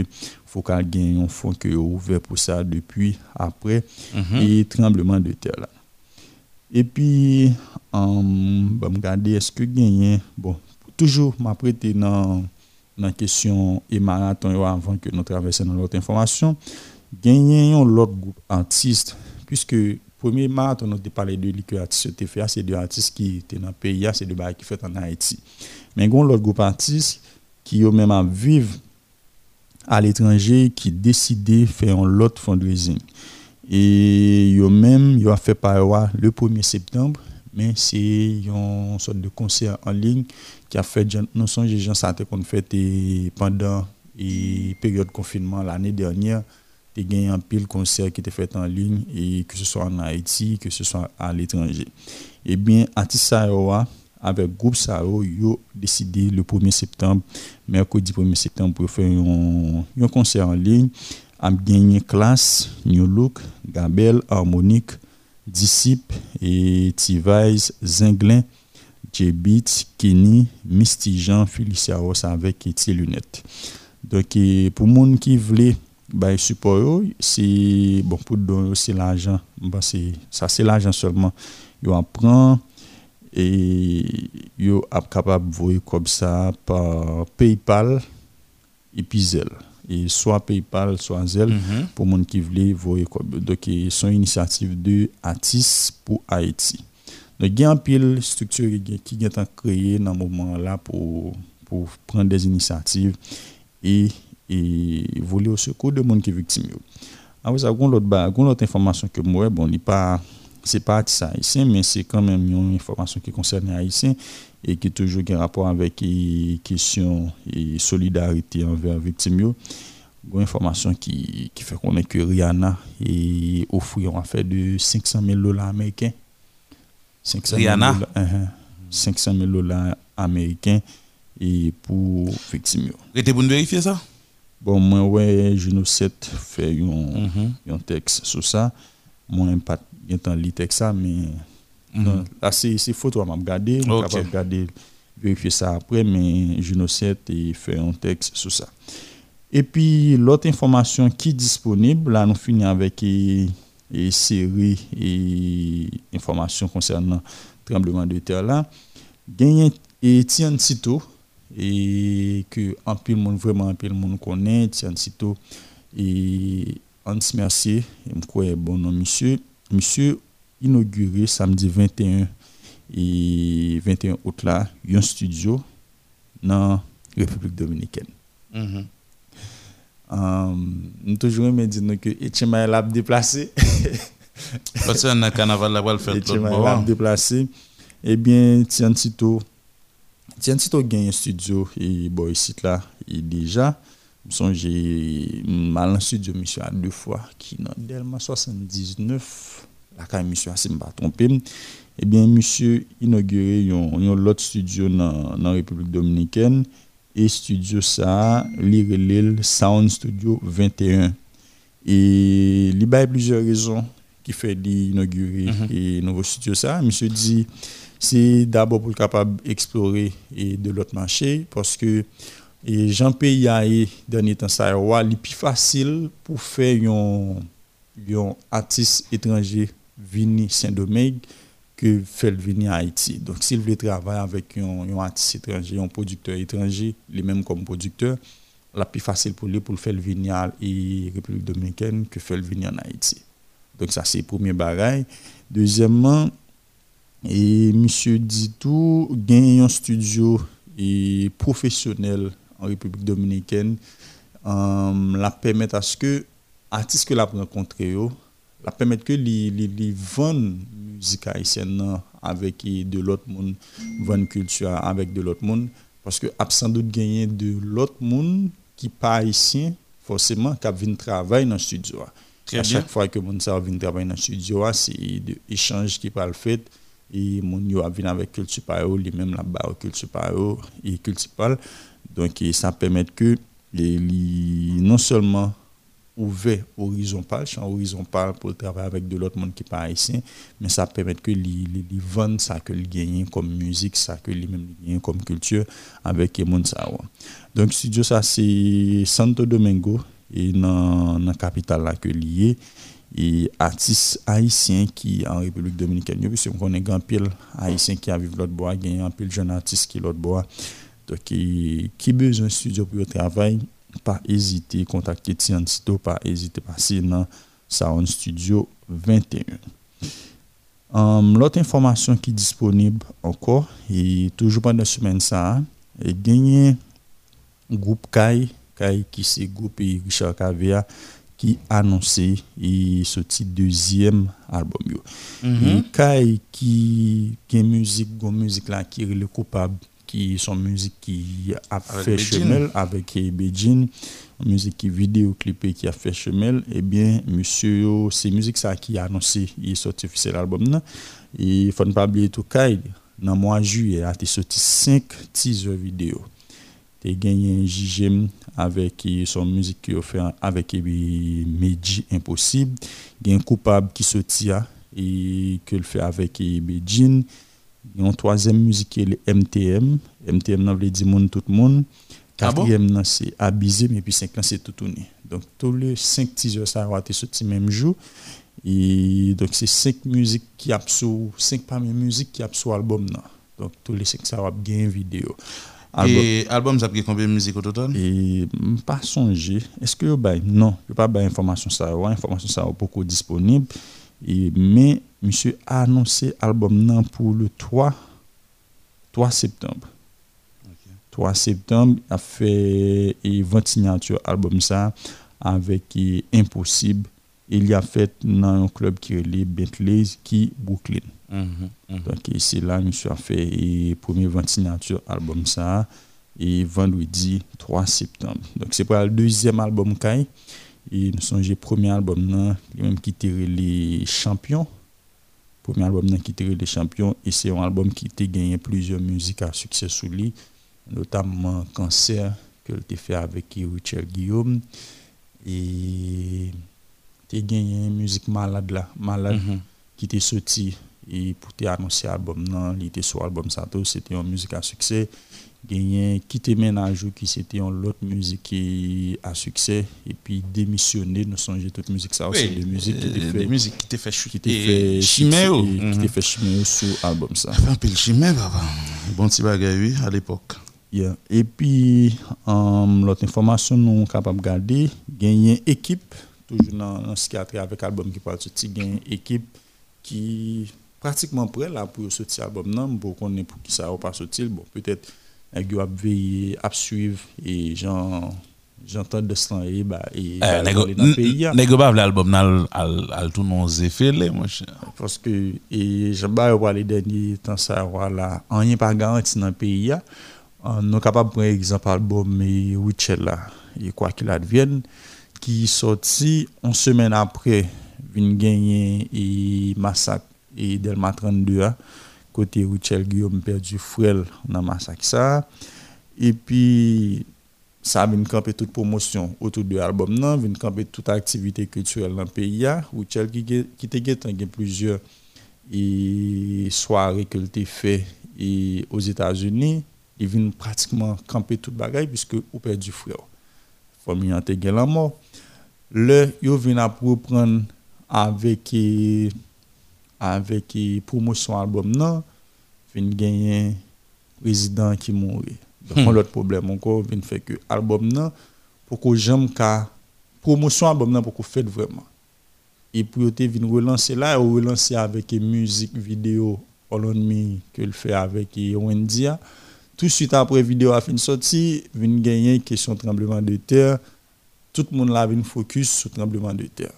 Focal gagne un fonds que yo ouvert pour ça depuis après Mhm. et tremblement de terre là. Et puis, um, bah, regarder est-ce que gagné, bon, toujours m'apprêter dans la question et marathon avant que nous traversions dans l'autre information, gagné un l'autre groupe artiste, puisque premier marathon, nous avons parlé de liqueur artiste, te fait, c'est deux artistes qui étaient dans le pays, c'est bails qui fait en Haïti. Mais il y a l'autre groupe artiste qui eux même à vivre à l'étranger qui décidé faire un lot fundraising. Et yo même yo a fait par le 1er septembre, mais c'est une sorte de concert en ligne qui a fait sommes les gens ça qu'on fait pendant et période confinement l'année dernière tu gagné un pile concert qui était fait en ligne et que ce soit en Haïti que ce soit à l'étranger. Et bien artiste a, avec groupe ça yo, décidé le 1er septembre mercredi 1er septembre pour faire un concert en ligne am genye klas, New Look, Gabel, Harmonique, Disip, et Tivais, Zenglin, J-Beat, Kenny, Misty Jean, Felicia Ross avèk eti lunet. Dok e, pou moun ki vle bay support yo, si, bon pou don yo se l'ajan, bon, sa se l'ajan solman, yo apren, e yo ap kapab voye kob sa pa Paypal epi Zelle. Et soit PayPal, soit Zelle Mhm. pour moun qui voulait voyer comme donc c'est une initiative de artistes pour Haïti. Donc, il y a un pile structure qui qui est créée dans ce moment-là pour, pour prendre des initiatives et, et voler au secours de monde qui est victime. yo. Après ça, il y a l'autre information que moi, bon, ce pas c'est pas artiste haïtien, mais c'est quand même une information qui concerne les haïtiens et qui toujours un rapport avec les questions et solidarité envers les victimes. Une information qui, qui fait qu'on est que Rihanna est offert en fait de 500 000 dollars américains 500 000 Rihanna? dollars, uh-huh, 500 000 dollars américains et pour victimes. Et pour nous vérifier ça? Bon, moi, ouais, 7 fait un, Mhm. un texte sur ça. Moi, pas gen tan li tek sa, men non, la se se foto a map gade, mwen Ok. kapap gade, verifiye sa apre, men Juno 7 e fè yon tekst sou sa. E pi, lot informasyon ki disponible, la nou fini avèk e, e seri e informasyon konsernan trembleman de terre la. Genyen Etienne Sito, e ke anpil moun, vreman anpil moun konen, Etienne Sito, e Hans Mercier, e mkwe bon nan misye, misye inaugure samedi 21 e 21 out la, yon studio nan Republik Dominikèn. Mhm. Um, nou toujou mè di nou ke Etienne lap deplase. Parce que nan carnaval la pral fèt Etienne l'autre lap bord. deplase. Ebyen, Tian Tito, Tian Tito gen yon studio e bo yisit la, e deja, mson jè malan studio misyo a deux fwa, ki nan Delma 79, la ka misyo a se mba trompe, ebyen, misyo inaugure yon, yon lot studio nan, nan Republik Dominikèn, e studio sa, li relèl Sound Studio 21. E li baye plusieurs raisons qui fait d'inaugurer et nouveau studio ça. Monsieur dit c'est d'abord pour le capable explorer et de l'autre marché parce que et Jean pays a dernier temps ça est plus facile pour faire un un artiste étranger vini Saint-Domingue que fait venir Haïti. Donc s'il veut travailler avec un, artiste étranger, un producteur étranger, les mêmes comme producteur, la plus facile pour lui pour le faire venir à et République dominicaine que faire venir en Haïti. Donc ça c'est le premier bagage. Deuxièmement, et monsieur dit tout un studio et professionnel en République dominicaine euh, la permettre à ce que artistes que l'a rencontré la permettre que les les les vendre musique haïtienne avec de l'autre monde vendre culture avec de l'autre monde. Parce que a sans doute gagner de l'autre monde qui pas haïtien forcément qui vient travailler dans le studio. Très à bien. chaque fois que mon ça vient travailler dans le studio c'est de échange qui parle fait. Et mon yo a vient avec culture par mêmes là-bas culture par eux et culture par donc ça permet que les, les- non seulement ouvert horizontal, champ horizontal pour travailler avec de l'autre monde qui n'est pas haïtien, mais ça permet que les, les, vendre ça que les gagnent comme musique, ça que les mêmes gagnent comme culture avec les monde ça. Donc studio ça c'est Santo Domingo et dans la capitale là que lié et artistes haïtiens qui en République dominicaine parce qu'on connaît grand pile haïtien qui a vivre l'autre bois, gagne un pile jeune artiste qui l'autre bois. Donc qui qui besoin studio pour le travail, pas hésiter contacter Tian Tito, pas hésiter passer dans Sound Studio 21. Um, L'autre information qui est disponible encore, et toujours pendant la semaine, ça, et gagné groupe Kai, Kai qui c'est groupe et Richard Cavea qui annoncé et sorti deuxième album. Mhm. Et Kai qui qui musique, gon musique là qui est le coupable qui son musique qui a fait chemin avec eh, Beijing, musique qui vidéo clipé qui a fait chemin, eh bien monsieur c'est musique ça qui a annoncé il est sorti officiel album là. Et il faut ne pas oublier tout Kai dans le mois de juillet a été sorti 5 teaser vidéo. Te gagné un JGM avec eh, son musique qui a fait avec eh, Meji Impossible, il y a un coupable qui sorti a, et que le fait avec Beijing, il y a une troisième musique qui est le MTM, MTM n'a veut dire monde tout le monde. Ah bon? Quatrième nan, c'est Abusé, mais puis cinq là c'est tout tourné. Donc tous les cinq teasers ça a été sorti même jour. Et donc c'est cinq musiques qui a sur cinq parmi musiques qui a sur album là. Donc tous les cinq ça va bien vidéo. Et album, ça a pris combien de musique au total? Et pas songer. Est-ce que bah non, je pas bah information ça, information ça est beaucoup disponible. Et mais monsieur a annoncé album nan pour le 3 3 septembre. 3 septembre a fait et 20 signatures album ça avec Impossible. Il y a fait dans un club qui est le Bentley qui Brooklyn. Mhm. Donc c'est là monsieur a fait et premier 20 signature album ça et vendredi 3 septembre. Donc c'est pour le deuxième album Kai et nous sommes le premier album là même qui les champions. Premier album là qui tirait les champions. Et c'est un album qui a gagné plusieurs musiques à succès sous lui. Notamment Cancer que tu fait avec Richard Guillaume. Et tu gagné une musique malade là, malade Mhm. qui était sorti et pour te annoncer l'album non il était sur l'album ça c'était une musique à succès gagné quitter ménage qui c'était une autre musique qui a succès et puis démissionner nous songer toute musique ça aussi Oui, des musiques qui euh, fait musiques qui étaient fait chute- qui étaient et fait chiméo. qui Mhm. étaient fait chiméo sur album ça Un peu le chimé, papa. Bon petit bagay, oui, à l'époque. Yeah. Et puis, um, l'autre information, nous sommes capables de garder, gagner une équipe, toujours dans, ce qui a trait avec l'album qui parle gagner une équipe qui pratiquement prêt là pour sortir l'album non? Pour qu'on ait pour qui ça va pas sortir bon peut-être a et j'en j'entends de cela et bah et Eh, bah, nego- aller dans le pays hein. nego pas vle album nan al, al tout non zéfélé, mon cher. parce que et je vais parler dernier temps ça voilà rien pas garanti dans le pays hein. Euh, nous capable prendre exemple album et Witcher là et quoi qu'il advienne qui sorti une semaine après vinn gagner et massacre et Delma 32 hein, côté Witcher Guillaume perdu frère dans massacre ça. Et puis ça vient camper toute promotion autour de l'album non? Vient camper toute activité culturelle dans le pays hein. Witcher qui qui gen plusieurs et soirées que t'ai fait et aux États-Unis il vient pratiquement camper toute bagaille puisque ou perdu frère famille en mort. Le yo vient à reprendre avec eh, avec eh, promotion album non vient gagner président qui mourit donc Hmm. l'autre problème encore vient fait que album non pour que j'aime ka promotion album non pour fait vraiment et pour yo te vinn relancer là ou relancer avec musique vidéo All on Me que le fait avec eh, Wendy a. tout de suite après vidéo a fin sorti vinn gagner question tremblement de terre tout le monde là vinn focus sur tremblement de terre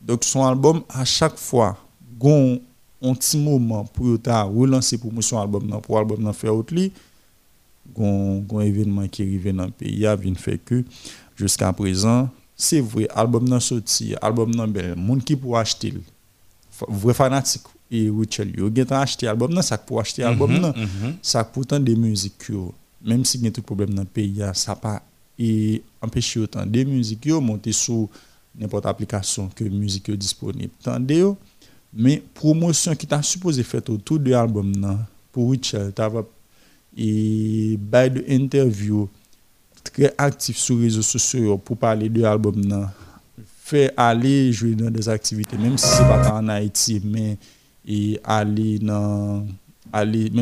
donc son album à chaque fois gon un petit moment pour relancer promotion album pour album faire autre li gon gon événement qui arrivé dans le pays a vinn fait que jusqu'à présent c'est vrai album nan sorti album nan bel monde qui pour acheter vrai fanatique et Richel yo gen tan acheter album nan ça pour acheter album Mhm, nan mhm. ça pourtant des musiques même si gen tout problème dans le pays ça pas et empêcher autant des musiques yo monter sur n'importe application que musique disponible tande yo mais promotion qui t'a supposé faire autour de l'album pour Richel t'ava et by de interview très actif sur les réseaux sociaux pour parler de l'album nan faire aller jouer dans des activités même si c'est pas en Haïti même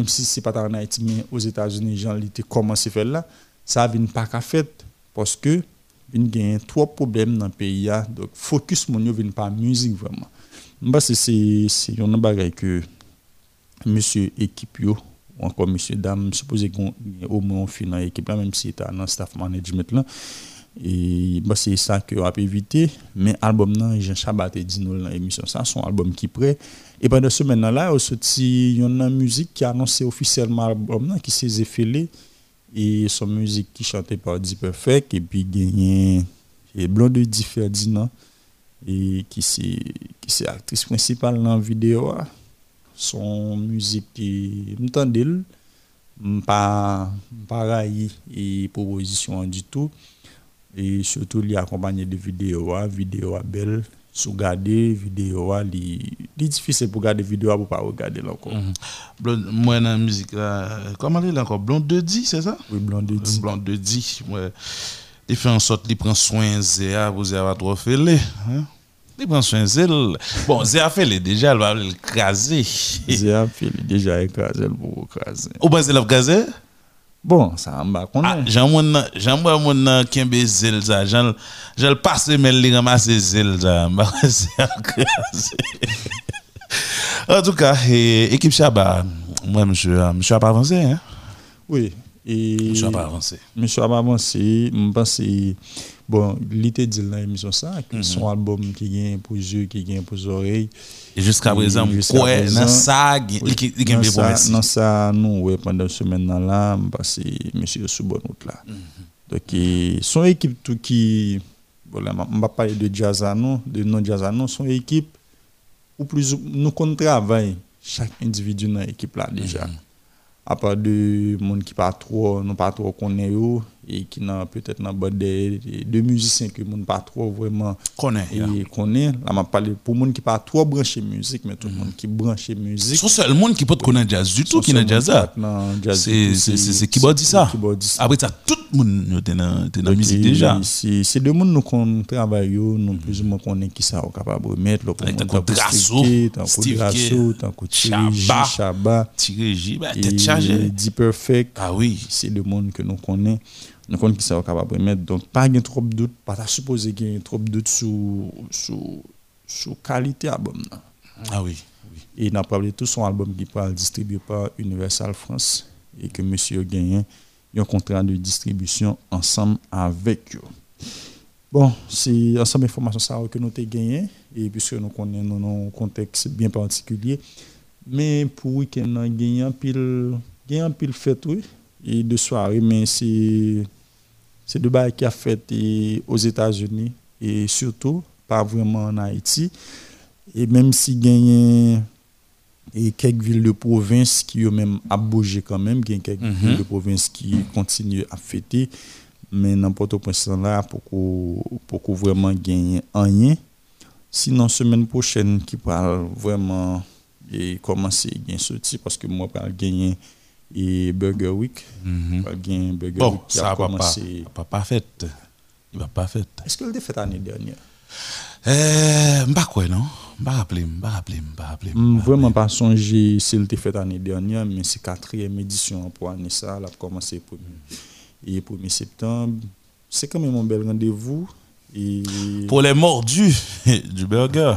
si c'est pas en Haïti mais aux États-Unis gens li te commencé faire là ça vient pas qu'à fait parce que vient gagner trois problèmes dans le pays a. donc focus mon vient pas musique vraiment c'est c'est c'est un bagay que monsieur équipe yo ou encore monsieur dame supposé qu'on au moins fin dans équipe là même si était dans staff management là et bah c'est ça que on a évité mais album nan Jean Chabat dit nous dans l'émission ça son album qui prêt et pendant ce maintenant là il sorti une musique qui a annoncé officiellement album nan qui s'est effilé et son musique qui chantait par Di Perfect et puis gagné et Blanc de Di et qui c'est qui c'est actrice principale dans la vidéo a. son musique qui m'tendel pas pareil et proposition du tout et surtout il accompagné de vidéos a vidéo a belle sous garder vidéo li li difficile pour garder vidéo pour pas regarder encore Blonde, moi dans la musique là, comment elle est encore? Blonde de Di, c'est ça? Oui, Blonde de Di. Blonde de Di, ouais. Il fait en sorte il prend soin Zéa, vous avez trop fait les, hein? Il prend soin Zéa. Bon, fait les déjà, elle va le craser. Zéa fait déjà écrasé pour écraser Ou pas Zéa l'a craser Bon, ça m'a connaît. Ah, j'en mon j'en moi mon kembe zel ça, j'en j'en passe mais li ramasser zel ça. En tout cas, équipe Chaba, moi monsieur monsieur a pas avancé hein? Oui. Et pas avancé. Monsieur a pas avancé. Je pense que, bon, il était dit dans l'émission ça, que Mhm. son album qui gagne pour les yeux, qui gagne pour les oreilles. Et jusqu'à présent, présent, dans ça, il- gagne ça- promesses. Dans ça, nous, ouais, pendant ce maintenant là, je pense que monsieur est sous bonne route là. Mhm. Donc, et son équipe tout qui, voilà, je pas parler de jazz à nous, de non jazz à nous, son équipe, ou plus, nous qu'on travaille chaque individu dans l'équipe là déjà. À part de monde qui pas trop non pas trop connaît et qui n'a peut-être dans bande de, de, de musiciens que monde pas trop vraiment Connaît, et connaît là m'a parlé pour monde qui pas trop branché musique mais tout le monde qui branché musique Son seul monde qui peut connaître jazz du tout, qui n'a jazz C'est c'est- c'est- qui dit ça. Après ça, tout le monde t'es dans la musique déjà. C'est c'est deux mondes nous qu'on travaille, nous plus ou moins connaît qui ça est capable de mettre. Là, pour Avec monde tant tant que Grasso, Steve Grasso, tant que Chaba. Chaba, Thierry bah, tête chargée. Perfect. Ah oui. C'est deux mondes que nous connaissons. Nous connaissons qui ça est capable de mettre. Donc, pas de trop de doute, pas à supposer qu'il y ait trop de doute sur sur sur qualité album. là. Ah oui. Et n'a parlé tout son album qui parle distribué par Universal France et que monsieur a gagné un contrat de distribution ensemble avec eux. Bon, c'est ensemble d'informations ça que nous avons gagné et puisque nous connaissons un contexte bien particulier. Mais pour week-end, nous avons gagné un pile, pile fête, oui, et de soirée, mais c'est de bail qui a fait et aux États-Unis et surtout pas vraiment en Haïti. Et même si gagné et quelques villes de province qui ont même bouger quand même, il y a quelques Mhm. villes de province qui continuent à fêter, mais n'importe au là pour qu'on vraiment gagner rien. Sinon semaine prochaine qui parle vraiment et commencer à gagner sorti parce que moi parle gagner et Burger Week, Mhm. Burger Bon, Week qui ça a va pas commencé. pas pas fait. Il va pas fait. Est-ce que le fait l'année dernière? Euh, m'pas quoi non? M'pas rappeler, m'pas rappeler, m'pas rappeler. Mm, Vraiment pas songer s'il était fait l'année dernière, mais c'est quatrième édition pour année ça, elle a commencé le 1er, et 1er septembre. C'est quand même un bel rendez-vous. Et Pour les mordus du burger.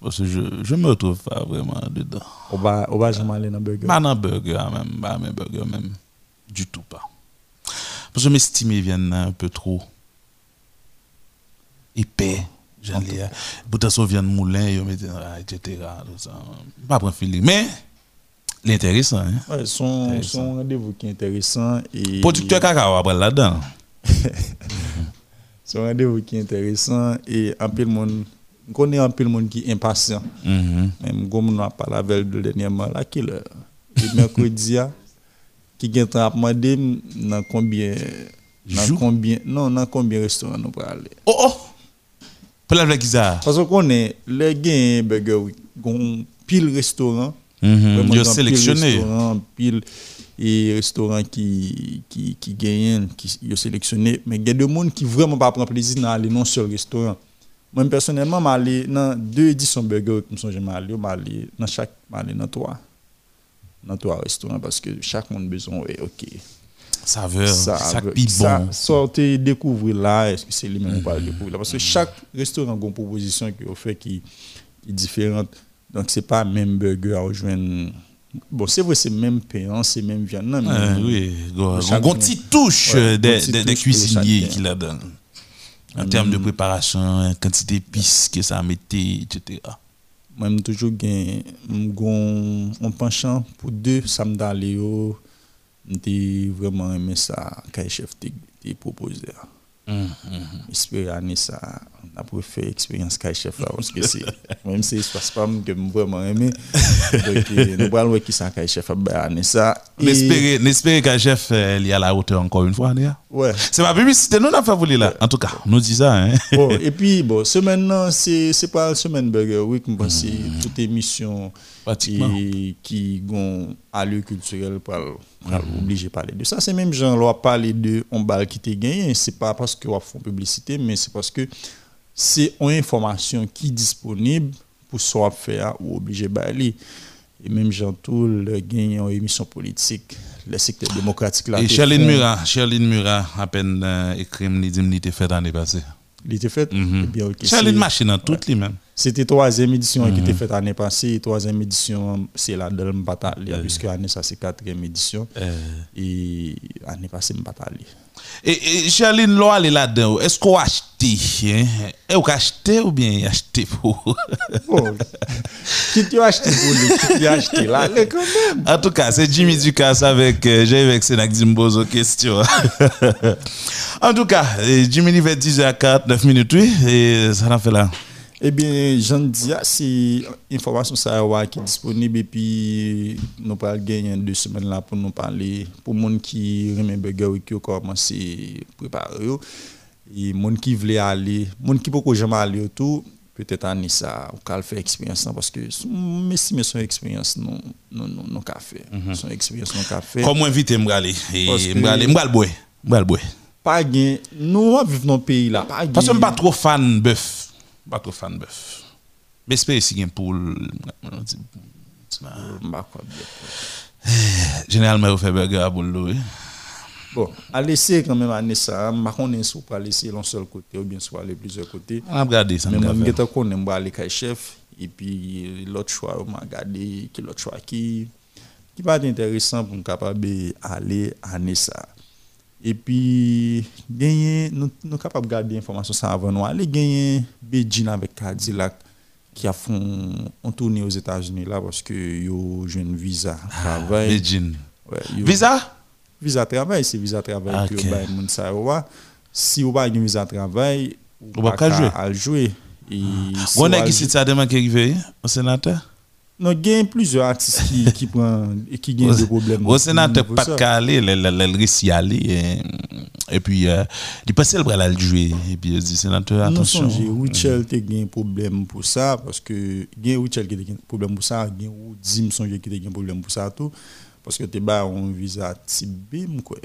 Parce que je, je me retrouve pas vraiment dedans. on va, on va jamais aller dans le burger. Pas dans burger même, pas dans burger même. Du tout pas. Parce que mes estimés viennent un peu trop épais. J'en ai, ça vient de moulin, ah, etc. Pas prendre feeling. Mais, l'intéressant, hein. Ouais, son, son rendez-vous qui est intéressant. Et Producteur cacao après là-dedans. son rendez-vous qui est intéressant et un peu le monde, on connaît un peu le monde qui est impatient. Mhm. Même comme on a parlé avec le dernièrement, là, qui le mercredi, ah, qui vient à demander dans combien, dans combien, non, dans combien de restaurants nous pour aller? Oh oh! Pour la blague ça? Parce qu'on est, les gains burger, pile restaurant. Mhm, Vraiment, yo dans sélectionné. Pile restaurant, pile et restaurant qui, qui, qui gagnent, qui yo sélectionné. Mais il y a des gens qui vraiment pas prendre plaisir dans aller non seul restaurant. Moi, personnellement, je allé dans deux éditions burger, ça, je allé, je allé dans chaque, allé dans trois. Dans trois restaurants parce que chaque monde a besoin, ok. Saveur, ça ça, bon. sortez découvrir là, est-ce que c'est lui-même qu'on va le découvrir là? Parce que chaque restaurant a une proposition qui est qui, qui est différente. Donc, c'est pas même burger à rejoindre. Bon, c'est vrai, c'est même pain, c'est même viande. Euh, oui, gon petite touche Ouais, euh, des, des- des cuisiniers qui la donnent. En termes de préparation, hein, quantité d'épices que ça mettait, etc. Moi, j'ai toujours gagné un penchant pour deux samedis. J'ai vraiment aimé ça quand le chef t'a proposé. Espérer année ça, on a préféré expérience Sky Chef là parce que c'est même si pas que vraiment aimé. Donc nous allons voir qui ça Sky Chef ça. N'espérez n'espérez qu'un chef euh, il est à la hauteur encore une fois, Néa. Ouais. C'est ma publicité, nous n'a pas voulu là. En tout cas, nous dit ça. Hein. bon, et puis, bon, semaine, non, c'est c'est pas semaine Burger Week, mais c'est toute émission Pratiquement. qui, qui gon allure culturel pour obligé de parler de ça. C'est même on va parler de on bal qui t'est gagné, c'est pas parce qu'on font publicité, mais c'est parce que c'est une information qui est disponible pour soit faire ou obligé de bailler. Et même genre tout gain en émission politique, le secteur démocratique là. Et Charline Murat, Charline Murat, à peine euh, écrit, il dit, il était fait l'année passée. Il était fait bien, ok, Charline c'est- Machine en toutes les mêmes. C'était troisième édition qui Mhm. était faite l'année passée. Troisième édition, c'est la de Mbatalia, puisque l'année, ça c'est quatrième édition. Et l'année passée, Mbatalia. Et, et Charline, là, elle est là-dedans. Est-ce qu'on a acheté hein? Est-ce qu'on a acheté ou bien Qui tu as acheté pour lui? Qui tu as acheté là allez, quand même. En tout cas, c'est Jimmy Ducasse avec euh, Jean-Yves Senak Zimbozo question. en tout cas, euh, Jimmy il fait 10h49 minutes, oui, et ça l'a fait là. Eh bien, j'en dis, c'est information ça qui est disponible et puis nous pas gagner deux semaines là pour nous parler pour monde qui remet burger ou qui a commencé à préparer et monde qui voulait aller, monde qui peut jamais aller autour peut-être année ça ou qu'à faire expérience parce que mais si mais son expérience non non non non fait son expérience non qu'a fait Comment inviter boire m'aller boire. pas gain. Nous on vivre dans le pays là pas Parce que je gain- suis pas trop fan bœuf. Pas trop fan bœuf. Mais j'espère si il y a un poule. Généralement, on fait burger à boule. Bon, à laisser quand même année ça, je ne sais pas laisser l'un seul côté ou bien soit aller plusieurs côtés. On a regardé ça, Mais on a fait. je connais moi aller kay chef et puis l'autre choix, on m'a regardé l'autre choix qui qui pas intéressant pour nous capable aller année ça. Et puis gagner nous nous capable garder information ça avant nous aller gagner Beijing avec Cadillac qui a font on tourné aux États-Unis là parce que yo jeune visa travail. Beijing. Ouais, Visa? Visa travail, c'est visa travail que vous avez moun. Si vous avez un visa travail, Ou pas qu'à jouer. jouer. Et On a qui c'est ça demain qui arrive au sénateur? Non, il y a plusieurs artistes qui qui prend et qui gagnent des problèmes. Au sénateur, pas de calé, le récit aller. Et, puis, euh, il passait le bras là, le jouer. Et puis, il dit, sénateur, Non attention. sonje, Richel te gen problème pour ça parce que gen Richel qui te gen problème pour ça, gen ou Dim sonje qui te gen problème pour ça tout parce que te ba un visa type B quoi.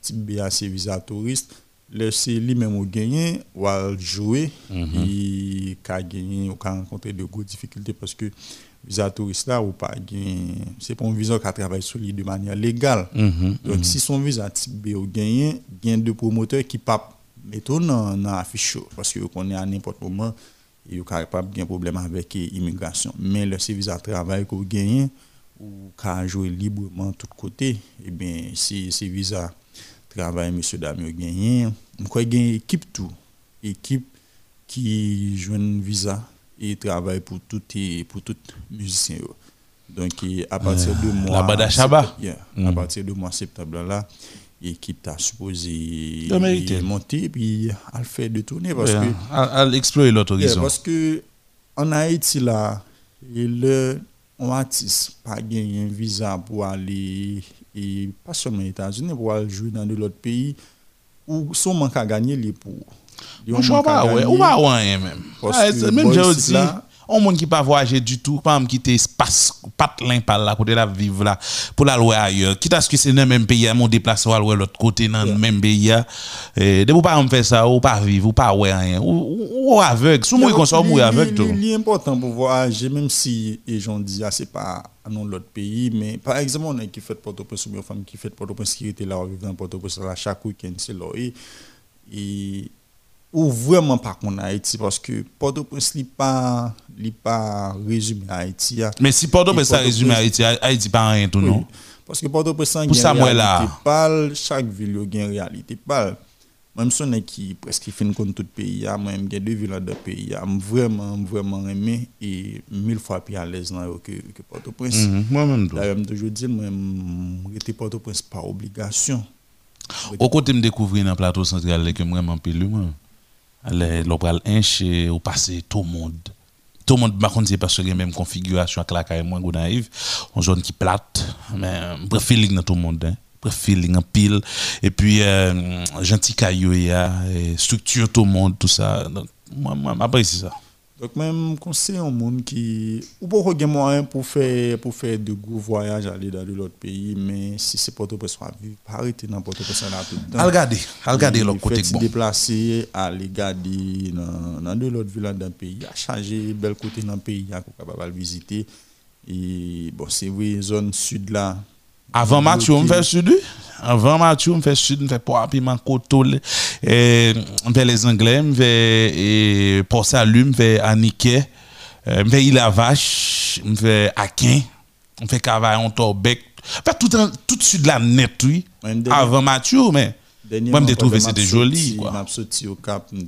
Type B a c'est visa touriste. Le c'est lui même ou gagné ou al jouer et ka gagné ou ka rencontrer de grosses difficultés parce que visa touriste là ou pas c'est pas un visa qui travaille sur lui de manière légale. Mhm, Donc mhm. si son visa type B ou gagné, gain de promoteurs qui pas mettre dans dans affiche parce que qu'on est à n'importe moment yo capable gain problème avec eh, immigration. Mais le visa travail qu'on gagne ou ka jouer librement tout côté, et bien si c'est visa travail monsieur dame yo gagné, quoi gagne équipe tout, équipe qui joue un visa et travaille pour tout et pour tout musicien. Donc à partir de Euh, mois la septembre- yeah, à Mhm. partir de mois septembre là, l'équipe t'a supposé monter puis elle fait de tourner parce que à- à explorer l'autre Yeah, horizon. parce que en Haïti là, le un artiste pas gagné un visa pour aller et pas seulement aux États-Unis pour aller jouer dans de l'autre pays ou son manque à gagner les pour Je vois pas, ouais. Ou que c'est- Même boy j'ai ici, dit, là- on monde qui pas voyager du tout, quitter espace, pas de par là, côté la pour la ailleurs. Quitte à ce que c'est dans le même pays, mon déplacer à l'autre côté, dans le même pays. Et de vous pas me faire ça, ou pas vivre, ou pas ouais rien. Ou, ou, ou. Sous moi, qu'on soit mourir aveugle, tout. C'est important pour voyager, même si disent, ah, c'est pas dans l'autre pays, mais par exemple, on a qui fait Port-au-Prince, ou femme qui fait Port-au-Prince, était là, on vit dans Port-au-Prince, là, chaque week-end, c'est là. Et, et ou vraiment pas qu'on Haïti, parce que Port-au-Prince, n'est pas, pas résumé à Haïti. Mais si Port-au-Prince, ça résume Haïti, Haïti pas rien tout, Oui. non? Parce que Port-au-Prince, moi, là. réalité pâle, chaque ville a une réalité pâle. Même si on est qui presque fin contre tout le pays, moi, j'ai deux villes dans le pays, je vraiment, vraiment aimé et mille fois plus à l'aise dans que, que Port-au-Prince. Mhm, moi-même. D'ailleurs, je toujours dit, moi, j'étais Port-au-Prince par obligation. Au côté me découvrir dans le plateau central, que vraiment pile, moi. Allez, l'opéra inch, ou passer tout le monde. Tout le monde, contre, c'est parce que y a même configuration avec la caille, moi, go naïve. Une zone qui plate, mais, bref, feeling dans tout le monde, hein. Feeling en pile. Et puis, euh, gentil caillou, et structure tout le monde, tout ça. Donc, moi, moi, j'apprécie ça. Donc, même conseil au monde qui. Ou pas avoir moyen pour faire, pour faire de gros voyages, aller dans de l'autre pays, mais si c'est pas vivre, pas arrêter dans Port-au-prince là tout le temps. Regarder, regarder Et l'autre côté bon. déplacer, aller garder dans, dans de l'autre ville le pays, à changer bel côté dans pays, à capable de visiter. Et bon, c'est vrai, zone sud là. Avant Mathieu, on fait sud. Avant Mathieu, on fait sud, on fait poids, piment, coteau. On fait les Anglais, fait et Port Salut, on fait Aniquet, on fait Île à Vache, on fait Aquin, on fait Cavaillon, Torbec. Fait tout, tout sud la net, oui. Avant Mathieu, mais moi, je trouvé que c'était joli. Je suis sorti au Cap, je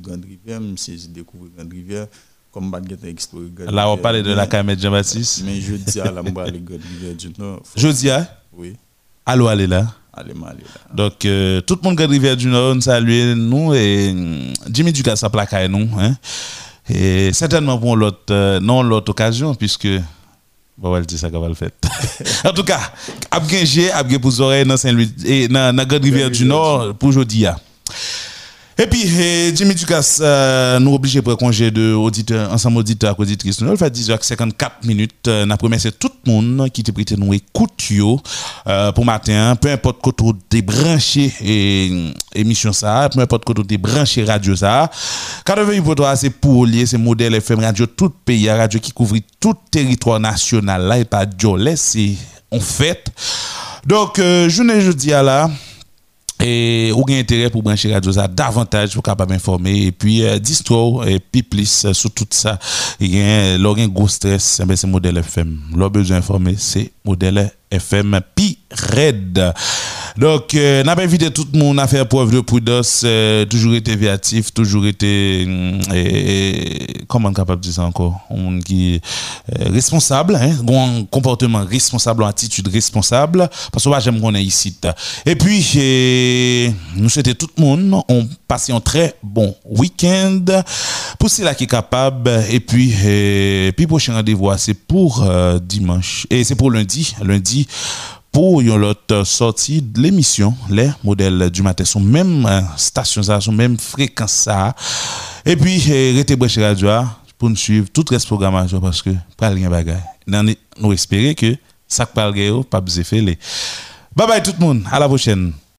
Grande Rivière, je suis Grande Rivière. Comme je Là, on parlait de la Camet Jean-Baptiste. Mais je dis à la Rivière du Nord. Jeudi, hein? Oui. Allô, allez là. Allez, aller là. Donc, euh, tout le monde qui Rivière du Nord, nous salue nous et hum, Jimmy Dugas a plaqué nous. Hein? Et certainement pour l'autre, euh, non l'autre occasion, puisque Bon, elle dit ça qu'on va le faire. en tout cas, Abgengé, Abgé pour oreilles dans Saint-Louis et dans la Grande Rivière du Nord pour aujourd'hui. Et puis, eh, Jimmy Dukas, euh, nous obligés pour congé de auditeurs, ensemble auditeurs et auditrices. Nous, fait 10h54 minutes. Euh, nous remercié tout le monde qui t'a prêté nous écoute euh, pour matin. Peu importe quand tu branché et émission ça, peu importe quand tu branché radio ça. 88 pour toi, c'est pour lier, c'est modèle FM radio tout pays, radio qui couvre tout territoire national là et pas Jolès, c'est en fait. Donc, euh, je ne dis à là et ou gain intérêt pour brancher radio ça davantage pour capable informer et puis euh, distro et puis plus euh, sur tout ça il y a un gros stress eh ben, c'est modèle FM l'on besoin informer c'est modèle FM pi red donc euh, n'a pas invité tout le monde à faire preuve de prudence euh, toujours été viatif toujours été et, comment capable de dire ça encore? On qui euh, responsable hein? Un comportement responsable une attitude responsable parce que j'aime qu'on est ici. Et puis nous souhaitons tout le monde on passe un très bon week-end. Pour ceux là qui est capable et puis euh, puis prochain rendez-vous c'est pour dimanche. Et c'est pour lundi. Lundi pour une autre sortie de l'émission les modèles du matin sont même euh, station sont même fréquence et puis euh, restez branché radio pour nous suivre toute reste programmation parce que pas rien bagaille. Nan- nous espérer que ça pas le pas les. Bye bye tout le monde à la prochaine